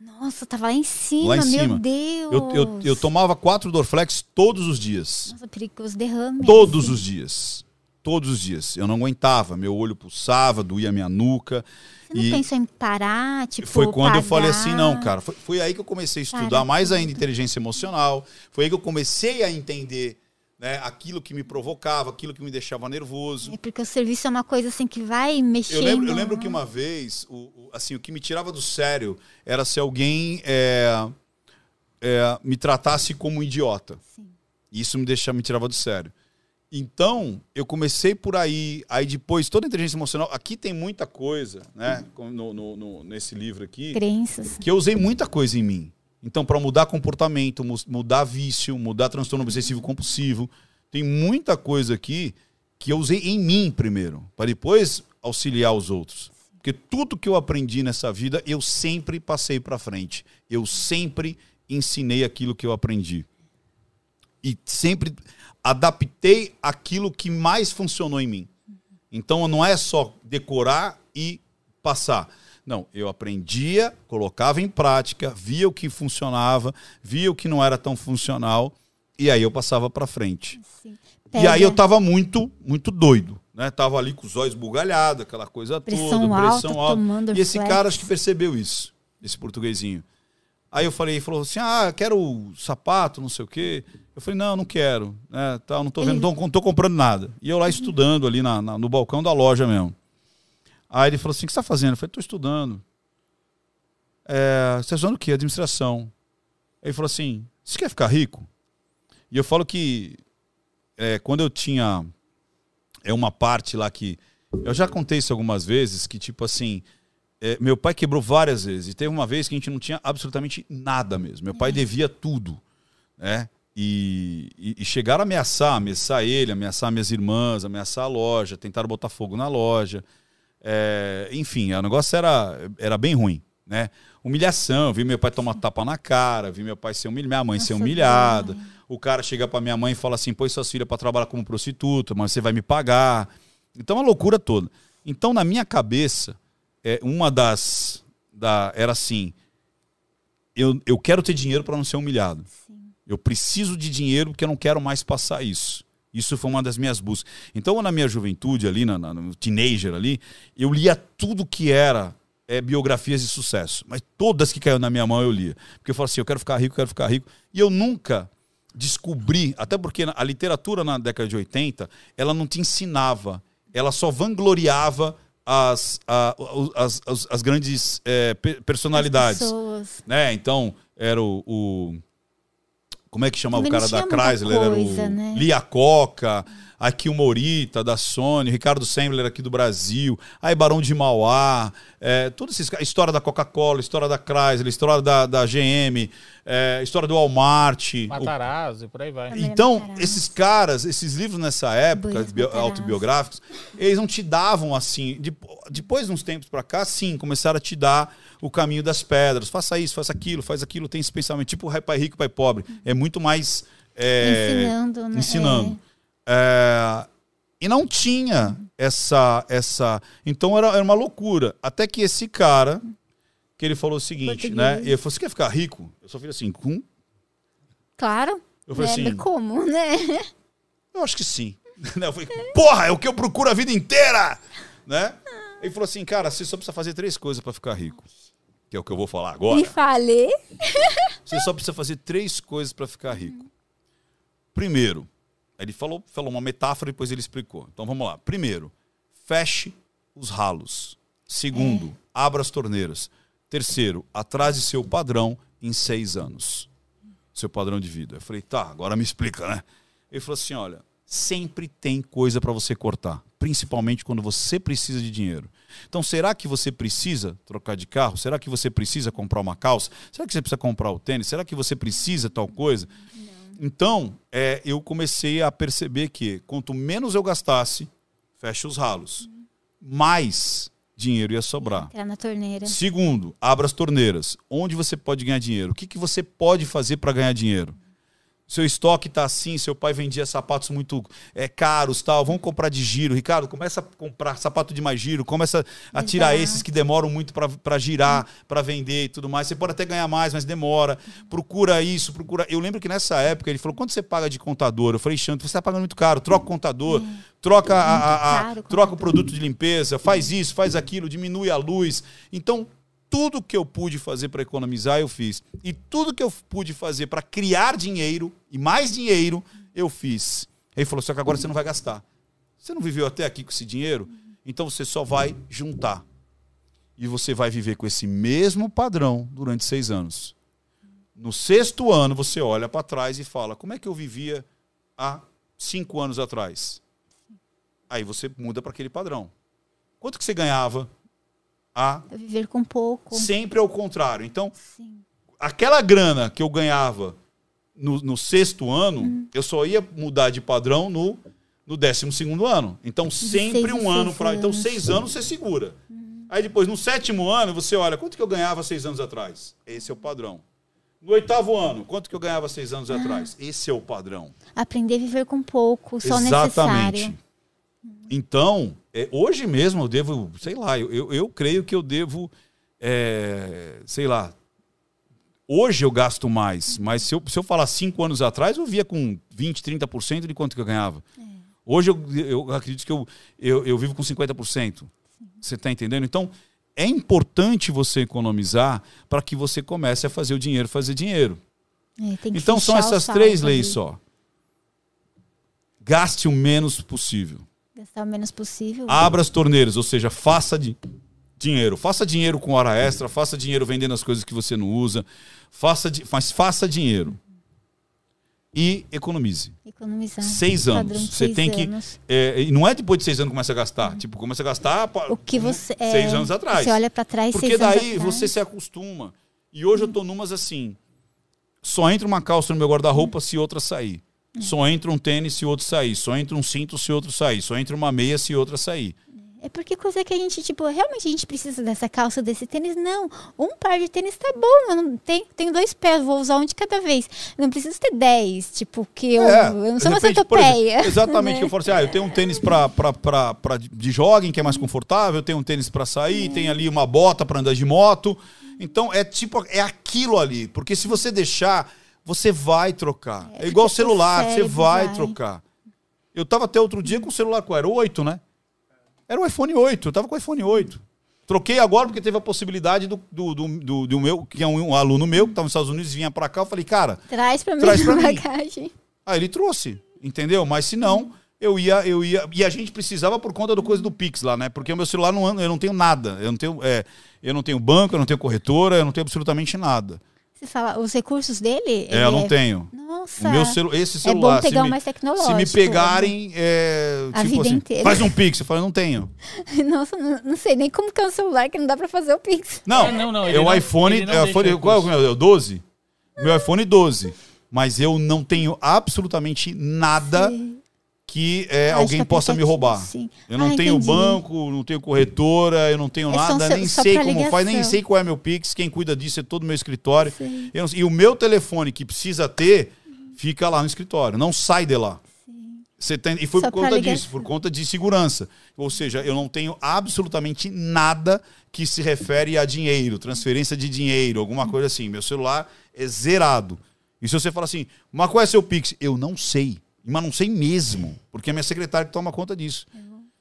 Nossa, tava lá em cima, Lá em meu cima. Deus. Eu, eu, eu tomava quatro Dorflex todos os dias. Nossa, perigoso derrame. Todos os dias. Todos os dias. Eu não aguentava. Meu olho pulsava, doía minha nuca. Você não E pensou em parar, tipo, foi quando eu falei pagar? assim, não, cara. Foi, foi aí que eu comecei a estudar Cara, mais ainda inteligência emocional. Foi aí que eu comecei a entender né? Aquilo que me provocava, aquilo que me deixava nervoso. É porque o serviço é uma coisa assim que vai mexendo. Eu lembro, eu lembro que uma vez, o, o- assim, o que me tirava do sério era se alguém é, é, me tratasse como um idiota. Sim. Isso me deixava, me tirava do sério. Então, eu comecei por aí, aí depois, toda a inteligência emocional. Aqui tem muita coisa, né? No, no- no- nesse livro aqui Crenças. que eu usei muita coisa em mim. Então, para mudar comportamento, mu- mudar vício, mudar transtorno obsessivo compulsivo, tem muita coisa aqui que eu usei em mim primeiro, para depois auxiliar os outros. Porque tudo que eu aprendi nessa vida, eu sempre passei para frente. Eu sempre ensinei aquilo que eu aprendi. E sempre adaptei aquilo que mais funcionou em mim. Então não é só decorar e passar. Não, eu aprendia, colocava em prática, via o que funcionava, via o que não era tão funcional e aí eu passava para frente. E aí eu tava muito, muito doido, né? Tava ali com os olhos bugalhados, aquela coisa Pressão toda, alta, pressão alta. E esse cara acho que percebeu isso, esse portuguesinho. Aí eu falei, ele falou assim: "Ah, quero sapato, não sei o quê". Eu falei: "Não, não quero, né? Tal, não tô vendo, não tô, comprando nada". E eu lá estudando ali na, na- no balcão da loja mesmo. Aí ele falou assim: "O que você tá fazendo?" Eu falei: "Tô estudando". É, você tá estudando o quê? Administração. Aí ele falou assim: "Você quer ficar rico?" E eu falo que é, quando eu tinha é uma parte lá que eu já contei isso algumas vezes que tipo assim é, meu pai quebrou várias vezes e teve uma vez que a gente não tinha absolutamente nada mesmo meu pai devia tudo né e, e, e chegaram a ameaçar ameaçar ele ameaçar minhas irmãs ameaçar a loja tentaram botar fogo na loja É, enfim o negócio era era bem ruim né humilhação vi meu pai tomar tapa na cara vi meu pai ser humilhado minha mãe ser Nossa, humilhada dói. o cara chega pra minha mãe e fala assim: põe suas filhas pra trabalhar como prostituta, mas você vai me pagar. Então, é uma loucura toda. Então, na minha cabeça, é, uma das. Da, era assim: eu, eu quero ter dinheiro para não ser humilhado. Eu preciso de dinheiro porque eu não quero mais passar isso. Isso foi uma das minhas buscas. Então, na minha juventude, ali, na, na- no teenager ali, eu lia tudo que era é, biografias de sucesso. Mas todas que caíram na minha mão eu lia. Porque eu falava assim, eu quero ficar rico, eu quero ficar rico. E eu nunca descobri, até porque a literatura na década de 80, ela não te ensinava, ela só vangloriava as, a- as, as, as grandes é, pe- personalidades Pessoas. né? Então, era o, o- como é que chamava o cara da Chrysler? Era coisa, o né? Lia Coca, aqui o Morita da Sony, Ricardo Sembler aqui do Brasil, aí Barão de Mauá, é, todos esses caras, história da Coca-Cola, história da Chrysler, história da, da GM, é, história do Walmart. o- Matarazzo e por aí vai. Então, Caramba. esses caras, esses livros nessa época, Matarazzo. autobiográficos, eles não te davam assim. de- depois de uns tempos pra cá, sim, começaram a te dar o caminho das pedras. Faça isso, faça aquilo, faz aquilo, tem esse pensamento. Tipo o pai rico, pai pobre. É muito mais. é, ensinando, né? ensinando. É, e não tinha essa. essa Então era, era uma loucura. Até que esse cara, que ele falou o seguinte, Português. né? Ele falou: Você quer ficar rico? Eu só fiz assim, com. É. Claro. Eu falei né? assim, Como, né? Eu acho que sim. Né, Eu falei, porra, é o que eu procuro a vida inteira! Né? Ele falou assim, cara, você só precisa fazer três coisas pra ficar rico. Que é o que eu vou falar agora. falei. Você só precisa fazer três coisas pra ficar rico. Primeiro, ele falou, falou uma metáfora e depois ele explicou. Então vamos lá. Primeiro, feche os ralos. Segundo, abra as torneiras. Terceiro, atrase seu padrão em seis anos. Seu padrão de vida. Eu falei, tá, agora me explica, né? Ele falou assim: olha, sempre tem coisa para você cortar, principalmente quando você precisa de dinheiro. Então, será que você precisa trocar de carro? Será que você precisa comprar uma calça? Será que você precisa comprar o tênis? Será que você precisa tal coisa? Então, é, eu comecei a perceber que quanto menos eu gastasse, fecha os ralos, mais dinheiro ia sobrar. Entrar na torneira. Segundo, abra as torneiras. Onde você pode ganhar dinheiro? O que, que você pode fazer para ganhar dinheiro? Seu estoque está assim, seu pai vendia sapatos muito é, caros, tal. Vamos comprar de giro. Ricardo, começa a comprar sapato de mais giro, começa a tirar Exato. esses que demoram muito para girar, para vender e tudo mais. Você pode até ganhar mais, mas demora. Procura isso, procura. Eu lembro que nessa época ele falou: quanto você paga de contador? Eu falei, Xanto, você está pagando muito caro, troca o contador, troca, a- a- a- troca o produto de limpeza, faz isso, faz aquilo, diminui a luz. Então, tudo que eu pude fazer para economizar, eu fiz. E tudo que eu pude fazer para criar dinheiro e mais dinheiro, eu fiz. Ele falou, só que agora você não vai gastar. Você não viveu até aqui com esse dinheiro? Então você só vai juntar. E você vai viver com esse mesmo padrão durante seis anos. No sexto ano, você olha para trás e fala: como é que eu vivia há cinco anos atrás? Aí você muda para aquele padrão. Quanto que você ganhava a viver com pouco? Sempre ao contrário. Então, Sim. aquela grana que eu ganhava no, no sexto ano, Uhum. eu só ia mudar de padrão no, no décimo segundo ano. Então, sempre um ano para. Então. Uhum. seis anos você segura. Aí depois, no sétimo ano, você olha, quanto que eu ganhava seis anos atrás? Esse é o padrão. No oitavo ano, quanto que eu ganhava seis anos atrás? Esse é o padrão. Aprender a viver com pouco, só o necessário. Então, é, hoje mesmo eu devo, sei lá, eu, eu, eu creio que eu devo, é, sei lá, hoje eu gasto mais, mas se eu, se eu falar cinco anos atrás, eu via com 20, 30% de quanto que eu ganhava. Hoje eu, eu acredito que eu, eu, eu vivo com 50%. Você está entendendo? Então, é importante você economizar para que você comece a fazer o dinheiro fazer dinheiro. É, Então, são essas três leis ali. só. Gaste o menos possível. Gastar o menos possível. Abra as torneiras, ou seja, faça de dinheiro. Faça dinheiro com hora extra, faça dinheiro vendendo as coisas que você não usa. Faça, di- mas faça dinheiro. E economize. Economizar. Seis anos. Você seis tem que. anos. é, e não é depois de seis anos que começa a gastar. Tipo, começa a gastar. O que você. é, Seis anos atrás. Você olha pra trás, Porque daí você se acostuma. E hoje eu tô numas assim. Só entra uma calça no meu guarda-roupa se outra sair. Só entra um tênis se outro sair. Só entra um cinto se outro sair. Só entra uma meia se outra sair. É porque coisa que a gente, tipo, realmente a gente precisa dessa calça, desse tênis. Não. Um par de tênis tá bom. Eu não tenho, tenho dois pés, vou usar um de cada vez. Eu não preciso ter dez. Tipo, que eu, É, eu não sou uma centopeia. Exatamente, né? que eu falo assim, ah, eu tenho um tênis pra, pra, pra, pra de jogging, que é mais confortável, eu tenho um tênis pra sair, tem ali uma bota pra andar de moto. Então, é tipo, é aquilo ali. Porque se você deixar, você vai trocar. É, É, igual celular, você vai, vai. trocar. Eu tava até outro dia com o celular, qual era? O 8, né? Era o iPhone 8, eu tava com o iPhone 8. Troquei agora porque teve a possibilidade do, do, do, do- do meu, que é um, um aluno meu, que estava nos Estados Unidos, vinha pra cá, eu falei, cara, Traz pra mim Traz pra mim. bagagem. Aí ele trouxe, entendeu? Mas se não, eu ia, eu ia. E a gente precisava por conta do coisa do Pix lá, né? Porque o meu celular não eu não tenho nada. Eu não tenho, é, eu não tenho banco, eu não tenho corretora, eu não tenho absolutamente nada. Você fala, os recursos dele? É, eu não tenho. Nossa. O meu celu esse É celular. bom pegar se me, mais se tecnológico. me pegarem, é, A tipo vida assim, inteira. faz um Pix. Eu falo, não tenho. Nossa, não, não sei nem como que é um celular que não dá pra fazer o Pix. Não, É, não, não, é o não- iPhone. não é iPhone qual é o meu? É o 12? Meu iPhone 12. Mas eu não tenho absolutamente nada Sim. Que é, Acho alguém que possa me roubar. sim. Eu não Ah, tenho entendi. banco, não tenho corretora, eu não tenho É só nada, seu- nem só sei como faz, nem ligação. sei qual é meu Pix, quem cuida disso é todo o meu escritório. Não. E o meu telefone que precisa ter fica lá no escritório, não sai de lá. Tem, e foi Só por conta ligação. disso, por conta de segurança. Ou seja, eu não tenho absolutamente nada que se refere a dinheiro, transferência de dinheiro, alguma coisa assim. Meu celular é zerado. E se você fala assim, mas qual é seu Pix? Eu não sei. Mas não sei mesmo, porque é minha secretária que toma conta disso.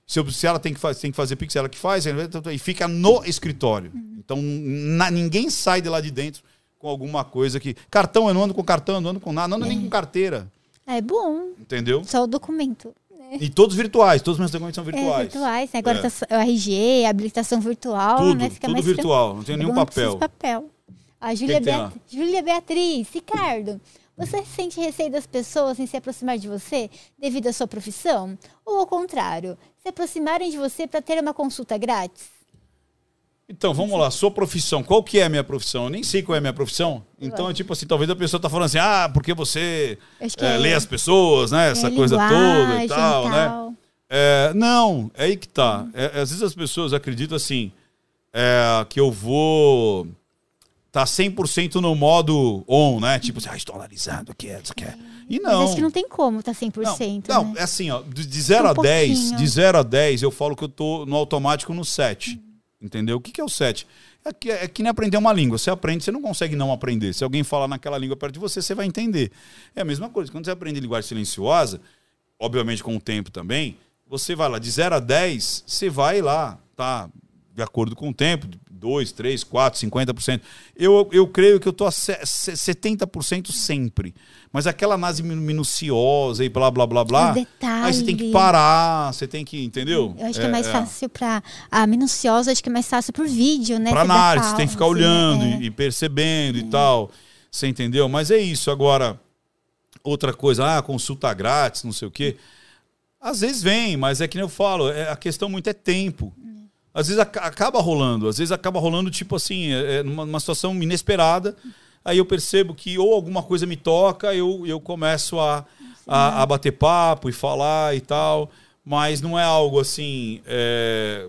Se, eu- se ela tem que, fa- tem que fazer Pix, ela que faz, e fica no escritório. Então na- ninguém sai de lá de dentro com alguma coisa que. Cartão, eu não ando com cartão, eu não ando com nada, não ando nem com carteira. É bom. Entendeu? Só o documento. E todos virtuais, todos os meus documentos são É, virtuais. virtuais. né? Agora É. tá o RG, habilitação virtual, Tudo, né? Fica tudo mais virtual, não tem nenhum papel. papel. A Júlia? Beat... Júlia Beatriz, Ricardo, você sente receio das pessoas em se aproximar de você devido à sua profissão? Ou ao contrário, se aproximarem de você para ter uma consulta grátis? Então, vamos lá, sua profissão. Qual que é a minha profissão? Eu nem sei qual é a minha profissão. Então, é tipo assim, talvez a pessoa tá falando assim, ah, porque você é, é- lê as pessoas, né? Essa É coisa toda e linguagem tal, né? É, não, é aí que tá. É, às vezes as pessoas acreditam assim, que eu vou tá 100% no modo on, né? Tipo assim, ah, estou analisando aqui, isso aqui. E Mas não. acho que não tem como tá 100%, Não, não, né? é assim, ó, de de 0 a Um 10, pouquinho. de 0 a 10, eu falo que eu tô no automático no 7. Entendeu? O que, que é o 7? É que, é que nem aprender uma língua. Você aprende, você não consegue não aprender. Se alguém falar naquela língua perto de você, você vai entender. É a mesma coisa. Quando você aprende linguagem silenciosa, obviamente com o tempo também, você vai lá de 0 a 10, você vai lá, tá? De acordo com o tempo, 2, 3, 4, 50%. Eu, eu creio que eu tô a se- se- 70% sempre. Mas aquela análise minu- minuciosa e blá, blá, blá, blá. Aí você tem que parar, você tem que, entendeu? Eu acho que é mais fácil pra. A minuciosa, acho que é mais fácil por vídeo, né? Dá análise, você tem que ficar olhando é. e, percebendo e tal. Você entendeu? Mas é isso. Agora, outra coisa, ah, consulta grátis, não sei o quê. Às vezes vem, mas é que nem eu falo, é, a questão muito é tempo. Às vezes aca- acaba rolando, às vezes acaba rolando, tipo assim, é, é numa, numa situação inesperada. Aí eu percebo que ou alguma coisa me toca, eu, eu começo a, a, a bater papo e falar e tal. Mas não é algo assim. é,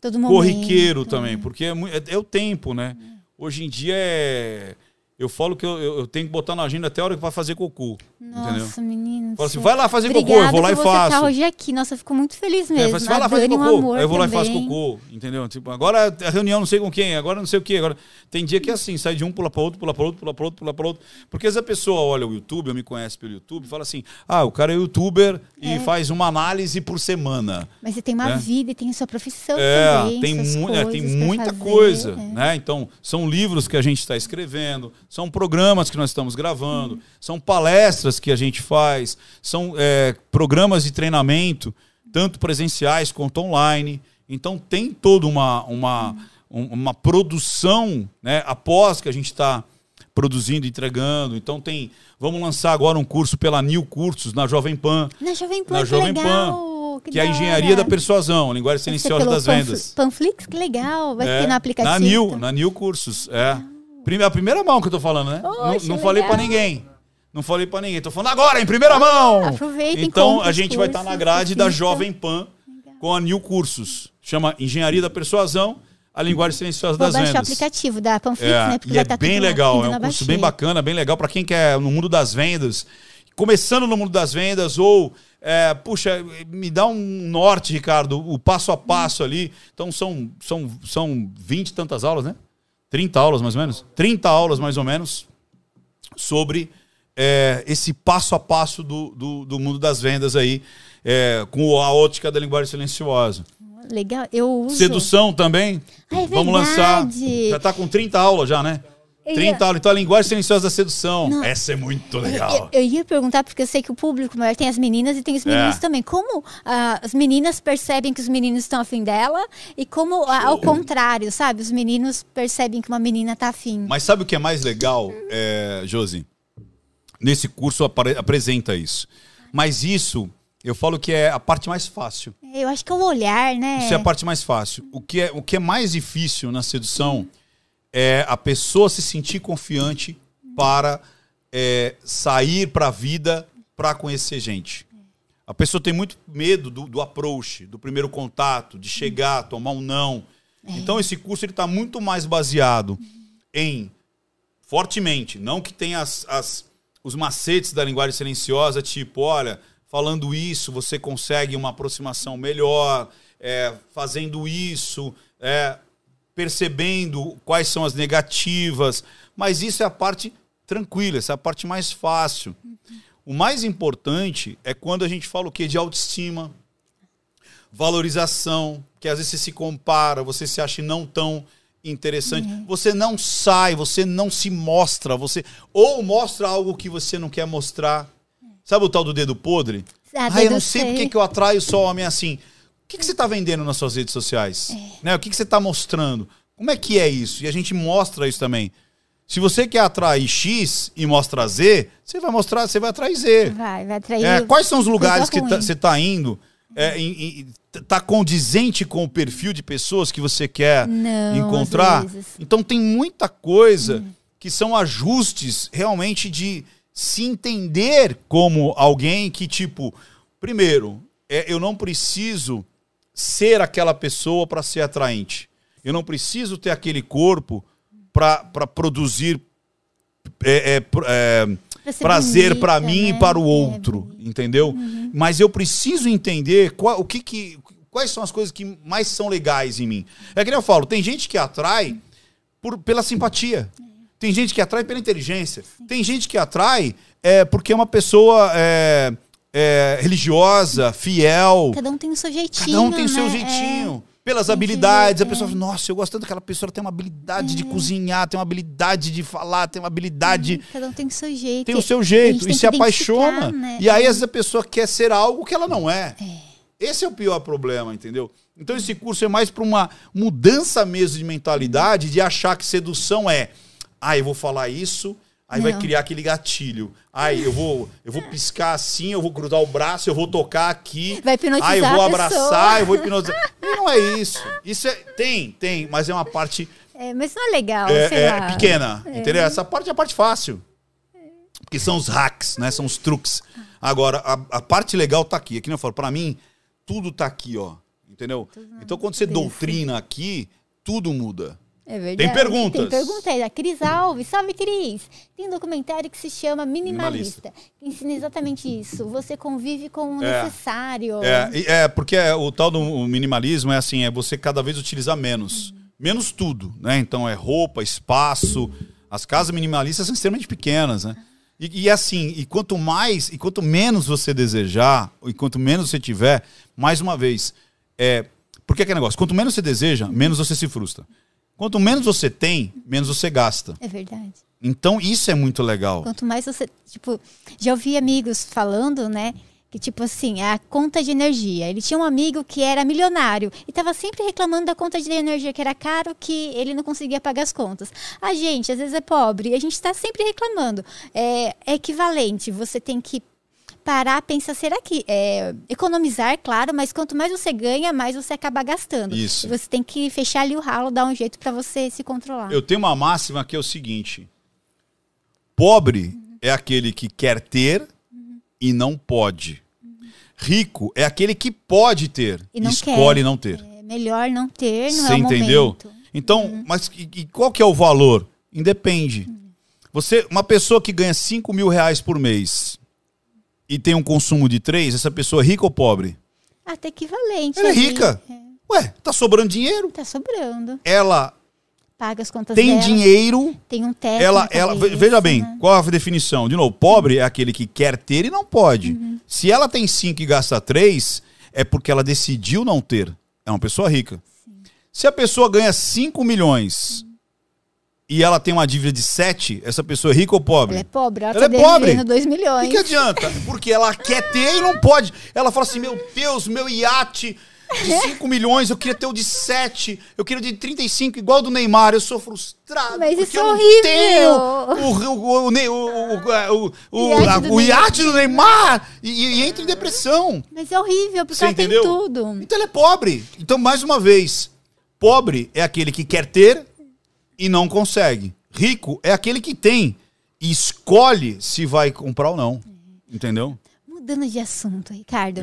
Todo momento. corriqueiro também, porque é, é- é o tempo, né? Hoje em dia é. Eu falo que eu, eu- eu tenho que botar na agenda até a hora que vai fazer cocô. entendeu? Nossa, menino. Fala assim, vai lá fazer cocô, eu vou lá e você faço. estar hoje aqui. Nossa, eu fico muito feliz É, mesmo. fala assim, vai lá fazer um cocô. Aí eu vou lá e faço cocô, entendeu? Tipo, agora a reunião não sei com quem, agora não sei o quê. Agora... Tem dia que é assim, sai de um, pula para outro, pula para outro, pula para outro, pula para outro. Porque às vezes a pessoa olha o YouTube, eu me conhece pelo YouTube, fala assim: ah, o cara é youtuber e faz uma análise por semana. Mas você tem uma né? vida e tem a sua profissão É, também. tem, mu é, tem muita fazer, coisa, é. né? Então, são livros que a gente está escrevendo, são programas que nós estamos gravando, são palestras que a gente faz, são é, programas de treinamento, tanto presenciais quanto online. Então, tem toda uma, uma, um- uma produção, né? Após que a gente está produzindo, entregando. Então, tem... Vamos lançar agora um curso pela New Cursos, na Jovem Pan, Na Jovem Pan, Na que Jovem legal. que é a engenharia da persuasão, linguagem silenciosa das vendas. Panflix, que legal. Vai É, ter no aplicativo. Na então. na New Cursos, é. Prime- A primeira mão que eu tô falando, né? não Oxe, não falei pra legal. ninguém. Não falei pra ninguém. Tô falando agora, em primeira mão. Aproveitem, Então, a gente vai estar na cursos, grade da. Jovem Pan com a New Cursos. Chama Engenharia da Persuasão, a linguagem silenciosa Vou das baixar o vendas. aplicativo da Panflix, É, né? Porque e é estar bem legal, é um na curso bem baixinha. bacana, bem legal para quem quer no mundo das vendas, começando no mundo das vendas ou é, puxa, me dá um norte, Ricardo, o passo a passo ali. Então são são são 20 e tantas aulas, né? 30 aulas mais ou menos, 30 aulas mais ou menos sobre é, esse passo a passo do, do, do mundo das vendas aí, é, com a ótica da linguagem silenciosa. Legal, eu uso. Sedução também. Ah, é Vamos lançar. Já tá com 30 aulas já, né? Eu 30 ia- aulas. Então a linguagem silenciosa da sedução. Não. Essa é muito Eu, legal. eu ia perguntar, porque eu sei que o público maior tem as meninas e tem os meninos É. também. Como ah, as meninas percebem que os meninos estão afim dela e como, ah, ao contrário, sabe? Os meninos percebem que uma menina tá afim. Mas sabe o que é mais legal, é, Josi? Nesse curso apare- apresenta isso. Mas isso, eu falo que é a parte mais fácil. Eu acho que é o olhar, né? Isso é a parte mais fácil. O que é, o que é mais difícil na sedução é a pessoa se sentir confiante para é, sair para a vida para conhecer gente. A pessoa tem muito medo do, do approach, do primeiro contato, de chegar, tomar um não. Então esse curso ele está muito mais baseado em fortemente, não que tenha as, as- os macetes da linguagem silenciosa, tipo, olha, falando isso você consegue uma aproximação melhor, é, fazendo isso, é, percebendo quais são as negativas, mas isso é a parte tranquila, essa é a parte mais fácil. O mais importante é quando a gente fala o quê? De autoestima, valorização, que às vezes você se compara, você se acha não tão interessante, você não sai, você não se mostra, você ou mostra algo que você não quer mostrar. Sabe o tal do dedo podre? Ah, Ah, eu não sei porque sei. que eu atraio só homem assim. O que, que você está vendendo nas suas redes sociais? Né? O que, que você está mostrando? Como é que é isso? E a gente mostra isso também. Se você quer atrair X e mostra Z, você vai mostrar, você vai atrair Z. Vai, vai atrair. É, quais são os lugares que tá- você está indo? É, em- em- tá condizente com o perfil de pessoas que você quer Não, encontrar? Então tem muita coisa que são ajustes realmente de se entender como alguém que, tipo, primeiro, é, eu não preciso ser aquela pessoa para ser atraente. Eu não preciso ter aquele corpo para produzir é, é, é, prazer para mim e né? para o É, outro, entendeu? Mas eu preciso entender qual, o que que, quais são as coisas que mais são legais em mim. É que nem eu falo, tem gente que atrai por, pela simpatia. Tem gente que atrai pela inteligência. Tem gente que atrai é, porque é uma pessoa é, é, religiosa, fiel. Cada um tem o seu jeitinho. Cada um tem o seu né? jeitinho. Pelas Tem que habilidades, ver, a pessoa fala, nossa, eu gosto tanto daquela pessoa, ela tem uma habilidade de cozinhar, tem uma habilidade de falar, tem uma habilidade. Cada um tem o seu jeito. Tem o seu jeito e se apaixona. né? E aí, às vezes, a pessoa quer ser algo que ela não é. Esse é o pior problema, entendeu? Então, esse curso é mais para uma mudança mesmo de mentalidade, de achar que sedução é, ah, eu vou falar isso, aí vai Não. criar aquele gatilho. Ai, eu vou, eu vou piscar assim, eu vou cruzar o braço, eu vou tocar aqui. Vai hipnotizar Ah, eu vou abraçar, eu vou hipnotizar. Não é isso. Isso é, tem, tem, mas é uma parte É, mas não é legal, é, é pequena, entendeu? Essa parte é a parte fácil. Porque são os hacks, né? São os truques. Agora, a, a parte legal tá aqui. Aqui não eu falo, pra mim, tudo tá aqui, ó. Entendeu? Então, quando você doutrina aqui, tudo muda. É verdade. Tem perguntas? Tem pergunta aí. A Cris Alves. Salve, Cris. Tem um documentário que se chama Minimalista. Que ensina exatamente isso. Você convive com o É. necessário. É, é porque é, o tal do minimalismo é assim, é você cada vez utilizar menos. Menos tudo, né? Então é roupa, espaço. As casas minimalistas são extremamente pequenas, né? E, e assim, e quanto mais, e quanto menos você desejar, e quanto menos você tiver, mais uma vez, é. Porque é que é negócio? Quanto menos você deseja, menos você se frustra. Quanto menos você tem, menos você gasta. É verdade. Então isso é muito legal. Quanto mais você. Tipo, já ouvi amigos falando, né? Que, tipo assim, a conta de energia. Ele tinha um amigo que era milionário e tava sempre reclamando da conta de energia, que era caro, que ele não conseguia pagar as contas. A gente, às vezes, é pobre e a gente está sempre reclamando. É, é equivalente. Você tem que parar, pensar, será que é, economizar, claro, mas quanto mais você ganha, mais você acaba gastando. Isso. Você tem que fechar ali o ralo, dar um jeito para você se controlar. Eu tenho uma máxima que é o seguinte: pobre é aquele que quer ter e não pode. Rico é aquele que pode ter E não escolhe quer. não ter. É melhor não ter, não Você é entendeu? momento. Então, mas e, e qual que é o valor? Independe. Você, uma pessoa que ganha 5 mil reais por mês e tem um consumo de 3, essa pessoa é rica ou pobre? Até equivalente. Ela é rica. É, Ué, tá sobrando dinheiro. tá sobrando. Ela Paga as contas tem dela, dinheiro tem um teto ela, ela veja bem, né? qual a definição? De novo, pobre é aquele que quer ter e não pode. Uhum. Se ela tem cinco e gasta três, é porque ela decidiu não ter. É uma pessoa rica. Se a pessoa ganha 5 milhões e ela tem uma dívida de 7, essa pessoa é rica ou pobre? Ela é pobre, ela, Ela tá é pobre. devendo 2 O milhões. que, que adianta? Porque ela quer ter e não pode. Ela fala assim: meu Deus, meu iate de 5 milhões, eu queria ter o de 7, eu queria o de 35, igual do Neymar. Eu sou frustrado. Mas isso é horrível. o, o, o, o, o, o, o, Iate do o Neymar. iate do Neymar e, e entra em depressão. Mas é horrível, porque Você ela entendeu? tem tudo. Então ele é pobre. Então, mais uma vez, pobre é aquele que quer ter e não consegue. Rico é aquele que tem e escolhe se vai comprar ou não. Entendeu? Mudando de assunto, Ricardo.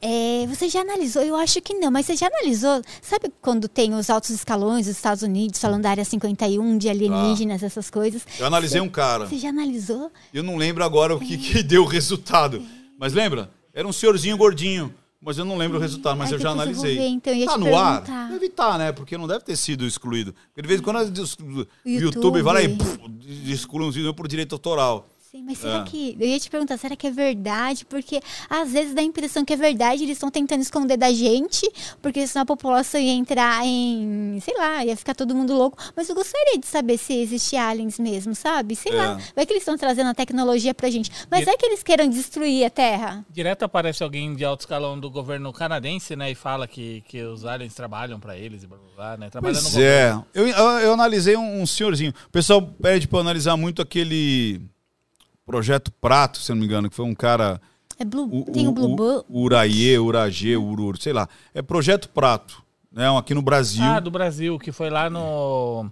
É, você já analisou? Eu acho que não, mas você já analisou? Sabe quando tem os altos escalões dos Estados Unidos falando da área 51, de alienígenas, essas coisas? Eu analisei um cara. Você já analisou? Eu não lembro agora o que, que deu o resultado. Mas lembra? Era um senhorzinho gordinho. Mas eu não lembro o resultado, mas Ai, eu já eu analisei. ver, então, tá no ar? Deve estar, né? Porque não deve ter sido excluído. Porque de vez em quando o YouTube, YouTube. vai lá e puf, exclui um vídeo por direito autoral. Sim, mas será É. que. Eu ia te perguntar, será que é verdade? Porque às vezes dá a impressão que é verdade, eles estão tentando esconder da gente, porque senão a população ia entrar em. sei lá, ia ficar todo mundo louco. Mas eu gostaria de saber se existe aliens mesmo, sabe? Sei É. lá. Vai que eles estão trazendo a tecnologia pra gente. Mas E- é que eles queiram destruir a Terra? Direto aparece alguém de alto escalão do governo canadense, né? E fala que, que os aliens trabalham pra eles e blá blá blá, né? Trabalham no Pois governo. é. Eu, eu, eu analisei um, um senhorzinho. O pessoal pede pra eu analisar muito aquele projeto Prato, se eu não me engano, que foi um cara. É Blue, tem o, Blue Bull. o Uraie, Uragê, Urur, sei lá. É projeto Prato, né? Aqui no Brasil, Ah, do Brasil, que foi lá no.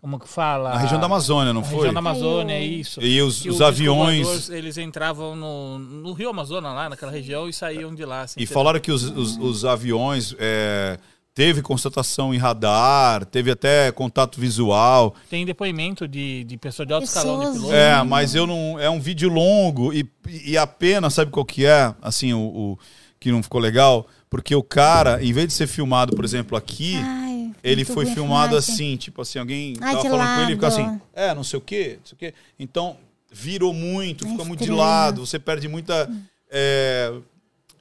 Como que fala? na região da Amazônia, não Na foi? região da Amazônia, é isso. E os, os o aviões. Eles entravam no, no Rio Amazonas, lá naquela região, e saíam de lá. assim, E falaram que os, os, os aviões é, teve constatação em radar, teve até contato visual. Tem depoimento de, de pessoa de alto escalão de piloto. É, mas eu não. É um vídeo longo e, e a pena, sabe qual que é? Assim, o, o- que não ficou legal? Porque o cara, em vez de ser filmado, por exemplo, aqui, Ai, ele foi filmado assim, tipo assim, alguém Ai, tava falando com ele e ficou lado. assim, é, não sei o quê, não sei o quê. Então, virou muito, É fica muito de estranho. lado, você perde muita. é,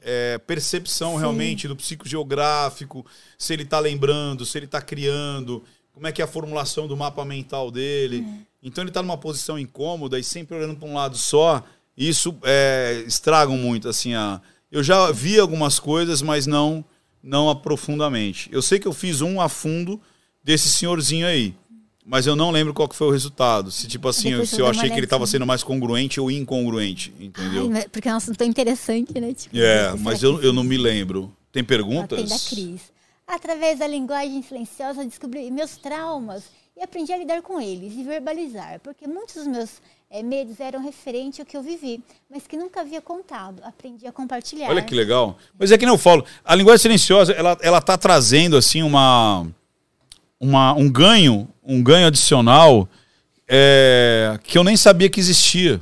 é, percepção realmente do psicogeográfico, se ele está lembrando, se ele está criando, como é que é a formulação do mapa mental dele. Então ele está numa posição incômoda e sempre olhando para um lado só. Isso é, estragam muito, assim, a... Eu já vi algumas coisas, mas não não aprofundamente. Eu sei que eu fiz um a fundo desse senhorzinho aí, mas eu não lembro qual que foi o resultado. Se tipo assim, Depois se eu eu achei que ele estava sendo mais congruente ou incongruente, entendeu? Ai, porque é um assunto tão interessante, né? Tipo, É, mas eu, eu não me lembro. Tem Ah, perguntas? Tem da Cris. Através da linguagem silenciosa, descobri meus traumas e aprendi a lidar com eles e verbalizar, porque muitos dos meus eh, medos eram referentes ao que eu vivi, mas que nunca havia contado. Aprendi a compartilhar. Olha que legal. Mas é que nem eu falo, a linguagem silenciosa, ela, ela tá trazendo assim uma, uma um ganho, um ganho adicional é, que eu nem sabia que existia.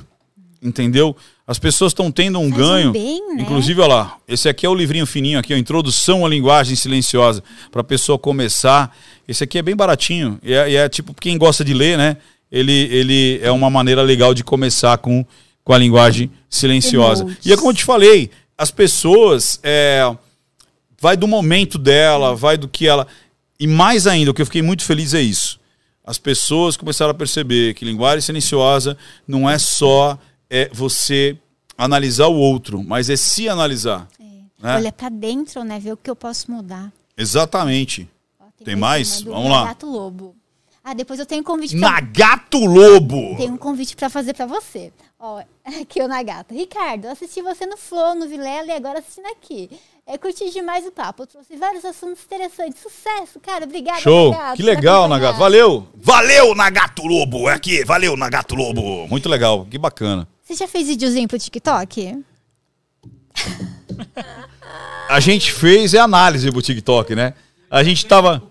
Entendeu? As pessoas estão tendo um Faz ganho. bem, né? Inclusive, olha lá, esse aqui é o livrinho fininho aqui, a introdução à linguagem silenciosa, para a pessoa começar. Esse aqui é bem baratinho. E é, e é tipo, quem gosta de ler, né? Ele, ele é uma maneira legal de começar com, com a linguagem silenciosa. E é como eu te falei, as pessoas. é, vai do momento dela, vai do que ela. E mais ainda, o que eu fiquei muito feliz é isso. As pessoas começaram a perceber que linguagem silenciosa não é só é, você analisar o outro, mas é se analisar. né? Olha pra dentro, né? Ver o que eu posso mudar. Exatamente. Ó, Tem mais mais? Vamos lá. Gato Lobo. Ah, depois eu tenho um convite pra... Nagato Lobo! Tem um convite pra fazer pra você. Ó, aqui o Nagato. Ricardo, assisti você no Flow, no Vilela e agora assistindo aqui. É, curti demais o papo. Eu trouxe vários assuntos interessantes. Sucesso, cara. Obrigada, Show! Nagato, que legal. Nagato. Valeu! Valeu, Nagato Lobo! É aqui, valeu, Nagato Lobo! Muito legal, que bacana. Você já fez videozinho pro TikTok? A gente fez é análise pro TikTok, né? A gente tava.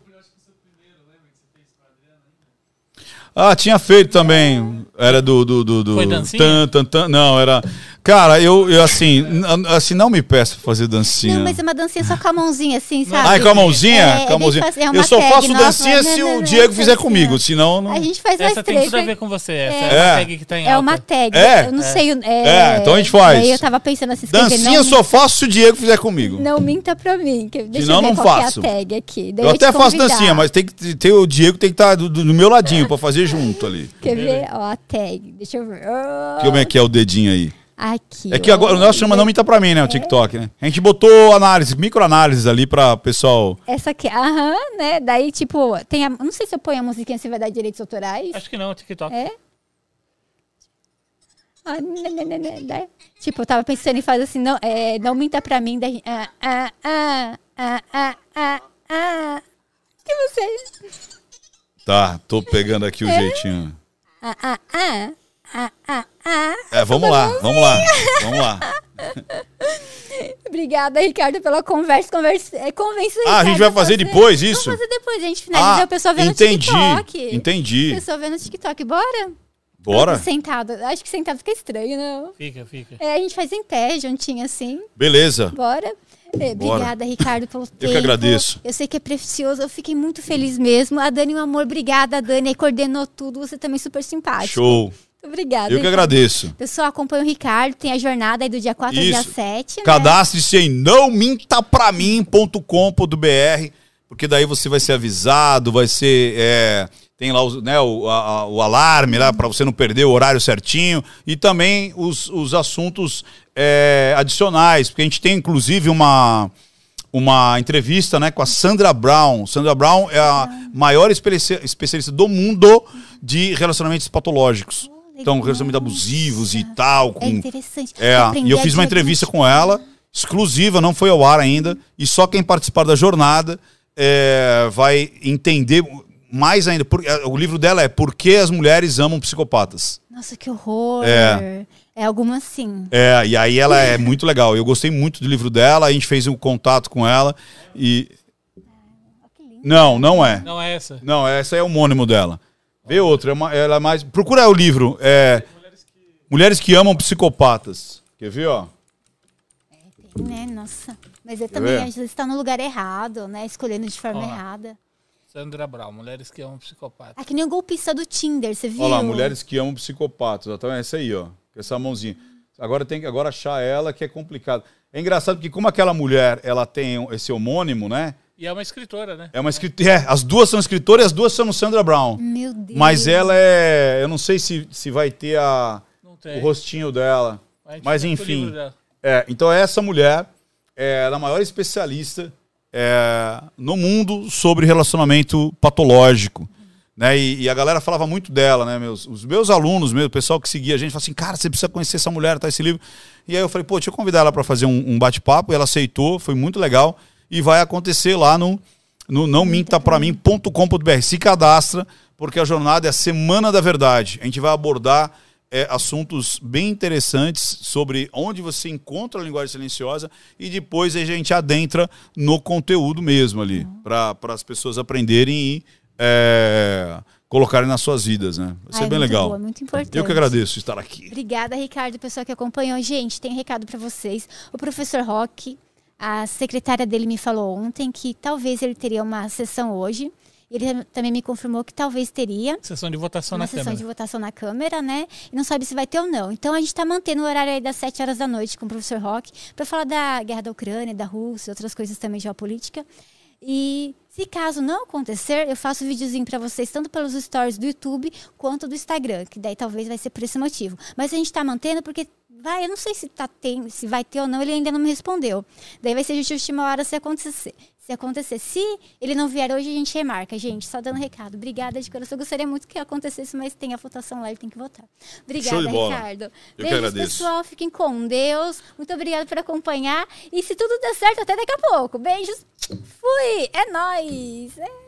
Ah, tinha feito também. Era do. do, do, do... Foi dancinha? Tan, tan, tan. Não, era. Cara, eu, eu assim, assim, não me peço pra fazer dancinha. Não, mas é uma dancinha só com a mãozinha, assim, sabe? Ai, com a mãozinha? É, com a mãozinha. faz- é eu só tag faço nossa, dancinha né, se né, o né, Diego fizer comigo, senão não. A gente faz Essa tem três. tudo a ver com você. Essa É. é, É. uma tag que tá em É alta. uma tag. É. Eu não sei. o- É, É, então a gente faz. Aí eu tava pensando assim, Dancinha não, só faço se o Diego fizer comigo. Não minta pra mim. Que, deixa Senão eu ver não qual faço. é a tag aqui. Daí Eu até faço dancinha, mas tem que ter o Diego tem que estar do, do- do meu ladinho pra fazer junto ali. Quer ver? Ó, a tag. Deixa eu ver. Como é que é o dedinho aí? Aqui. É que agora o nosso chama não minta pra mim, né? O TikTok, né? A gente botou análise, microanálise ali pra pessoal. Essa aqui, aham, né? Daí, tipo, tem a. Não sei se eu ponho a musiquinha se vai dar direitos autorais. Acho que não, TikTok. É? Ah, né, né, né, né, daí- Tipo, eu tava pensando em fazer assim, não, é, não minta pra mim, daí. Ah, ah, ah, ah, ah, ah, ah. Que você. Tá, tô pegando aqui o jeitinho. Ah, ah, ah, ah, ah, ah. É, vamos lá, vamos lá, vamos lá. Obrigada, Ricardo, pela conversa. conversa é, convence Ah, a gente vai fazer depois isso? Vamos fazer depois, a gente finaliza Ah, o pessoal vendo entendi, no TikTok. entendi. O pessoal vendo no TikTok, bora? Bora? Sentado. Acho que sentado fica estranho, não? Fica, fica. É, a gente faz em pé, juntinho assim. Beleza. Bora. É. Obrigada, Ricardo, pelo tempo. que agradeço. Eu sei que é precioso, eu fiquei muito feliz mesmo. A Dani, um amor, obrigada, Dani. Aí coordenou tudo, você também super simpático. Show. Obrigada. Eu que Ricardo. agradeço. Pessoal, acompanha o Ricardo, tem a jornada aí do dia 4 ao dia Isso. 7. Né? Cadastre-se em nãomintapramim.com.br, porque daí você vai ser avisado, vai ser. é, tem lá os- né, o, a- o alarme lá para você não perder o horário certinho e também os, os assuntos é, adicionais, porque a gente tem inclusive uma, uma entrevista né, com a Sandra Brown. Sandra Brown é a maior especi- especialista do mundo de relacionamentos patológicos. Então, relacionamentos abusivos e tal. Com, É interessante. é, e eu fiz uma entrevista com ela, exclusiva, não foi ao ar ainda, e só quem participar da jornada é, vai entender mais ainda. Por- é, o livro dela é Por que as mulheres amam psicopatas. Nossa, que horror. É. É, alguma assim. É, e aí ela é muito legal. Eu gostei muito do livro dela, a gente fez um contato com ela e. Não, não é. Não é essa. Não, essa é o homônimo dela. Vê outra, é uma- ela é mais. Procura o livro. É, Mulheres que amam psicopatas. Quer ver, ó? Né? Nossa. Mas ver? também, às vezes, está no lugar errado, né? Escolhendo de forma Ó. errada. Sandra Brown, mulheres que amam psicopata. Ah, que nem o golpista do Tinder, você viu? Olha lá, mulheres que amam psicopatas. Ó, tá? Essa aí, ó. Com essa mãozinha. Agora tem que agora achar ela que é complicado. É engraçado porque como aquela mulher, ela tem esse homônimo, né? E é uma escritora, né? É uma escritora. É, as duas são escritoras e as duas são Sandra Brown. Meu Deus. Mas ela é. Eu não sei se, se vai ter a, o rostinho dela. Mas enfim. dela. É, então essa mulher é ela é a maior especialista é, no mundo sobre relacionamento patológico. Né? E, e a galera falava muito dela, né? Meus, os meus alunos, meu, o pessoal que seguia a gente, falava assim, cara, você precisa conhecer essa mulher, tá esse livro. E aí eu falei, pô, deixa eu convidar ela para fazer um, um bate-papo, e ela aceitou, foi muito legal. E vai acontecer lá no, no não minta pra mim.com.br. Se cadastra, porque a jornada é a Semana da Verdade. A gente vai abordar é, assuntos bem interessantes sobre onde você encontra a linguagem silenciosa e depois a gente adentra no conteúdo mesmo ali, para as pessoas aprenderem e é, colocarem nas suas vidas, né? Vai ser Ai, bem muito legal. boa, muito importante. Eu que agradeço estar aqui. Obrigada, Ricardo, pessoal que acompanhou. Gente, tem um recado para vocês. O professor Roque, a secretária dele me falou ontem que talvez ele teria uma sessão hoje. Ele também me confirmou que talvez teria Sessão de votação na sessão Câmara. de votação na Câmara, né? E não sabe se vai ter ou não. Então a gente está mantendo o horário aí das 7 horas da noite com o professor Roque para falar da guerra da Ucrânia, da Rússia, outras coisas também geopolítica. E se caso não acontecer, eu faço um videozinho para vocês, tanto pelos stories do YouTube quanto do Instagram, que daí talvez vai ser por esse motivo. Mas a gente está mantendo porque vai, eu não sei se, tá tem, se vai ter ou não, ele ainda não me respondeu. Daí vai ser de última hora se acontecer. Se acontecer. Se ele não vier hoje, a gente remarca, gente. Só dando recado. Obrigada de coração. Eu gostaria muito que acontecesse, mas tem a votação lá, ele tem que votar. Obrigada. Ricardo. Eu que Beijos, agradeço. pessoal. Fiquem com Deus. Muito obrigada por acompanhar. E se tudo der certo, até daqui a pouco. Beijos. Fui. É nóis. É.